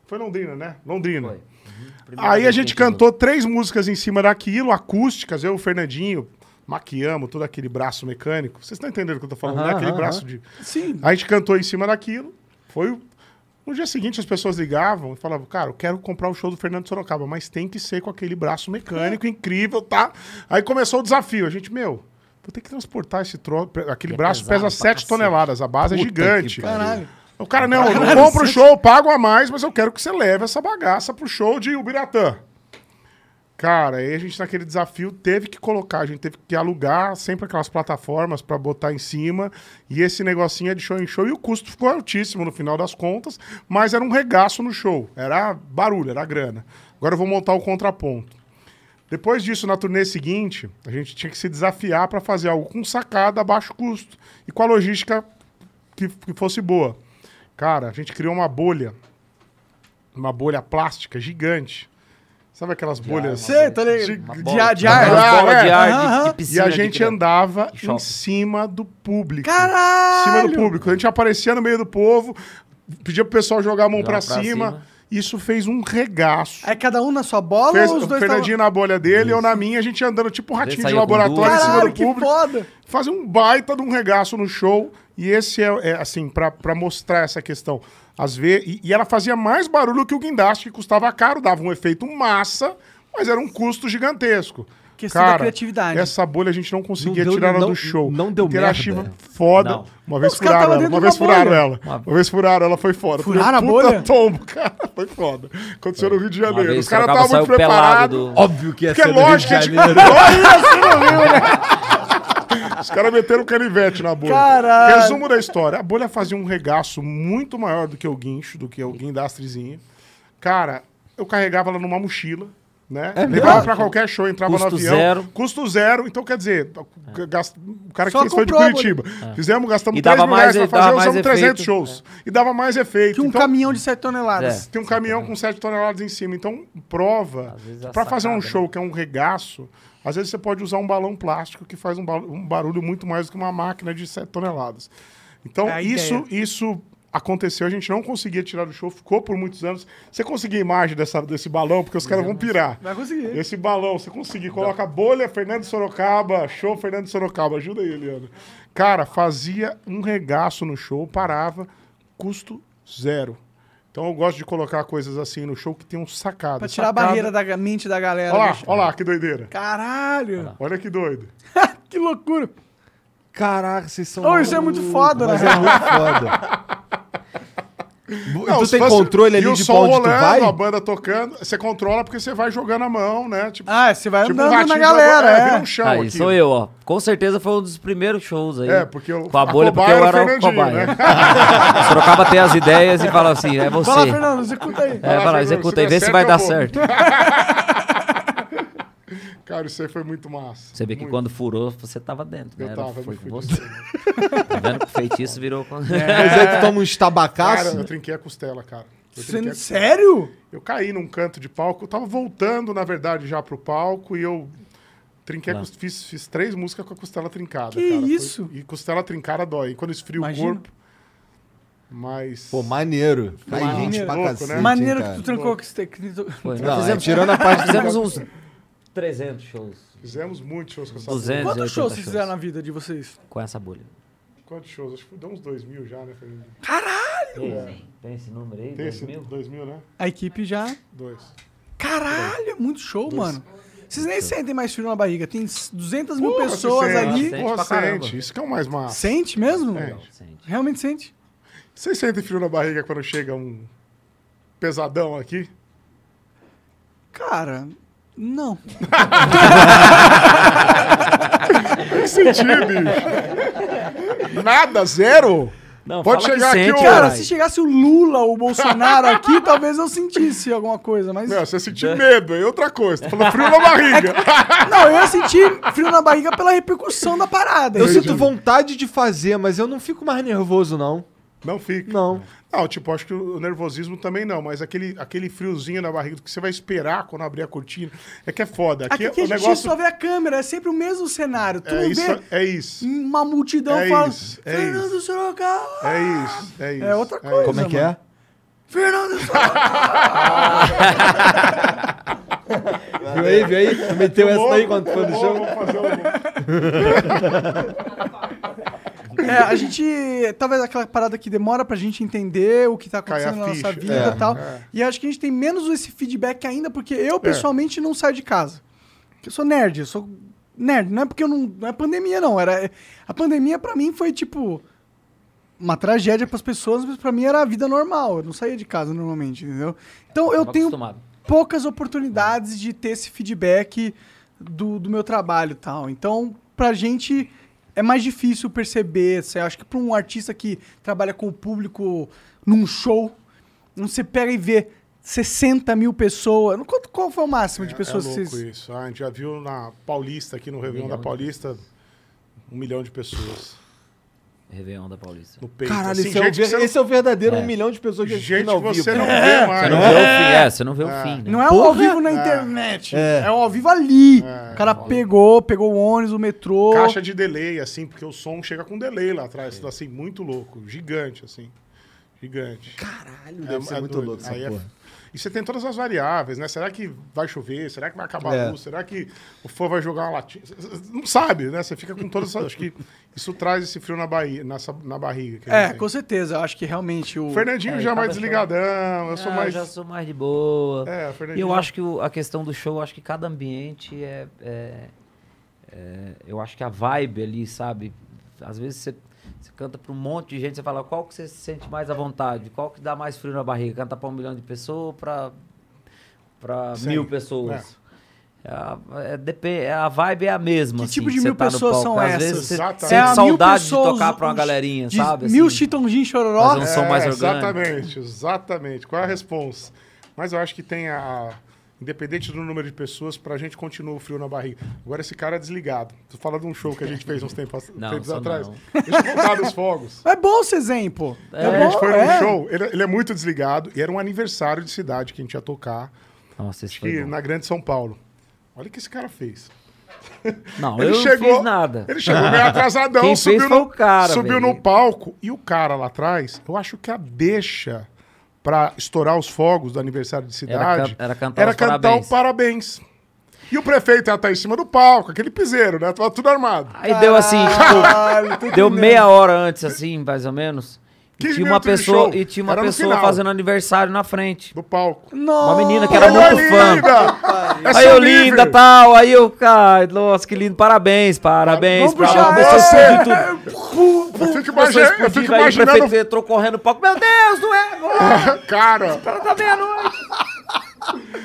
S4: Foi Londrina, né? Londrina.
S5: Foi. Uhum.
S4: Aí a gente cantou três músicas em cima daquilo, acústicas, eu, o Fernandinho, maquiamos todo aquele braço mecânico. Vocês estão entendendo o que eu tô falando, né? Aquele braço de.
S6: Sim.
S4: A gente cantou em cima daquilo. Foi. No dia seguinte as pessoas ligavam e falavam, cara, eu quero comprar o show do Fernando Sorocaba, mas tem que ser com aquele braço mecânico incrível, tá? Aí começou o desafio. A gente, meu, vou ter que transportar esse troço. Aquele
S5: é
S4: braço
S5: pesado
S4: pesa
S5: pra
S4: 7
S5: cacete.
S4: toneladas, a base é
S3: Puta
S4: gigante.
S3: que pariu.
S6: Caralho.
S4: O cara, não, eu não compro o show, pago a mais, mas eu quero que você leve essa bagaça pro show de Ubiratã. Cara, aí a gente naquele desafio teve que colocar, a gente teve que alugar sempre aquelas plataformas pra botar em cima, e esse negocinho é de show em show, e o custo ficou altíssimo no final das contas, mas era um regaço no show, era barulho, era grana. Agora eu vou montar o contraponto. Depois disso, na turnê seguinte, a gente tinha que se desafiar para fazer algo com sacada a baixo custo e com a logística que, que fosse boa. Cara, a gente criou uma bolha, uma bolha plástica gigante. Sabe aquelas bolhas?
S6: Sei, tá ligado?
S4: de-
S6: ar- de ar.
S4: É.
S5: ar de-
S6: Aham.
S5: de,
S4: E a gente andava em cima do público.
S6: Caralho!
S4: Em cima do público. A gente aparecia no meio do povo, pedia pro pessoal jogar a mão pra
S5: pra
S4: cima.
S5: cima.
S4: Isso fez um regaço.
S6: Aí cada um na sua bola
S4: Fez
S6: ou os
S4: o
S6: dois
S4: Fernandinho na bolha dele, eu na minha, a gente andando tipo um ratinho de laboratório em cima do
S6: que
S4: público.
S6: foda!
S4: Fazer um baita de um regaço no show. E esse é, é, assim, pra mostrar essa questão. Às vezes, e, e ela fazia mais barulho que o guindaste, que custava caro, dava um efeito massa, mas era um custo gigantesco.
S6: Questão da criatividade.
S4: Essa bolha a gente não conseguia
S3: Não deu-
S4: tirar ela
S3: não-
S4: do show.
S3: não deu
S4: Interativa
S3: merda.
S4: foda.
S5: Não.
S4: Uma vez
S6: Os
S4: furaram
S6: tavam
S4: ela. Uma vez furaram
S6: bolha.
S4: ela.
S5: Uma-
S4: Uma vez furaram ela, foi foda. Foi
S6: Furaram
S4: um
S6: a bolha?
S4: tombo, cara. Foi foda. Aconteceu no Rio de Janeiro. Os caras estavam muito preparados.
S5: do-
S3: Óbvio que ia
S4: Porque
S3: ser
S4: é
S3: do Rio de
S4: lógico que a gente
S3: Janeiro.
S4: Os caras meteram canivete na bolha.
S6: Caralho.
S4: Resumo da história. A bolha fazia um regaço muito maior do que o guincho, do que o guindastrezinho. Cara, eu carregava ela numa mochila, né? Levava pra qualquer show, entrava
S5: Custo
S4: no avião.
S5: zero.
S4: Custo zero. Então, quer dizer, gast- o cara que
S6: Só
S4: fez foi de Curitiba. Fizemos, gastamos
S5: E
S4: 3
S5: dava
S4: mil
S5: mais-
S4: reais pra
S5: dava
S4: fazer,
S5: mais
S4: usamos 300
S5: efeito.
S4: shows. E dava mais efeito.
S6: Que um
S4: Então,
S6: caminhão de 7 toneladas.
S5: É.
S4: tem um caminhão com 7 toneladas em cima. Então, prova.
S5: Às vezes é
S4: Pra fazer um
S5: sacada,
S4: show que é um regaço, às vezes você pode usar um balão plástico que faz um, ba- um barulho muito mais do que uma máquina de 7 toneladas. Então,
S6: É
S4: isso,
S6: ideia.
S4: isso aconteceu, a gente não conseguia tirar do show, ficou por muitos anos. Você conseguir a imagem dessa, desse balão, porque os caras vão pirar.
S6: Vai conseguir.
S4: Esse balão, você conseguir, coloca a bolha Fernando Sorocaba, show Fernando Sorocaba, ajuda aí, Eliana. Cara, fazia um regaço no show, parava, custo zero. Então eu gosto de colocar coisas assim no show que tem um sacado.
S6: Pra tirar
S4: Sacada-
S6: a barreira da mente da galera.
S4: Olha lá,
S6: bicho.
S4: olha lá, que doideira.
S6: Caralho!
S4: Olha que doido.
S6: que loucura!
S3: Caraca, vocês são.
S6: Ô, isso é muito foda,
S3: Mas
S6: né?
S3: é muito foda.
S4: Não,
S3: tu
S4: se
S3: tem
S4: fosse-
S3: controle ali
S4: e o
S3: de
S4: som
S3: pra onde tu
S4: rolando,
S3: vai?
S4: a banda tocando, você controla porque você vai jogando a mão, né? Tipo,
S6: Ah, você vai
S4: tipo um
S6: andando
S4: ratinho
S6: na galera, é.
S4: vira um chão
S5: Aí
S4: aqui.
S5: sou eu, ó. Com certeza foi um dos primeiros shows aí.
S4: É, porque eu-
S5: Com a
S4: a
S5: bolha, porque
S4: cobaia
S5: eu
S4: era o
S5: cobaia. Né? Sorocaba tem as ideias e fala assim, é você.
S6: Vai lá, Fernando, executa aí.
S5: É,
S4: lá, Fernando,
S5: executa
S4: se
S5: aí, vê se
S4: certo,
S5: vai dar certo.
S4: Cara, isso aí foi muito massa.
S5: Você vê que
S4: Muito.
S5: quando furou, você tava dentro, né?
S4: Eu
S5: Era-
S4: tava,
S5: foi com você. Tá vendo que o feitiço virou... com-
S3: Mas aí tu toma uns
S4: Cara,
S3: tabacaços.
S4: eu trinquei a costela, cara. Eu, a-
S6: Sério?
S4: eu caí num canto de palco, eu tava voltando, na verdade, já pro palco e eu trinquei fiz, fiz três músicas com a costela trincada.
S6: Que
S4: cara. Foi-
S6: isso?
S4: E costela trincada dói. E quando esfria
S6: Imagina.
S4: o corpo. Mas.
S3: Pô, maneiro. Cai
S4: Maneiro.
S3: gente pra
S4: Louco,
S3: cacete,
S4: né?
S6: Maneiro
S3: cara?
S6: que tu trancou que você... que
S5: Foi,
S3: Não,
S5: nós
S3: é, tirando a parte
S5: fizemos uns 300 shows
S4: Fizemos muitos shows com essa
S5: 200.
S4: bolha.
S6: Quantos
S5: 80
S6: shows vocês fizeram na vida de vocês?
S5: com essa bolha.
S4: Quantos shows? Acho que deu uns dois mil já, né, Fernando?
S5: Tem, tem esse número aí?
S4: Tem
S5: Dois
S4: esse
S5: mil?
S4: dois mil, né?
S6: A equipe já...
S4: Dois.
S6: Caralho, é muito show, mano. Vocês nem sentem mais frio na barriga. Tem 200 mil
S4: Porra,
S6: pessoas
S4: se sente,
S6: ali.
S5: Sente
S4: Porra, sente. Isso que é o mais massa.
S6: Sente mesmo?
S4: É.
S5: Sente.
S6: Realmente sente.
S4: Vocês sentem frio na barriga quando chega um pesadão aqui?
S6: Cara, não.
S4: Tem que sentir, bicho. Nada, zero?
S5: Não,
S4: Pode chegar aqui,
S5: sente,
S4: ô-
S6: Cara, se chegasse o Lula ou o Bolsonaro aqui, talvez eu sentisse alguma coisa, mas.
S4: Não, você sentir medo, é outra coisa. Tá falando frio na barriga.
S6: Não, eu ia sentir frio na barriga pela repercussão da parada.
S3: Eu sinto vontade de fazer, mas eu não fico mais nervoso, não.
S4: Não fica.
S3: Não.
S4: Não, tipo, acho que o nervosismo também não, mas aquele, aquele friozinho na barriga que você vai esperar quando abrir a cortina, é que é foda. Aqui,
S6: Aqui, a
S4: o
S6: gente
S4: negócio
S6: só vê a câmera, é sempre o mesmo cenário. Tu
S4: é isso,
S6: vê
S4: é isso.
S6: uma multidão
S4: É
S6: fala.
S4: isso, é
S6: Fernando
S4: isso.
S6: Sorocaba!
S4: É isso, é isso.
S6: É outra coisa.
S3: Como é que é?
S6: Fernando Sorocaba!
S3: Viu aí, viu aí? Meteu essa daí quando foi no show?
S4: vou fazer um-
S6: É, a gente. Talvez aquela parada que demora pra gente entender o que tá acontecendo na nossa vida
S3: É,
S6: e tal.
S4: é.
S6: E acho que a gente tem menos esse feedback ainda, porque eu, pessoalmente, não saio de casa. Porque eu sou nerd, eu sou nerd. Não é porque eu não. Não é pandemia, não. Era, a pandemia, pra mim, foi tipo. Uma tragédia pras pessoas, mas pra mim era a vida normal. Eu não saía de casa normalmente, entendeu? Então eu tenho
S5: acostumado.
S6: poucas oportunidades de ter esse feedback do, do meu trabalho e tal. Então, pra gente é mais difícil perceber. Você acha que pra um artista que trabalha com o público num show, você pega e vê 60 mil pessoas. Quanto, qual foi o máximo de pessoas
S4: é
S6: que
S4: louco
S6: vocês.
S4: isso. Ah, a gente já viu na Paulista, aqui no Réveillon da Paulista, um milhão de pessoas
S5: Réveillon da Paulista.
S4: no peito.
S3: Caralho,
S4: Assim,
S3: esse, é ver-
S4: você
S3: esse é o verdadeiro
S5: É.
S3: um milhão de pessoas que
S4: gente
S3: ao vivo.
S4: você não vê
S5: Você
S4: mais.
S5: não vê o fim, é, você não vê o fim, né?
S6: Não é o ao vivo na internet. É, o ao vivo ali. o cara pegou, pegou o ônibus, o metrô.
S4: Caixa de delay, assim, porque o som chega com delay lá atrás. Assim, muito louco. Gigante, assim. Gigante.
S3: Caralho, deve ser muito
S4: doido.
S3: louco essa
S4: Aí é-
S3: porra.
S4: E você tem todas as variáveis, né? Será que vai chover? Será que vai acabar
S3: É.
S4: a luz? Será que o fã vai jogar uma latinha? Não sabe, né? Você fica com todas essas... Acho que isso traz esse frio na, barriga, nessa, na barriga.
S6: É, com certeza. Eu acho que realmente o.
S4: O Fernandinho
S5: É,
S4: já é mais
S5: show-
S4: desligadão, eu sou
S5: Ah,
S4: mais...
S5: já sou mais de boa.
S4: É, o
S5: E
S4: Fernandinho...
S5: eu acho que o- a questão do show, eu acho que cada ambiente é, é- é- Eu acho que a vibe ali, sabe? Às vezes você, você canta pra um monte de gente, você fala qual que você se sente mais à vontade, qual que dá mais frio na barriga? Cantar pra um milhão de pessoas pra
S4: Sim,
S5: mil pessoas? É a, é, depen- é a vibe é a mesma.
S6: Que
S5: assim,
S6: tipo de mil
S5: tá
S6: pessoas são
S5: Às
S6: essas?
S5: vezes você sente
S6: É
S5: saudade
S6: pessoas,
S5: de tocar pra uma galerinha,
S6: de
S5: sabe?
S6: Mil
S5: assim.
S6: chitãozinhos chororó.
S5: Fazer um som mais
S4: É,
S5: orgânico.
S4: Exatamente, exatamente. Qual é a resposta? Mas eu acho que tem a. Independente do número de pessoas, pra gente continua o frio na barriga. Agora esse cara é desligado. Tu fala de um show que a gente fez uns tempos,
S5: Não,
S4: tempos atrás.
S5: não.
S4: Deixa eu contar dos fogos.
S6: É bom esse exemplo. É,
S4: a gente
S6: bom,
S4: foi num
S6: é.
S4: show, ele, ele é muito desligado, e era um aniversário de cidade que a gente ia tocar,
S5: Nossa, foi
S4: que
S5: bom.
S4: na Grande São Paulo. Olha o que esse cara fez.
S5: Não,
S4: Ele
S5: eu
S4: chegou,
S5: não fiz nada.
S4: Ele chegou meio atrasadão,
S5: Quem
S4: subiu,
S5: fez foi
S4: no,
S5: o cara,
S4: subiu no palco. E o cara lá atrás, eu acho que a deixa pra estourar os fogos do aniversário de cidade
S5: can- era cantar
S4: era
S5: os
S4: cantar
S5: parabéns.
S4: o parabéns. E o prefeito ia estar em cima do palco, aquele piseiro, né? Tava tudo armado.
S5: Aí deu assim, tipo, deu meia hora antes, assim, mais ou menos. E
S4: 15
S5: tinha uma pessoa, e tinha uma
S4: Era
S5: pessoa fazendo aniversário na frente.
S4: Do palco.
S5: Uma menina que era muito fã.
S4: linda! É
S5: Aí eu linda tal, aí eu, cara, nossa, que lindo, parabéns, parabéns.
S6: Vamos puxar
S5: pra- a
S4: você.
S5: explodir tudo.
S4: Eu fico, imagi- eu fico
S5: aí o
S4: imaginando.
S5: prefeito entrou correndo no palco. Meu Deus, não é agora,
S4: Cara,
S5: tá meia-noite.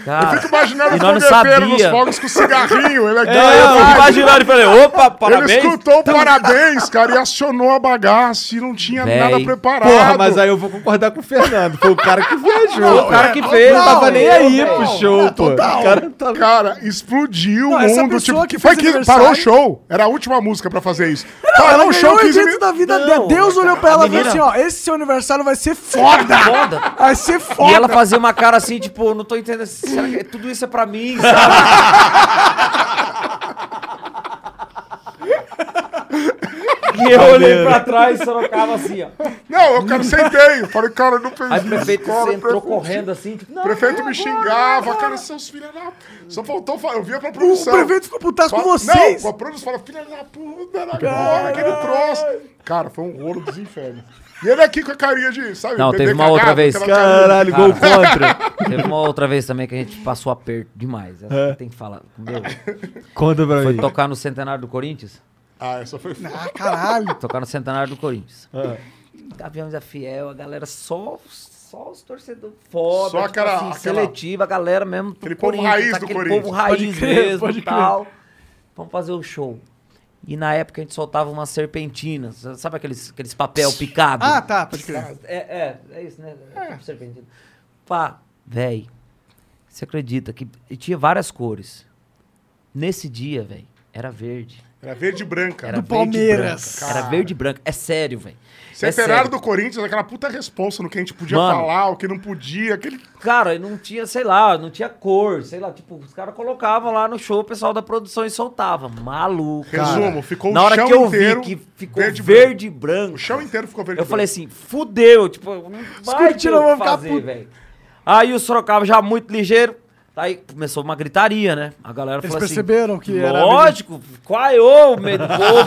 S5: Cara,
S4: eu fico imaginando o
S5: não
S4: fogueteiro nos fogos com cigarrinho. Ele é,
S5: É, eu fico imaginando e falei, opa,
S4: Ele
S5: parabéns.
S4: escutou o parabéns, cara, e acionou a bagaça e não tinha
S5: Véi.
S4: nada preparado.
S3: Porra, mas aí eu vou concordar com o Fernando. Foi o cara que viajou.
S5: Foi o cara que fez,
S3: Não tava
S5: não,
S3: nem aí pro show, pô. O cara tava...
S4: Cara, explodiu
S6: Não,
S4: o mundo. Tipo,
S6: que
S4: foi que parou o show. Era a última música pra fazer isso.
S6: Ela
S4: Parou o show
S6: ganhou o
S4: 15
S6: evento
S4: minutos.
S6: da vida
S5: Não,
S6: dela. Deus olhou pra ela e falou assim, ó, esse seu aniversário vai ser foda.
S5: Foda.
S6: Vai ser foda.
S5: E ela fazia uma cara assim, tipo, não tô entendendo. Será que tudo isso é pra mim, sabe? e eu olhei pra trás e sorocava assim, ó.
S4: Não, eu cara, sentei. Eu falei, cara, eu não pensei.
S5: Aí o prefeito
S4: cara,
S5: entrou
S4: prefeito-
S5: correndo assim, tipo, não,
S4: O prefeito
S5: não,
S4: me xingava, cara, seus filhos da... Só faltou, fa- eu via pra
S6: O
S4: produção.
S6: prefeito ficou putaço com vocês.
S4: Não, a produção fala, filha da puta, era agora, aquele troço. Cara, foi um rolo dos infernos. E ele aqui com a carinha de, sabe,
S5: Não, teve uma
S4: cagado,
S5: outra vez.
S3: Caralho, gol contra.
S5: Teve uma outra vez também que a gente passou aperto demais. Essa Tem que falar. Meu,
S3: Conta pra
S5: foi
S3: mim.
S5: tocar no centenário do Corinthians.
S4: Ah, essa foi...
S6: Ah, caralho.
S5: Tocar no centenário do Corinthians. Gaviões da Fiel, a galera só, só os torcedores foda,
S4: Só
S5: tipo
S4: aquela-
S5: assim,
S4: aquela-
S5: seletiva, a galera mesmo. do
S4: Aquele povo raiz do
S5: aquele
S4: Corinthians.
S5: povo raiz
S6: Pode crer,
S5: mesmo
S6: pode
S5: e tal. Vamos fazer o show. E na época a gente soltava umas serpentinas. Sabe aqueles, aqueles papel picado?
S6: Ah, tá, pode crer.
S5: É, é, é isso, né? É. Serpentina. Pá, véi, você acredita que e tinha várias cores. Nesse dia, véi, era verde.
S4: Era verde e branca.
S5: Era
S6: Do
S5: verde e
S6: Palmeiras.
S5: branca. Era verde e branca. É sério, velho. É
S4: Centenário
S5: sério.
S4: do Corinthians, aquela puta responsa no que a gente podia
S5: Mano.
S4: falar, o que não podia, aquele.
S5: Cara, não tinha, sei lá, não tinha cor, sei lá, tipo, os caras colocavam lá no show, o pessoal da produção e soltava. Maluco.
S4: Resumo, ficou
S5: Na
S4: o
S5: hora
S4: chão
S5: que eu
S4: inteiro
S5: vi que ficou
S4: verde
S5: verde,
S4: e
S5: e branco,
S4: O chão inteiro ficou verde
S5: eu
S4: e
S5: falei
S4: branco.
S5: assim, fudeu, tipo, não vai ter o que fazer, velho. Aí o Sorocaba já muito ligeiro, aí começou uma gritaria, né? A galera
S6: Eles
S5: falou assim...
S6: perceberam que era.
S5: Lógico, quaiou o meio do povo,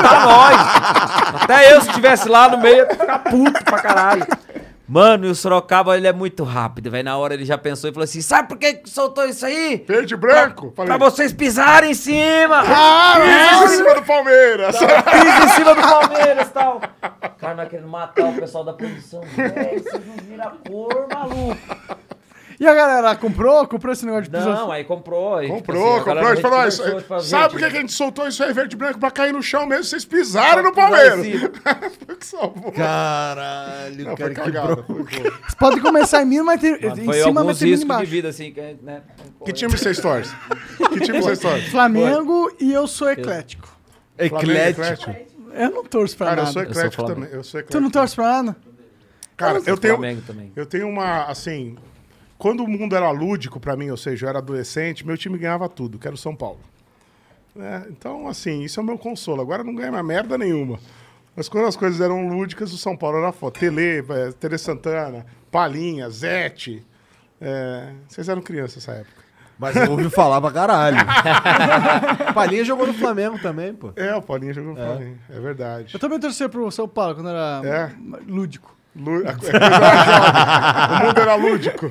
S5: pra nós. Até eu, se estivesse lá no meio, ia ficar puto pra caralho. Mano, e o Sorocaba, ele é muito rápido, velho. Na hora ele já pensou e falou assim: sabe por que soltou isso aí?
S4: Verde e branco?
S5: Pra
S4: Falei,
S5: vocês pisarem em cima!
S4: ah, mas em cima do Palmeiras!
S5: Pisa em cima do Palmeiras e tal. O cara não é querendo matar o pessoal da produção. Velho, vocês não viram a cor, maluco.
S6: E a galera comprou? Comprou esse negócio de pisou?
S5: Não, aí comprou. Aí, tipo
S4: Comprou,
S5: assim,
S4: comprou. A gente falou, isso-
S5: tipo,
S4: sabe
S5: gente-
S4: por que que a gente soltou isso aí verde e branco? Pra cair no chão mesmo, vocês pisaram no Palmeiras. Foi que salvou.
S3: Caralho,
S4: Não,
S3: cara.
S6: Vocês podem começar em mim, mas tem,
S5: Mano,
S6: em
S5: foi
S6: cima, mas tem
S5: de vida, assim, que, né?
S4: Que time vocês torcem? Que time vocês torcem?
S6: Flamengo e eu sou eclético.
S3: Eclético.
S6: Eu não torço pra
S4: Cara, eu
S6: nada.
S4: sou eclético
S5: Flamengo.
S4: também. Eu sou eclético.
S6: Tu não torce pra nada?
S4: Cara, eu tenho,
S5: Flamengo também.
S4: eu tenho uma, assim... Quando o mundo era lúdico pra mim, ou seja, eu era adolescente, meu time ganhava tudo, que era o São Paulo. né? então, assim, isso é o meu consolo. Agora não ganha mais merda nenhuma. Mas quando as coisas eram lúdicas, o São Paulo era foda. Tele, eh, Tele Santana, Palinha, Zete. É, vocês eram crianças nessa época.
S3: Mas eu ouvi falar pra caralho. Palinha jogou no Flamengo também, pô.
S4: É, o Paulinho jogou no Flamengo. É verdade.
S6: Eu também torcia pro São Paulo quando era
S4: É?
S6: lúdico.
S4: Jovem. O mundo era lúdico.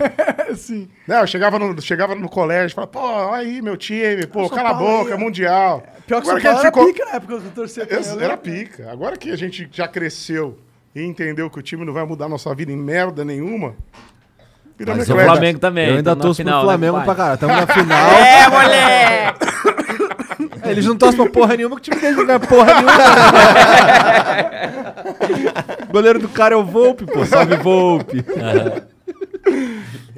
S6: Sim.
S4: Não, eu chegava no, chegava no colégio e falava, pô, olha aí meu time, pô,
S6: São
S4: cala a boca,
S6: aí,
S4: é mundial.
S6: Pior que
S4: Agora
S6: São Paulo
S4: a
S6: era
S4: ficou-
S6: pica na época que eu torcia também,
S4: Ex-
S6: eu
S4: Era
S6: lembro.
S4: pica. Agora que a gente já cresceu e entendeu que o time não vai mudar a nossa vida em merda nenhuma,
S5: Mas o. Flamengo também.
S3: Eu ainda torço
S5: final,
S3: pro Flamengo
S5: né,
S3: pra caralho. Tamo na final.
S5: É, moleque!
S3: Eles não torcem pra porra nenhuma, que o time deles não ganha porra nenhuma. goleiro do cara é o Volpe, pô. Salve Volpe.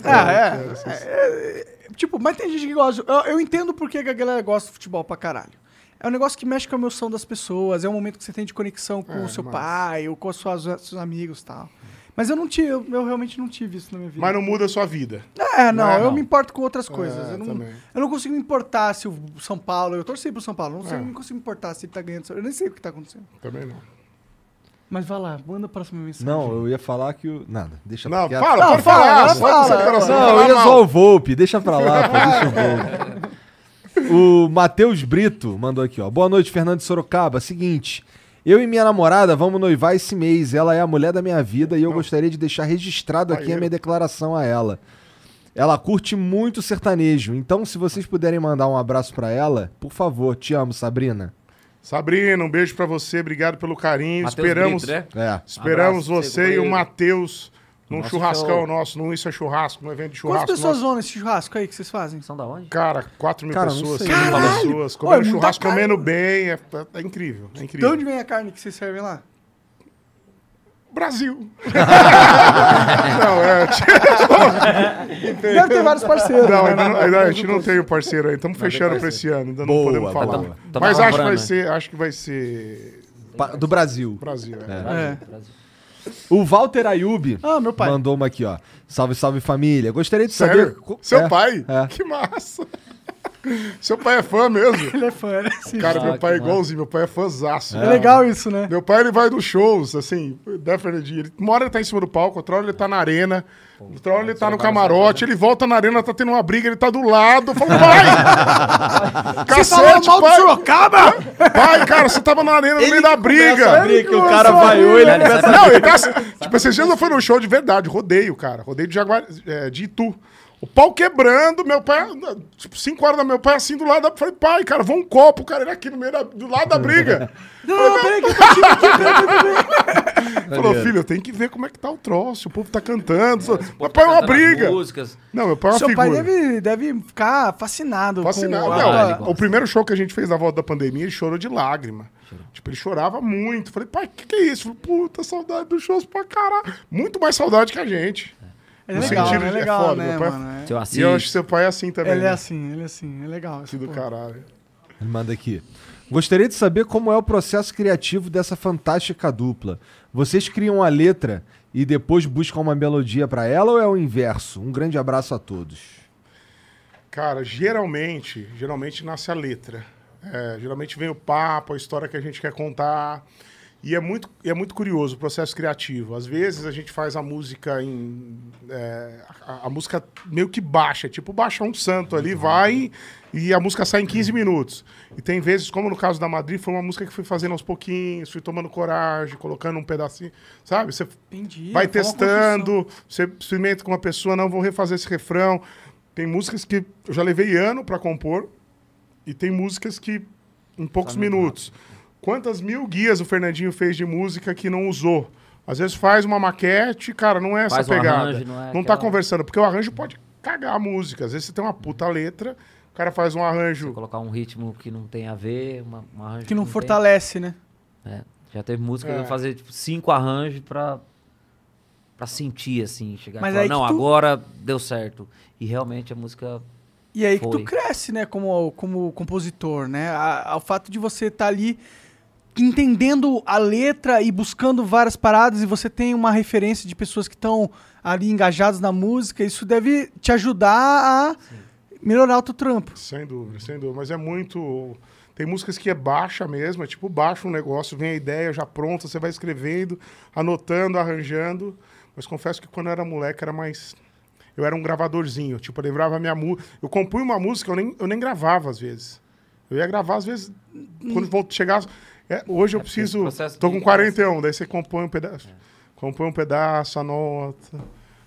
S6: Ah, é. É, é, Tipo, mas tem gente que gosta. Eu, eu entendo por que que a galera gosta de futebol pra caralho. É um negócio que mexe com a emoção das pessoas, é um momento que você tem de conexão com
S4: É,
S6: o seu
S4: mas-
S6: pai ou com os seus, amigos e tal. Mas eu não tive, eu, eu realmente não tive isso na minha vida.
S4: Mas não muda a sua vida.
S6: É, não,
S4: Não,
S6: eu
S4: não.
S6: me importo com outras coisas.
S4: É,
S6: eu, não, eu não consigo me importar se o São Paulo. Eu torci pro São Paulo, não, sei,
S4: É.
S6: não consigo me importar se ele tá ganhando. Eu nem sei o que tá acontecendo.
S4: Também não.
S6: Mas vai lá, manda a próxima mensagem.
S3: Não, eu ia falar que o. Nada, deixa
S4: Não,
S3: quieto.
S4: fala,
S6: Não,
S4: pode
S6: fala,
S4: Só
S6: fala,
S4: coração,
S3: Não,
S4: fala
S3: eu ia zoar o Volpe, deixa pra lá, pô, deixa o Volpe. O Matheus Brito mandou aqui, ó. Boa noite, Fernando de Sorocaba. Seguinte, eu e minha namorada vamos noivar esse mês. Ela é a mulher da minha vida e eu gostaria de deixar registrado aqui a minha declaração a ela. Ela curte muito sertanejo, então se vocês puderem mandar um abraço pra ela, por favor, te amo, Sabrina.
S4: Sabrina, um beijo pra você, obrigado pelo carinho.
S5: Matheus
S4: esperamos
S5: Brito, né?
S3: É.
S4: esperamos
S5: Abraço,
S4: você e o. Matheus num
S5: Nosso
S4: churrascão
S5: show.
S4: nosso, num Isso é Churrasco, num evento de
S6: Quantas
S4: churrasco.
S6: pessoas
S4: nosso.
S6: vão nesse churrasco aí que vocês fazem?
S5: São da onde?
S4: Cara, 4 mil
S3: Cara,
S4: pessoas,
S3: sei.
S4: 5 mil pessoas,
S6: Ô,
S4: comendo
S6: é muita
S4: churrasco,
S6: carne.
S4: comendo bem, é, é- é incrível, é
S6: De
S4: incrível.
S6: onde vem a carne que vocês servem lá?
S4: Brasil. não, é,
S6: Deve ter vários parceiros.
S4: não,
S6: né?
S4: ainda, não- ainda a gente não tem o parceiro aí, estamos fechando pra esse ano, ainda não
S3: Boa,
S4: podemos falar.
S3: boa.
S5: Tamo
S4: Mas acho que vai ser, acho que vai ser
S3: Do Brasil.
S4: Brasil. é.
S6: É.
S5: Brasil.
S3: O Walter Ayub
S6: Ah, meu pai.
S3: mandou uma aqui, ó. Salve, salve família. Gostaria de
S4: Sério?
S3: saber.
S4: Seu
S3: É,
S4: pai?
S3: é.
S4: Que massa. Seu pai é fã mesmo?
S6: Ele é fã, né? Sim.
S4: Cara,
S5: Ah,
S4: meu pai é igualzinho, meu pai é fãzaço.
S6: É legal isso, né?
S4: Meu pai, ele vai nos shows, assim, definitely. Ele, uma hora ele tá em cima do palco, outra hora ele tá na arena, outra hora ele tá no camarote, ele volta na arena, tá tendo uma briga, ele tá do lado. Eu falo, pai!
S6: Você falou
S4: Cacete,
S6: mal do
S4: pai!
S6: Sorocaba?
S4: Pai, cara, você tava na arena no meio da briga.
S6: Ele
S3: que o cara vaiou, ele
S6: né?
S3: começa
S4: Não, ele tá. Tipo, esses dias eu fui no show de verdade, rodeio, cara. Rodeio de Jaguar, é, de Itu. O pau quebrando, meu pai, tipo, 5 horas da meu pai assim do lado. Eu falei, pai, cara, vou um copo, cara, ele aqui no meio da, do lado da briga.
S6: Não, não, peraí que eu tô aqui, peraí.
S4: Falou, filho, tem que ver como é que tá o troço. O povo tá cantando. Meu
S5: Pô,
S4: pai é uma
S5: cantando as
S4: briga.
S5: Músicas.
S4: Não, meu pai é uma
S6: Seu
S4: figura.
S6: pai deve, deve ficar fascinado.
S4: Fascinado.
S6: Com
S4: Não,
S5: Ah, ele
S4: o primeiro show que a gente fez na volta da pandemia, ele chorou de lágrima. Tipo, ele chorava muito. Falei, pai, o que, que é isso? Falei, puta, saudade dos shows pra caralho. Muito mais saudade que a gente.
S6: É
S4: No
S6: legal,
S4: sentido
S6: é
S4: de- é
S6: legal,
S4: foda,
S6: né,
S4: pai-
S6: mano? É-
S5: Seu
S4: E
S5: Assis.
S4: eu acho que seu pai é assim também.
S6: Ele é
S4: né?
S6: assim, ele é assim, é legal.
S4: Que do
S6: pô.
S4: caralho.
S3: Ele manda aqui. Gostaria de saber como é o processo criativo dessa fantástica dupla. Vocês criam a letra e depois buscam uma melodia pra ela ou é o inverso? Um grande abraço a todos.
S4: Cara, geralmente, geralmente nasce a letra. É, geralmente vem o papo, a história que a gente quer contar. E é muito, é muito curioso o processo criativo. Às vezes a gente faz a música em. é, a, a música meio que baixa, tipo baixa um santo ali, vai e a música sai em 15 minutos. E tem vezes, como no caso da Madrid, foi uma música que fui fazendo aos pouquinhos, fui tomando coragem, colocando um pedacinho, sabe? Você
S6: Entendi.
S4: vai
S6: uma
S4: testando, você experimenta com uma pessoa, não, vou refazer esse refrão. Tem músicas que eu já levei ano para compor e tem músicas que em poucos
S5: muito
S4: minutos. Quantas mil guias o Fernandinho fez de música que não usou? Às vezes faz uma maquete, cara, não é essa
S5: Faz um
S4: pegada.
S5: arranjo, não é
S4: tá
S5: aquela-
S4: conversando, porque o arranjo pode cagar a música. Às vezes você tem uma puta letra, o cara faz um arranjo.
S5: Colocar um ritmo que não tem a ver, uma, um arranjo
S6: Que não
S5: tem.
S6: fortalece, né?
S5: É, já teve música
S4: É.
S5: que eu fazer tipo, cinco arranjos pra, pra sentir, assim, chegar
S6: Mas
S5: e falar,
S6: aí que
S5: não,
S6: tu-
S5: agora deu certo. E realmente a música.
S6: E aí que
S5: Foi.
S6: tu cresce, né, como, como compositor, né? A- Ao fato de você estar ali entendendo a letra e buscando várias paradas e você tem uma referência de pessoas que estão ali engajadas na música, isso deve te ajudar a melhorar o teu trampo.
S4: Sem dúvida, sem dúvida. Mas é muito. Tem músicas que é baixa mesmo, é tipo baixa um negócio, vem a ideia já pronta, você vai escrevendo, anotando, arranjando. Mas confesso que quando eu era moleque era mais. Eu era um gravadorzinho, tipo, eu lembrava a minha música. Eu compunha uma música, eu nem, eu nem gravava às vezes. Eu ia gravar às vezes, quando vou chegar. É, hoje eu
S5: É
S4: preciso. Tô com 41, daí você compõe um pedaço. Compõe um pedaço, anota.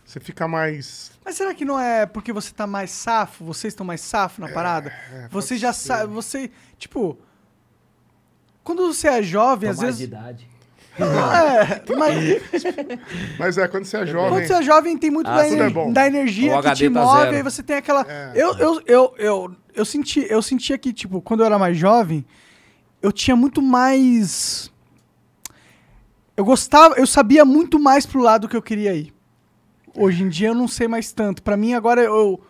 S4: Você fica mais.
S6: Mas será que não é porque você tá mais safo, vocês estão mais safo na parada? você
S4: pode
S6: já sabe, você, tipo, quando você é jovem, às
S5: mais de
S6: vezes,
S5: idade.
S6: é, mas
S4: Mas é, quando você é jovem.
S6: Quando você é jovem, tem muito
S5: Ah,
S6: da, ener-
S4: é
S6: da energia
S5: O
S6: que
S5: HD
S6: te
S5: tá
S6: move,
S5: zero.
S6: aí você tem aquela.
S4: É.
S6: Eu, eu, eu, eu, eu, senti, eu sentia que, tipo, quando eu era mais jovem, eu tinha muito mais. Eu gostava, eu sabia muito mais pro lado que eu queria ir. Hoje em dia eu não sei mais tanto. Pra mim, agora eu.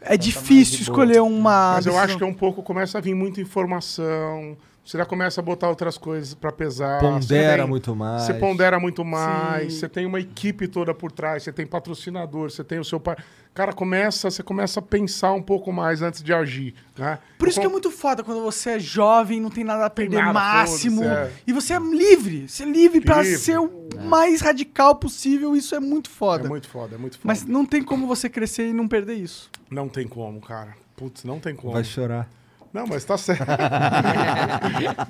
S6: É difícil
S5: de boa.
S6: escolher uma.
S4: Mas eu acho que é um pouco começa a vir muita informação. Você já começa a botar outras coisas pra pesar.
S3: Pondera
S4: Você vem-
S3: muito mais.
S4: Você pondera muito mais.
S6: Sim.
S4: Você tem uma equipe toda por trás. Você tem patrocinador. Você tem o seu pai. Cara, começa, você começa a pensar um pouco mais antes de agir. Né?
S6: Por isso
S4: Eu
S6: que é muito foda quando você é jovem, não tem nada a perder
S4: nada,
S6: máximo.
S4: é.
S6: E você é livre. Você é livre pra
S4: Livre.
S6: ser o mais radical possível. Isso é muito foda.
S4: É muito foda, é muito foda.
S6: Mas não tem como você crescer e não perder isso.
S4: Não tem como, cara. Putz, não tem como.
S3: Vai chorar.
S4: Não, mas tá certo.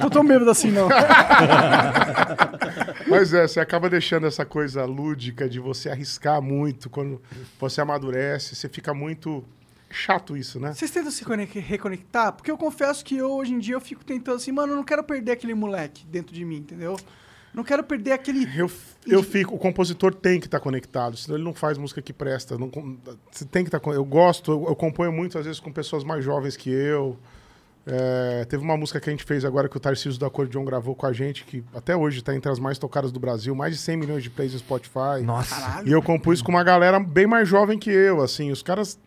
S6: Tô tão bêbado assim, não.
S4: Mas é, você acaba deixando essa coisa lúdica de você arriscar muito quando você amadurece. Você fica muito. Chato isso, né?
S6: Vocês tentam se conec- reconectar? Porque eu confesso que eu, hoje em dia, eu fico tentando assim, mano, eu não quero perder aquele moleque dentro de mim, entendeu? Não quero perder aquele...
S4: Eu, eu fico, o compositor tem que estar conectado, senão ele não faz música que presta. Não, tem que estar. Eu gosto, eu, eu componho muito às vezes com pessoas mais jovens que eu. É, teve uma música que a gente fez agora que o Tarcísio da Acordeon gravou com a gente, que até hoje está entre as mais tocadas do Brasil, mais de 100 milhões de plays no Spotify.
S3: Nossa.
S4: E eu compus com uma galera bem mais jovem que eu, assim, os caras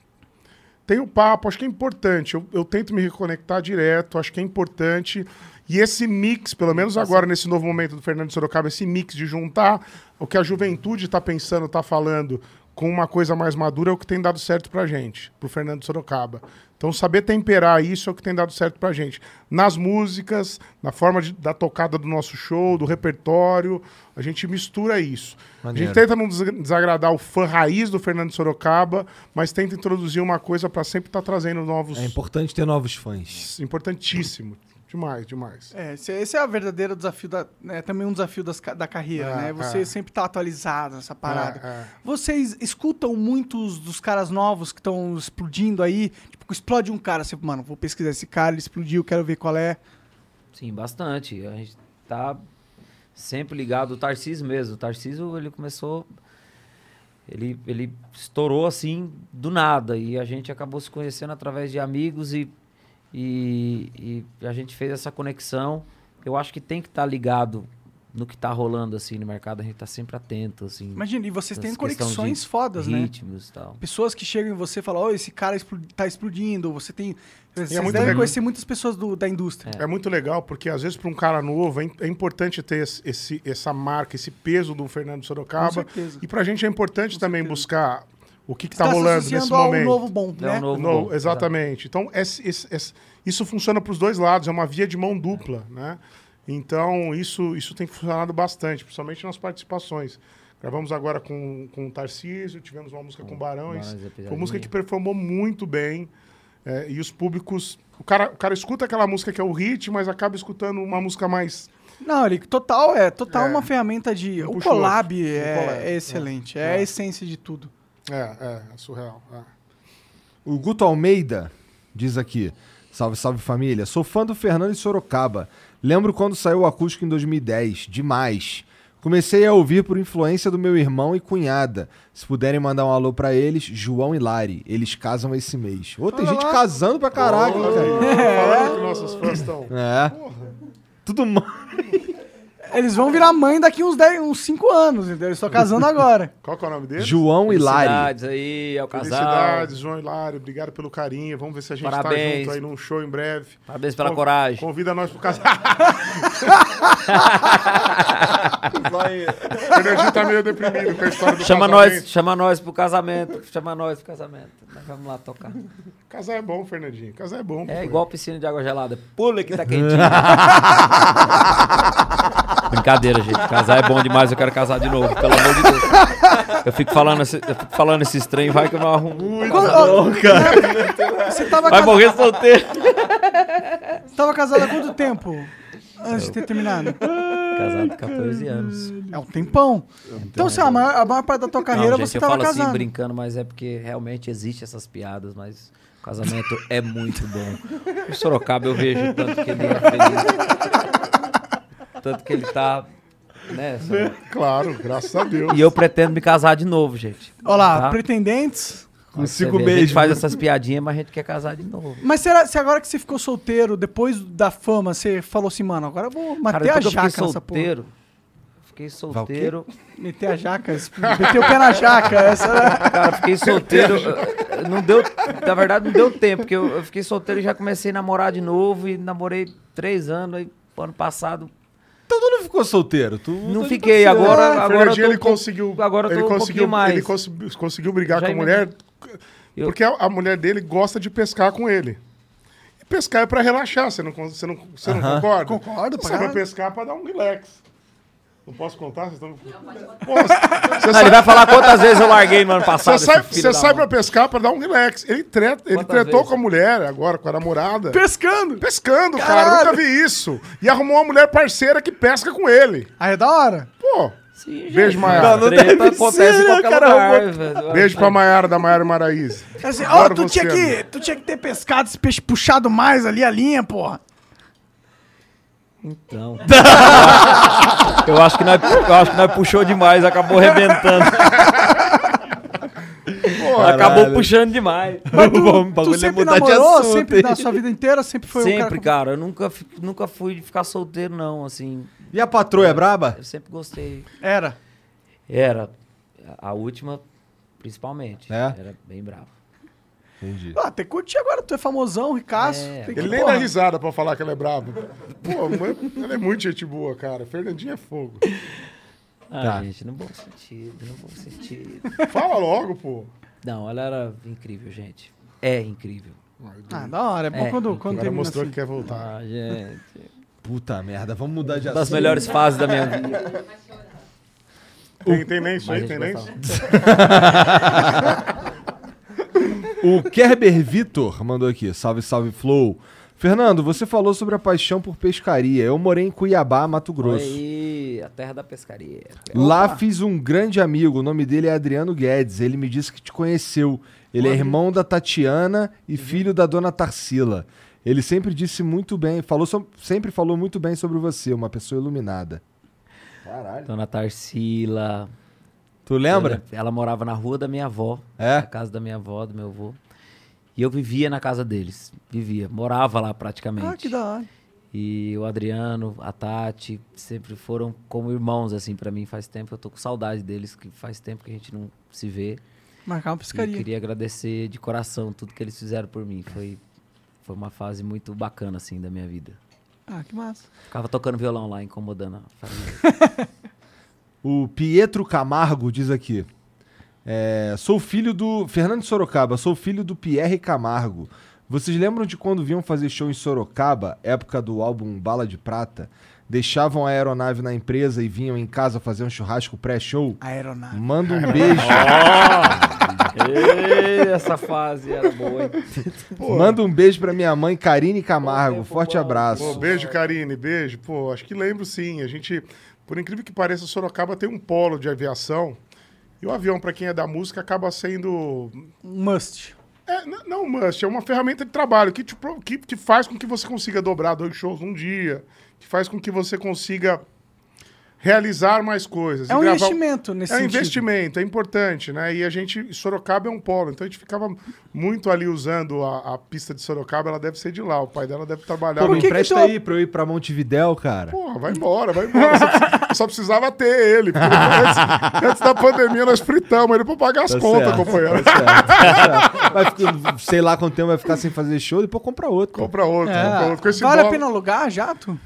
S4: têm o papo, acho que é importante. Eu, eu tento me reconectar direto, acho que é importante. E esse mix, pelo menos agora, nesse novo momento do Fernando Sorocaba, esse mix de juntar o que a juventude está pensando, está falando, com uma coisa mais madura é o que tem dado certo pra gente, pro Fernando Sorocaba. Então, saber temperar isso é o que tem dado certo pra gente. Nas músicas, na forma de- da tocada do nosso show, do repertório, a gente mistura isso. A
S3: Maneiro.
S4: gente tenta não des- desagradar o fã raiz do Fernando Sorocaba, mas tenta introduzir uma coisa pra sempre estar trazendo novos.
S3: É importante ter novos fãs.
S4: Importantíssimo. Demais, demais.
S6: É, esse, esse é o verdadeiro desafio, da, é também um desafio das da carreira,
S4: É,
S6: né? Você
S4: é.
S6: sempre tá atualizado nessa parada.
S4: É, é.
S6: Vocês escutam muitos dos caras novos que estão explodindo aí? Tipo, explode um cara, você, mano, vou pesquisar esse cara, ele explodiu, quero ver qual é.
S5: Sim, bastante. A gente tá sempre ligado. O Tarcísio mesmo. O Tarcísio, ele começou. Ele, ele estourou assim do nada. E a gente acabou se conhecendo através de amigos e, e, e a gente fez essa conexão. Eu acho que tem que estar ligado no que tá rolando assim no mercado. A gente tá sempre atento. Assim,
S6: Imagina, e vocês têm conexões fodas, né?
S5: ritmos e tal.
S6: Pessoas que chegam em você e falam, ó, esse cara explo- tá explodindo. Você tem. Vocês
S4: muito
S6: devem
S4: legal.
S6: conhecer muitas pessoas do- da indústria.
S4: É muito legal, porque às vezes para um cara novo é, é importante ter esse, esse- essa marca, esse peso do Fernando Sorocaba.
S6: Com certeza.
S4: E pra gente é importante também buscar o que, tá
S6: Está se
S4: rolando nesse momento.
S6: novo bom,
S5: É
S6: né?
S5: um novo
S4: No-
S5: bom,
S4: exatamente. Então, esse- esse- esse- isso funciona para os dois lados, é uma via de mão dupla, né? Então, isso, isso tem funcionado bastante, principalmente nas participações. Gravamos agora com, com o Tarcísio, tivemos uma música com, Barões.
S5: Barões,
S4: Foi uma música que performou muito bem. é, e os públicos. O cara, o cara escuta aquela música que é o hit, mas acaba escutando uma música mais.
S6: Não, ele total é total
S4: É.
S6: uma ferramenta de.
S4: Um
S6: o collab
S4: outro.
S6: é,
S4: collab,
S6: é excelente. É. a essência de tudo.
S4: É, é, é surreal. é.
S3: O Guto Almeida diz aqui: Salve, salve família. Sou fã do Fernando e Sorocaba. Lembro quando saiu o acústico em 2010. Demais. Comecei a ouvir por influência do meu irmão e cunhada. Se puderem mandar um alô pra eles, João e Lari. Eles casam esse mês. Ô, tem
S6: Olha
S3: gente
S6: lá.
S3: casando pra caralho, né?
S4: Falando que nossos fãs estão.
S3: É. Tudo mal.
S6: Eles vão virar mãe daqui uns 10, uns 5 anos, entendeu? Eles estão casando agora.
S4: Qual que é o nome dele?
S3: João e Lari.
S5: Felicidades aí ao casal.
S4: Felicidades, João Hilário. Obrigado pelo carinho. Vamos ver se a gente tá
S5: Parabéns.
S4: junto aí num show em breve.
S5: Parabéns pela
S4: Con-
S5: coragem.
S4: Convida nós pro casal.
S7: Vai,
S4: o Fernandinho tá meio deprimido com a história do
S5: Chama
S4: casamento.
S5: nós, chama nós pro casamento. Chama nós pro casamento. Nós vamos lá tocar.
S4: Casar é bom, Fernandinho. Casar é bom.
S5: É
S4: pô.
S5: igual piscina de água gelada. Pula que tá quentinho. Brincadeira, gente. Casar é bom demais. Eu quero casar de novo, pelo amor de Deus. Eu fico falando, esse, eu fico falando esses trem, vai que eu não arrumo.
S6: Quando- ó, Você tava,
S5: Vai morrer solteiro.
S6: tava casado há quanto tempo? Antes de ter terminado?
S5: Casado 14 anos.
S6: É um tempão. Então, se a maior, a maior parte da tua carreira
S5: não, gente,
S6: você
S5: eu
S6: tava
S5: falo
S6: casado.
S5: assim brincando, mas é porque realmente existe essas piadas, mas o casamento é muito bom. O Sorocaba eu vejo tanto que ele é feliz. Tanto que ele tá, né? Sorocaba?
S4: Claro, graças a Deus.
S5: E eu pretendo me casar de novo, gente.
S6: Olha lá,
S5: Tá?
S6: pretendentes.
S3: Com
S5: Você
S3: cinco
S5: A gente faz essas piadinhas, mas a gente quer casar de novo.
S6: Mas será, se agora que você ficou solteiro, depois da fama, você falou assim, mano, agora eu vou meter a
S5: que eu
S6: jaca
S5: fiquei
S6: nessa porra.
S5: Fiquei solteiro.
S6: Meter a jaca, meter o pé na jaca. Essa era...
S5: Cara, fiquei solteiro. Não deu. Na verdade, não deu tempo, porque eu, eu fiquei solteiro e já comecei a namorar de novo. E namorei três anos. Aí, ano passado,
S3: Então tu não ficou solteiro? Tu
S5: não
S3: tá
S5: fiquei. Agora,
S4: O
S5: agora eu tô
S4: ele conseguiu.
S5: agora eu
S4: ele
S5: tô um
S4: conseguiu,
S5: mais.
S4: Ele conseguiu, conseguiu brigar
S5: Já
S4: com a mulher.
S5: Eu-
S4: Porque a, a mulher dele gosta de pescar com ele. E pescar é pra relaxar, você não, você não, você não concorda?
S6: Concordo,
S4: Você vai pescar pra dar um relax. Não posso contar? Vocês estão... Pô,
S5: Não,
S4: você
S5: ele
S4: sai,
S5: vai falar quantas vezes eu larguei no ano passado.
S4: você sai, você sai pra pescar pra dar um relax. Ele, treta, ele
S5: Quantas
S4: tretou
S5: vezes?
S4: com a mulher agora, com a namorada.
S6: Pescando.
S4: Pescando, cara.
S6: Caralho.
S4: Eu nunca vi isso. E arrumou uma mulher parceira que pesca com ele.
S6: Aí é da hora.
S4: Pô,
S5: Sim, gente.
S4: Beijo, Maiara.
S5: Não, treta acontece em qualquer lugar. velho.
S4: beijo pra Maiara da Maiara Maraíza.
S6: É Assim, ó,
S4: Adoro
S6: tu,
S4: você,
S6: tinha que, tu tinha que ter pescado esse peixe puxado mais ali a linha, porra.
S5: Então. eu acho que nós, eu acho que nós puxou demais, acabou arrebentando. acabou puxando demais.
S3: Vamos,
S6: Tu
S3: bagulho é
S6: sempre namorou,
S3: assunto.
S6: sempre na sua vida inteira, sempre foi um
S5: sempre,
S6: cara...
S5: cara. Eu nunca, nunca fui ficar solteiro, não. Assim,
S3: E a patroa é braba?
S5: eu sempre gostei.
S6: Era.
S5: Era. A última, principalmente.
S3: É?
S5: Era bem bravo.
S3: Entendi.
S6: Ah, tem que curtir agora, tu é famosão, ricaço.
S5: É.
S6: tem que,
S4: Ele nem
S6: porra.
S4: dá risada pra falar que ela é brava. Pô, mãe, ela é muito gente boa, cara. Fernandinho é fogo.
S5: Ah,
S3: Tá.
S5: gente, no bom sentido, no bom sentido.
S4: Fala logo, pô.
S5: Não, ela era incrível, gente. É incrível.
S6: Ah, da hora, é bom
S5: É,
S6: quando, quando
S4: Agora mostrou
S6: assim.
S4: que quer voltar.
S5: Ah, gente.
S3: Puta merda, vamos mudar de assunto.
S5: Das melhores fases da minha vida.
S4: Tem, tem lenço aí,
S5: a
S4: tem lenço?
S3: O Kerber Vitor mandou aqui, salve, salve, Flow. Fernando, você falou sobre a paixão por pescaria. Eu morei em Cuiabá, Mato Grosso.
S5: aí, a terra da pescaria.
S3: Lá fiz um grande amigo, o nome dele é Adriano Guedes. Ele me disse que te conheceu. Ele é irmão da Tatiana e filho da dona Tarsila. Ele sempre disse muito bem, falou so- sempre falou muito bem sobre você, uma pessoa iluminada. Caralho.
S5: Dona Tarsila.
S3: Tu lembra?
S5: Eu- Ela morava na rua da minha avó.
S3: É?
S5: Na casa da minha avó, do meu avô. E eu vivia na casa deles. Vivia. Morava lá praticamente.
S6: Ah, que da hora.
S5: E o Adriano, a Tati, sempre foram como irmãos, assim, pra mim. Faz tempo, eu tô com saudade deles, que faz tempo que a gente não se vê.
S6: Marcar uma
S5: E
S6: piscaria.
S5: queria agradecer de coração tudo que eles fizeram por mim. Foi, foi uma fase muito bacana, assim, da minha vida.
S6: Ah, que massa.
S5: Ficava tocando violão lá, incomodando a família.
S3: O Pietro Camargo diz aqui. é, sou filho do. Fernando de Sorocaba, sou filho do Pierre Camargo. Vocês lembram de quando vinham fazer show em Sorocaba, época do álbum Bala de Prata? Deixavam a aeronave na empresa e vinham em casa fazer um churrasco pré-show?
S6: Aeronave.
S3: Manda um beijo.
S5: Ei, essa fase era boa, hein?
S3: Manda um beijo pra minha mãe, Karine Camargo. Forte abraço.
S4: Pô, beijo, Karine, beijo. Pô, acho que lembro sim. A gente, por incrível que pareça, Sorocaba tem um polo de aviação. E o avião, pra quem é da música, acaba sendo.
S6: Um must.
S4: É, não must, é uma ferramenta de trabalho que, te que, que faz com que você consiga dobrar dois shows num dia, que faz com que você consiga realizar mais coisas.
S6: É
S4: e
S6: um
S4: gravar-
S6: investimento nesse
S4: É um
S6: sentido.
S4: investimento, é importante, né? E a gente, Sorocaba é um polo, então a gente ficava muito ali usando a, a pista de Sorocaba, ela deve ser de lá, o pai dela deve trabalhar.
S3: Pô, me empresta
S6: tu-
S3: aí pra eu ir pra Montevidéu, cara.
S4: Porra, vai embora, vai embora. Só, só precisava ter ele. porque antes, antes da pandemia nós fritamos ele pra pagar as
S3: Tá
S4: contas,
S3: certo,
S4: companheiro.
S3: tá certo, tá certo. Vai sei lá quanto tempo vai ficar sem fazer show, depois compra outro.
S4: Compra outro,
S6: É.
S4: compra outro. Com esse
S6: Vale a pena alugar jato?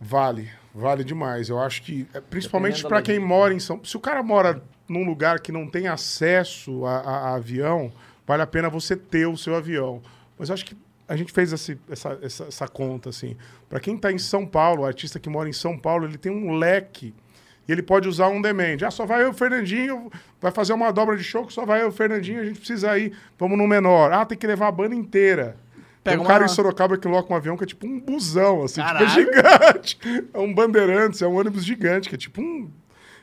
S4: Vale, vale demais. Eu acho que, é, principalmente
S5: da
S4: quem mora em São Se o cara mora num lugar que não tem acesso a, a- a avião, vale a pena você ter o seu avião. Mas eu acho que a gente fez esse- essa, essa, essa conta, assim. Pra quem tá em São Paulo, o artista que mora em São Paulo, ele tem um leque. E ele pode usar um demand. Ah, só vai eu o Fernandinho, vai fazer uma dobra de show que só vai eu o Fernandinho, a gente precisa ir. Vamos no menor. Ah, tem que levar a banda inteira. Tem
S6: Pega
S4: um cara
S6: uma-
S4: em Sorocaba que loca um avião que é tipo um busão, assim, tipo, é gigante. É um bandeirantes, é um ônibus gigante, que é tipo um.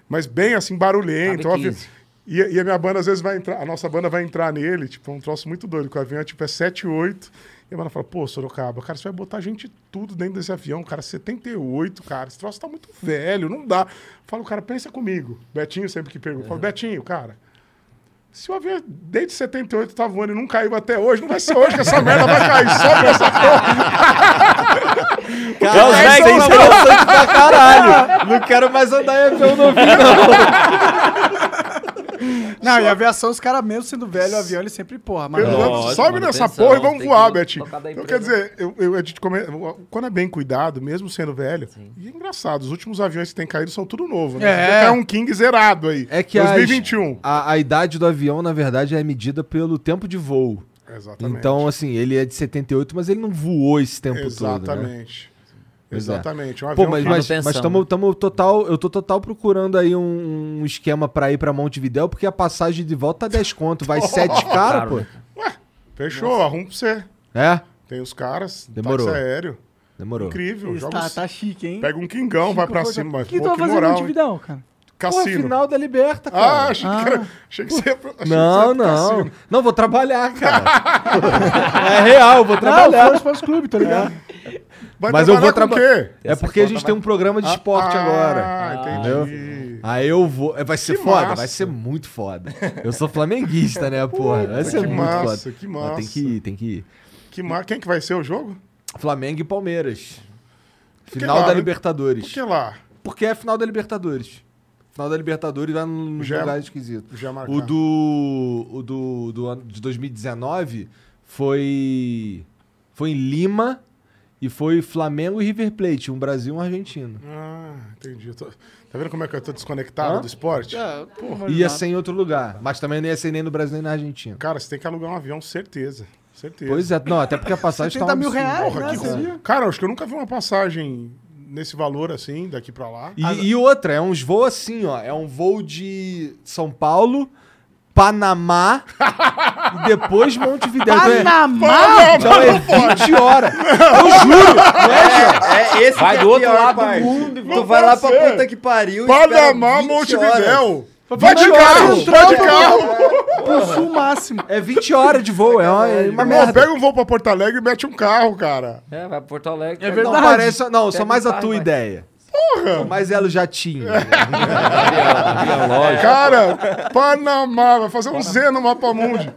S4: Mas bem assim, barulhento.
S5: Cabe
S4: o avi-
S5: 15.
S4: E, e a minha banda às vezes vai entrar, a nossa banda vai entrar nele, tipo, é um troço muito doido, que o avião é tipo é 7, 8. E a banda fala, pô, Sorocaba, cara, você vai botar gente tudo dentro desse avião, cara, 78, cara, esse troço tá muito velho, não dá. Fala, o cara, pensa comigo. Betinho sempre que pergunta, fala, Betinho, cara, se o avião desde 78 tá voando e não caiu até hoje, não vai ser hoje que essa merda vai cair só pra essa porra.
S3: Cara,
S5: Os
S3: é
S5: velhos são-
S3: interessante pra caralho. Não quero mais andar em avião novinho, não.
S6: Não, e aviação, os caras mesmo sendo velho, o avião, ele sempre, porra, mas.
S5: Lógico,
S4: Sobe nessa
S5: manutenção,
S4: porra e vamos
S5: tem
S4: voar,
S5: que da
S4: Então, quer dizer, eu, eu- a gente come- quando é bem cuidado, mesmo sendo velho, e é engraçado, os últimos aviões que têm caído são tudo novo, né?
S6: É.
S4: É um King zerado aí.
S3: É que as-
S4: 2021.
S3: a, a idade do avião, na verdade, é medida pelo tempo de voo.
S4: Exatamente.
S3: Então, assim, ele é de 78, mas ele não voou esse tempo todo. Né?
S4: Exatamente.
S3: Pois é.
S4: Exatamente. Um
S3: Pô, mas,
S4: que-
S3: mas, mas tamo, tamo total, eu tô total procurando aí um, um esquema pra ir pra Montevidéu, porque a passagem de volta tá 10 conto, vai 7 cara,
S5: Caro,
S3: pô.
S5: né?
S4: Fechou, arrumo pra você.
S3: É?
S4: Tem os caras,
S3: Demorou.
S4: táxi aéreo.
S3: Demorou.
S4: Incrível.
S6: Isso
S4: Joga
S6: tá,
S4: os-
S6: tá chique, hein?
S4: Pega um quingão, vai pra cima.
S6: O
S4: Mas,
S6: que tu vai
S4: que
S6: fazer
S4: moral, hein?
S6: Montevidéu, cara?
S3: Pô,
S4: Cassino.
S3: final da Liberta, cara.
S4: Ah, achei que, era, achei que você ia pro, achei que você ia
S3: Não, não.
S4: cassino.
S3: Não, vou trabalhar, cara. é real, vou
S6: Não,
S3: trabalhar.
S6: Força Sports Clube, tá ligado?
S4: Vai
S3: Mas eu vou
S4: trabalhar o?
S3: É porque a gente tem um programa de esporte
S4: ah,
S3: agora.
S4: Ah, entendi.
S3: Aí eu vou. é, Vai ser
S4: Que
S3: foda?
S4: massa.
S3: Vai ser muito foda. Eu sou flamenguista, né, porra? Vai ser
S4: que
S3: muito
S4: massa,
S3: foda.
S4: que
S3: Não, tem
S4: massa.
S3: que ir, tem que ir.
S4: Que mar... Quem que vai ser o jogo?
S3: Flamengo e Palmeiras. Final
S4: lá,
S3: da? Libertadores.
S4: Por que lá?
S3: Porque é final da Libertadores. Final da Libertadores vai num
S4: Já-
S3: lugar esquisito.
S4: já marcar.
S3: O do. O do, do ano de 2019 foi. Foi em Lima e foi Flamengo e River Plate, um Brasil e um argentino.
S4: Ah, entendi. Tô- Tá vendo como é que eu tô desconectado
S3: Hã?
S4: do esporte?
S3: Ia ser em outro lugar, mas também não ia ser nem no Brasil nem na Argentina.
S4: Cara, você tem que alugar um avião, certeza. Certeza.
S3: Pois é, não, até porque a passagem tá
S6: 70 mil reais,
S4: Porra,
S6: né?
S4: que? Cara, acho que eu nunca vi uma passagem nesse valor assim, daqui pra lá.
S3: E, e outra, é uns voos assim, ó. É um voo de São Paulo, Panamá e depois Montevidéu. É-
S6: Panamá!
S3: Então é 20 horas. Eu juro.
S7: É, esse
S5: Vai
S7: que é
S5: do
S7: a
S5: outro
S7: pior
S5: lado do
S7: parte.
S5: mundo,
S7: Tu
S4: não
S7: vai lá pra puta que pariu
S4: Panamá,
S7: 20
S4: Montevidéu. Vai de
S3: 20
S4: carro, vai de carro.
S6: Pro sul máximo.
S3: É 20 horas de voo. É uma, é uma
S4: Irmão,
S3: merda.
S4: pega um voo pra Porto Alegre e mete um carro, cara.
S5: É, vai pra Porto Alegre.
S6: É
S5: pega-
S3: Não
S6: verdade.
S3: parece. Não, só mais a tua ideia.
S4: Porra!
S3: Mas ela já tinha.
S4: Cara, Panamá, vai fazer um Z no mapa mundi.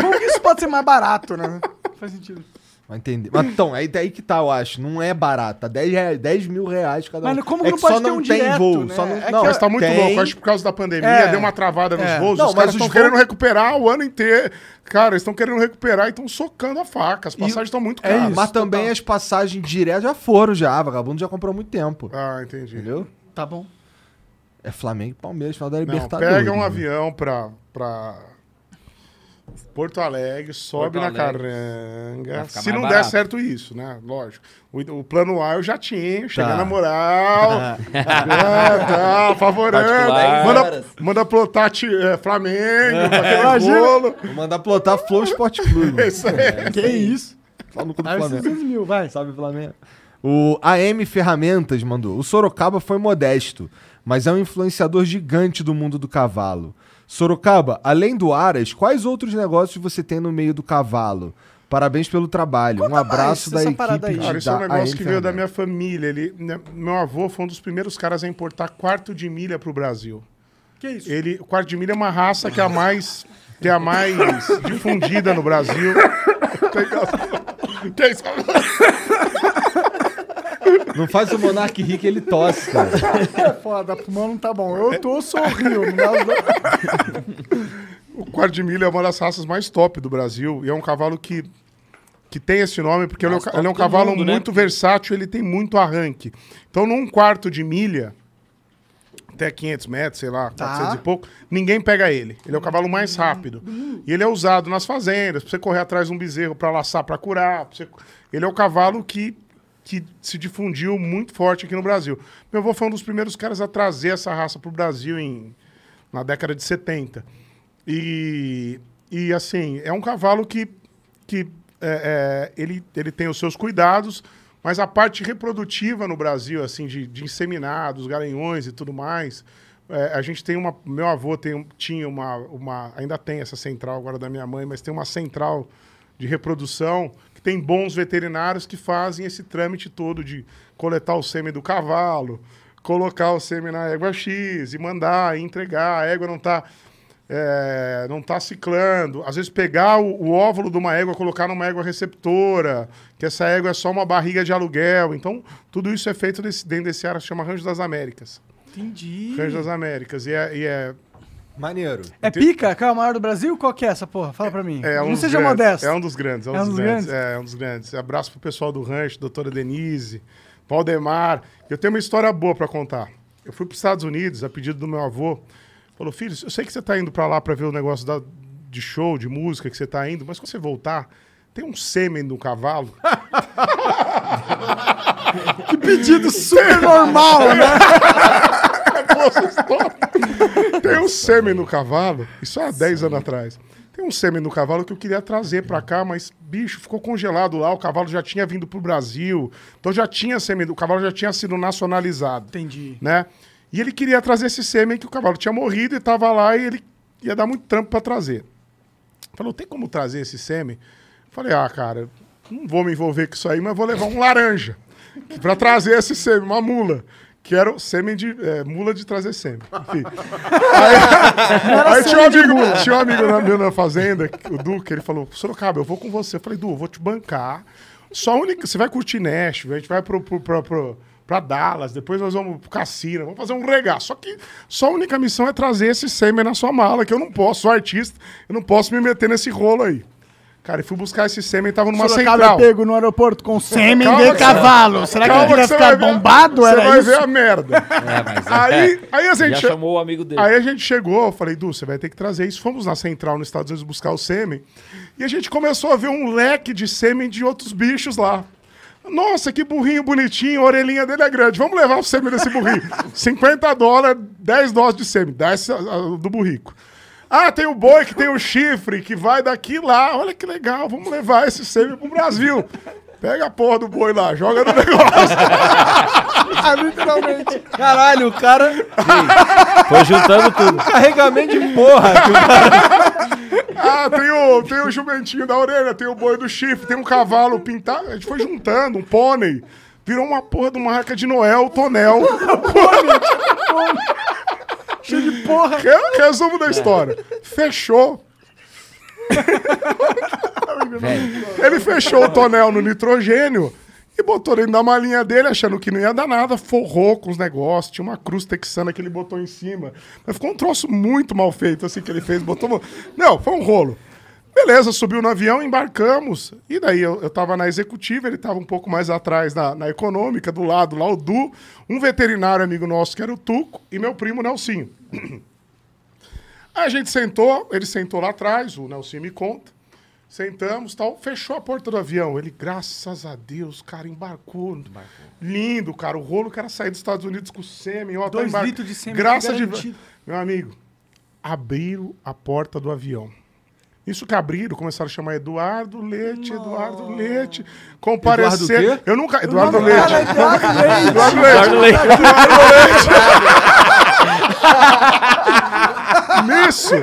S6: Como que isso pode ser mais barato, né? Faz sentido.
S3: Vai entender. Mas então, aí daí que tá, eu acho. Não é barato. Tá 10, reais, 10 mil reais cada um.
S6: Mas como
S3: é
S6: não
S3: que
S6: pode
S3: só
S6: ter
S3: não
S6: um
S3: tem
S6: direto,
S3: voo.
S6: né?
S3: Só não,
S6: É
S3: não,
S4: Mas tá muito
S3: tem.
S4: louco. Acho que por causa da pandemia
S6: É.
S4: deu uma travada nos
S6: É.
S4: voos.
S3: Não,
S4: os
S3: mas
S4: caras
S3: os
S4: estão
S3: voos-
S4: querendo recuperar o ano inteiro. Cara, eles estão querendo recuperar e estão socando a faca. As passagens estão muito
S3: É
S4: caras.
S3: isso, mas também as passagens diretas já foram já. Vagabundo já comprou há muito tempo.
S4: Ah, entendi.
S3: Entendeu?
S6: Tá bom.
S3: É Flamengo e Palmeiras, final da
S4: Não,
S3: Libertadores.
S4: pega um
S3: né?
S4: avião pra, pra Porto Alegre, sobe
S5: Porto
S4: na
S5: Alegre.
S4: caranga.
S5: Vai ficar
S4: Se não der
S5: barato.
S4: certo isso, né? Lógico. O, o plano A eu já tinha, chega
S3: Tá.
S4: na moral. ah, tá, favorando. Manda, manda plotar ti- é, Flamengo, pra
S6: Imagina.
S4: bolo.
S3: Vou mandar plotar Flow Sport Clube.
S4: Isso aí.
S6: Que isso?
S3: Fala no cu do
S6: esses
S3: Flamengo.
S6: 200 mil, vai.
S3: Salve Flamengo. O AM Ferramentas mandou. O Sorocaba foi modesto, mas é um influenciador gigante do mundo do cavalo. Sorocaba, além do Aras, quais outros negócios você tem no meio do cavalo? Parabéns pelo trabalho. um abraço
S6: mais
S3: da equipe
S6: aí.
S4: Cara, isso é um
S3: da
S4: negócio que veio da minha família. Ele, né, meu avô foi um dos primeiros caras a importar quarto de milha pro Brasil.
S6: Que isso?
S4: Ele, o quarto de milha é uma raça que é a mais, que é a mais difundida no Brasil. que é isso?
S3: Não faz o Monark rir que ele tosse, cara.
S6: É foda, pulmão não tá bom. Eu tô sorrindo.
S4: O quarto de milha é uma das raças mais top do Brasil e é um cavalo que, que tem esse nome porque ele é, um ele é um cavalo
S5: mundo, né?
S4: muito versátil, ele tem muito arranque. Então, num quarto de milha, até 500 metros, sei lá,
S6: Tá.
S4: 400 e pouco, ninguém pega ele. Ele é o cavalo mais rápido. E ele é usado nas fazendas, pra você correr atrás de um bezerro pra laçar, pra curar. pra você- Ele é o cavalo que, que se difundiu muito forte aqui no Brasil. Meu avô foi um dos primeiros caras a trazer essa raça pro Brasil em, na década de 70. E, e assim, é um cavalo que, que é, é, ele, ele tem os seus cuidados, mas a parte reprodutiva no Brasil, assim, de, de inseminados, garanhões e tudo mais, é, a gente tem uma. Meu avô tem, tinha uma, uma. Ainda tem essa central agora da minha mãe, mas tem uma central de reprodução tem bons veterinários que fazem esse trâmite todo de coletar o sêmen do cavalo, colocar o sêmen na égua X e mandar, e entregar. A égua não está é, não está ciclando. Às vezes pegar o, o óvulo de uma égua, colocar numa égua receptora, que essa égua é só uma barriga de aluguel. Então, tudo isso é feito dentro desse área que chama Rancho das Américas.
S6: Entendi.
S4: Rancho das Américas. E é, e é,
S3: Maneiro.
S6: É pica? Que é o maior do Brasil? Qual que é essa porra? Fala pra mim.
S4: é um
S6: não seja
S4: grandes,
S6: modesto.
S4: É um dos grandes. É um, dos, grandes. É, é um dos grandes. Abraço pro pessoal do rancho, doutora Denise, Valdemar. Eu tenho uma história boa para contar. Eu fui para os Estados Unidos a pedido do meu avô. Falou, filho, eu sei que você está indo para lá para ver o negócio da- de show, de música que você está indo, mas quando você voltar, tem um sêmen no cavalo.
S6: Que pedido super normal, né?
S4: Tem um sêmen no cavalo, isso há 10 anos atrás. Tem um sêmen no cavalo que eu queria trazer pra cá, mas, bicho, ficou congelado lá. O cavalo já tinha vindo pro Brasil. Então já tinha sêmen, o cavalo já tinha sido nacionalizado.
S6: Entendi.
S4: Né? E ele queria trazer esse sêmen que o cavalo tinha morrido e tava lá e ele ia dar muito trampo pra trazer. Falou, tem como trazer esse sêmen? Falei, ah, cara, não vou me envolver com isso aí, mas vou levar um laranja pra trazer esse sêmen, uma mula. Que era o sêmen de. é, mula de trazer sêmen. Enfim. Aí, aí tinha, um amigo, tinha um amigo na, meu na fazenda, o Duque, ele falou: Sorocaba, eu vou com você. Eu falei, Du, eu vou te bancar. Só única. Você vai curtir Nashville, a gente vai pro, pro, pro, pro- pra Dallas, depois nós vamos pro cassino, vamos fazer um regaço. Só que só a única missão é trazer esse sêmen na sua mala, que eu não posso, sou artista, eu não posso me meter nesse rolo aí. Cara, eu fui buscar esse sêmen, tava numa
S6: Sorocaba
S4: central.
S6: é pego no aeroporto com sêmen
S4: Calma
S6: de
S4: que-
S6: cavalo. Será que
S4: Calma
S6: ele vai
S4: você
S6: ficar bombado?
S4: Você
S6: Era
S4: vai
S6: isso?
S4: ver a merda.
S5: É, mas
S4: Aí, aí a
S5: já
S4: gente.
S5: chamou o amigo dele.
S4: Aí a gente chegou, eu falei, Du, você vai ter que trazer isso. Fomos na central nos Estados Unidos buscar o sêmen. E a gente começou a ver um leque de sêmen de outros bichos lá. Nossa, que burrinho bonitinho, a orelhinha dele é grande. Vamos levar o sêmen desse burrinho. 50 dólares, 10 doses de sêmen. Dá esse, ah, do burrico. Ah, tem o boi que tem o chifre, que vai daqui lá. Olha que legal, vamos levar esse sêmen pro Brasil. Pega a porra do boi lá, joga no negócio.
S6: Ah, literalmente.
S3: Caralho, o cara.
S5: Foi juntando tudo.
S3: Carregamento de porra.
S4: Ah, tem o, tem o jumentinho da orelha, tem o boi do chifre, tem um cavalo pintado. A gente foi juntando, um pônei. Virou uma porra de uma arca de Noel, tonel.
S6: Cheio de porra.
S4: Re- Resumo da história. Fechou. Ele fechou o tonel no nitrogênio e botou dentro da malinha dele, achando que não ia dar nada, forrou com os negócios, tinha uma cruz texana que ele botou em cima. Mas ficou um troço muito mal feito, assim, que ele fez, botou... Não, foi um rolo. Beleza, subiu no avião, embarcamos. E daí eu, eu tava na executiva, ele tava um pouco mais atrás na, na econômica, do lado lá o Du, um veterinário amigo nosso que era o Tuco e meu primo Nelsinho. Aí a gente sentou, ele sentou lá atrás, o Nelsinho me conta. Sentamos tal, fechou a porta do avião. Ele, graças a Deus, cara, embarcou. Lindo, cara. O rolo que era sair dos Estados Unidos com sêmen. Ó, tá
S6: Dois
S4: embar-
S6: litros de sêmen
S4: Graças de. Meu amigo, abriram a porta do avião. Isso que abriram, começaram a chamar Eduardo Leite, Eduardo Leite. Comparecer.
S3: Eduardo?
S4: Eu nunca. Eduardo
S6: Não,
S4: Leite.
S6: cara, Eduardo Leite.
S4: Eduardo Leite.
S5: Eduardo Leite.
S4: Nisso,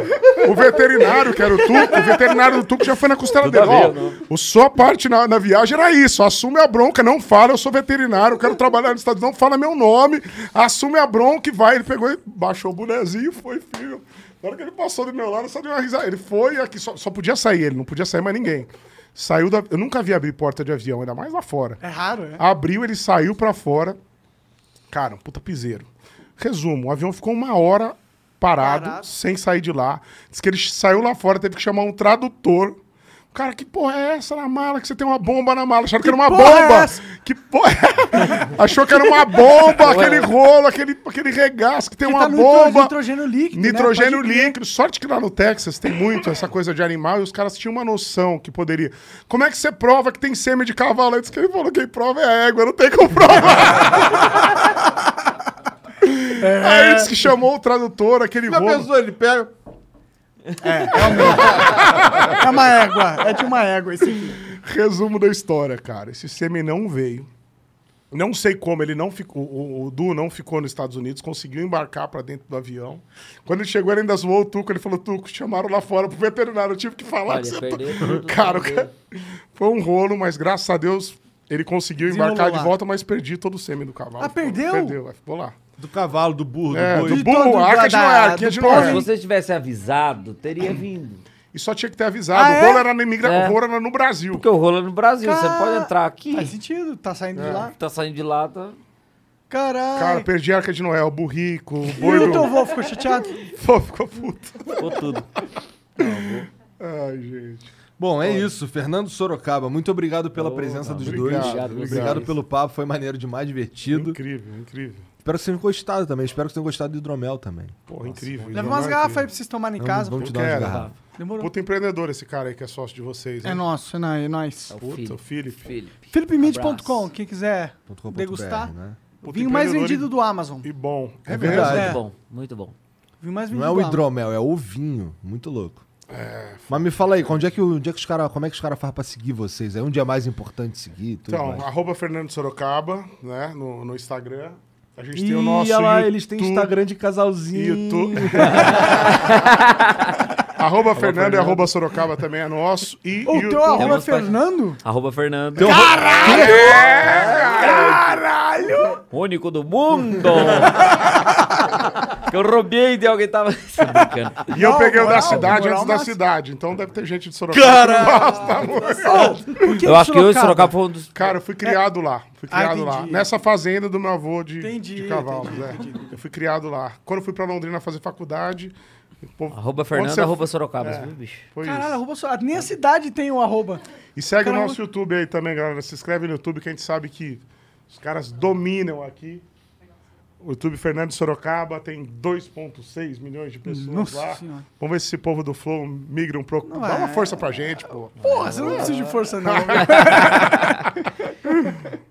S4: o veterinário, que era o Tuco, o veterinário do Tuco já foi na costela dele. Ó, o sua parte na, na viagem era isso: assume a bronca, não fala, eu sou veterinário, eu quero trabalhar nos Estados Unidos, não fala meu nome, assume a bronca e vai. Ele pegou e baixou o bonezinho, foi, filho. Na hora que ele passou do meu lado, só deu uma risada. Ele foi aqui, só, só podia sair ele, não podia sair mais ninguém. Saiu da. Eu nunca vi abrir porta de avião, ainda mais lá fora.
S6: É raro, é?
S4: Abriu, ele saiu pra fora. Cara, um puta piseiro. Resumo, o avião ficou uma hora parado,
S6: Parado.
S4: sem sair de lá. Diz que ele saiu lá fora, teve que chamar um tradutor. Cara, que porra é essa na mala? Que você tem uma bomba na mala. Acharam que, era uma
S6: é
S4: bomba.
S6: essa?
S4: que porra é? Achou que era uma bomba, aquele rolo, aquele, aquele regaço, que tem
S6: Que
S4: uma
S6: tá
S4: bomba.
S6: nitrogênio líquido, né?
S4: Nitrogênio
S6: crer.
S4: líquido. Sorte que lá no Texas tem muito essa coisa de animal e os caras tinham uma noção que poderia. Como é que você prova que tem sêmen de cavalo? Antes que ele falou, quem prova é a égua, não tem como provar. Aí disse que chamou o tradutor, aquele
S3: Já
S4: rolo.
S3: pensou, ele pega.
S6: É uma égua. É de uma égua esse aqui.
S4: Resumo da história, cara. Esse sêmen não veio. Não sei como ele não ficou. O, o Du não ficou nos Estados Unidos, conseguiu embarcar pra dentro do avião. Quando ele chegou, ele ainda zoou o Tuco. Ele falou: Tuco, chamaram lá fora pro veterinário. Eu tive que falar
S5: Olha,
S4: que você tá... Cara, cara- foi um rolo, mas graças a Deus ele conseguiu embarcar de
S6: lá.
S4: volta, mas perdi todo o sêmen do cavalo.
S6: Ah,
S4: Ficou-
S6: perdeu?
S4: Perdeu, ficou lá.
S3: Do cavalo, do burro,
S4: É,
S3: do boi.
S4: do burro, a arca de Noé, a arquinha
S6: do
S4: de
S6: povo.
S5: Se
S4: Noé.
S5: você tivesse avisado, teria vindo.
S4: E só tinha que ter avisado.
S6: Ah,
S4: o
S6: é?
S4: rolo era na imigra...
S5: É.
S4: o rolo era no Brasil.
S5: Porque o rolo é no Brasil, você
S6: Cara,
S5: pode entrar aqui,
S6: Faz sentido. Tá saindo
S4: É.
S6: de lá.
S5: tá saindo de lá, tá...
S6: Caralho.
S4: Cara, perdi a arca de Noé, o burrico, o
S6: e
S4: boi
S6: o
S4: do...
S6: teu avô ficou chateado?
S4: Pô, ficou puto.
S5: Ficou tudo.
S4: Ai, gente.
S3: Bom, é isso. Fernando Sorocaba, muito obrigado pela presença dos
S4: obrigado,
S3: dois.
S4: obrigado
S3: Obrigado, pelo papo, foi maneiro demais, divertido.
S4: Incrível, incrível.
S3: Espero que vocês tenham gostado também. Espero que vocês tenham gostado do hidromel também.
S4: Porra, incrível.
S6: Leva umas
S4: é
S6: garrafas aí pra vocês tomarem em casa.
S3: vamos te dar umas garrafas.
S6: Demorou.
S4: Puta empreendedor esse cara aí que é sócio de vocês.
S6: É
S4: hein?
S6: nosso, é nóis. É nóis.
S5: É o
S4: Puta,
S5: filho.
S4: o Felipe.
S5: Felipe.
S6: FelipeMid.com, quem quiser degustar.
S3: né?
S4: Puta
S6: Vinho mais vendido
S4: e-
S6: do Amazon.
S4: E bom.
S3: É
S4: mesmo?
S3: verdade.
S5: Muito
S6: É.
S5: bom, muito bom.
S6: Vinho mais vendido
S3: Não é o hidromel, é o vinho. Muito louco. Mas me fala aí, onde é que, onde é que os cara, como é que os caras fazem pra seguir vocês? É um dia mais importante seguir? Tudo
S4: Então,
S3: mais.
S4: arroba Fernando Sorocaba, né? No, no Instagram. A gente tem
S3: Ih,
S4: o nosso.
S3: olha lá,
S4: YouTube,
S3: eles têm Instagram de casalzinho.
S4: YouTube. arroba Fernando e arroba Sorocaba também é nosso. E
S6: O teu arroba é. Fernando?
S5: Arroba Fernando.
S3: Teu-
S5: Único do mundo! que eu roubei de alguém tava. Brincando.
S4: E eu peguei o da cidade
S6: moral
S4: antes da cidade. Então deve ter gente de Sorocaba. Cara!
S5: Eu acho que eu e Sorocaba foi um dos.
S4: Cara, eu fui criado lá. Fui
S6: Ah,
S4: criado lá.
S6: entendi.
S4: Nessa fazenda do meu avô de,
S6: Entendi,
S4: de cavalos.
S6: entendi,
S4: é.
S6: entendi.
S4: Eu fui criado lá. Quando eu fui pra Londrina fazer faculdade. Povo-
S5: Arroba Fernando,
S4: você-
S5: arroba Sorocaba,
S4: É.
S5: viu, bicho?
S4: Foi
S6: Caralho,
S4: isso.
S6: arroba só. Nem a cidade tem o arroba.
S4: E segue
S6: Caramba.
S4: o nosso YouTube aí também, galera. Se inscreve no YouTube que a gente sabe que os caras dominam aqui. O YouTube Fernando Sorocaba tem 2,6 milhões de pessoas
S6: Nossa
S4: lá.
S6: Senhora.
S4: Vamos ver se esse povo do Flow migra um pouco. Dá
S6: é.
S4: uma força pra gente, pô.
S6: Porra, você não precisa de força, não.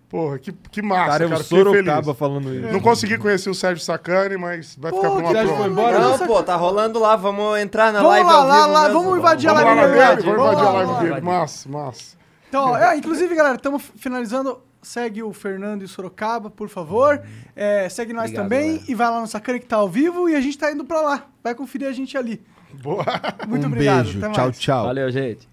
S4: Porra, que, que massa,
S3: Cara,
S4: cara.
S3: é o
S4: Fiquei
S3: Sorocaba falando isso.
S4: Não consegui conhecer o Sérgio Sacani, mas vai ficar pra uma
S3: Já foi embora?
S7: Não, pô, tá rolando lá. Vamos entrar na
S6: Vamos
S7: live
S6: lá,
S7: ao
S6: lá,
S7: vivo
S6: lá, vamos invadir a
S4: Vamos
S6: live
S4: lá na
S6: dele.
S4: dele, vamos invadir a live
S6: lá.
S4: dele. Massa, massa.
S6: Então, ó, é, inclusive, galera, estamos finalizando. Segue o Fernando e o Sorocaba, por favor. É, segue nós
S5: Obrigado,
S6: também
S5: galera.
S6: e vai lá no Sacana que tá ao vivo e a gente tá indo pra lá. Vai conferir a gente ali.
S4: Boa.
S6: Muito
S3: um
S6: obrigado.
S3: beijo. Tchau, tchau.
S5: Valeu, gente.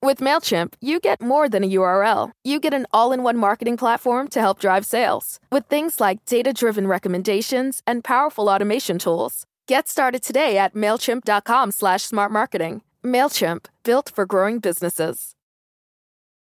S9: With MailChimp, you get more than a URL. You get an all in one marketing platform to help drive sales with things like data driven recommendations and powerful automation tools. Get started today at MailChimp.com slash smart marketing. MailChimp, built for growing businesses.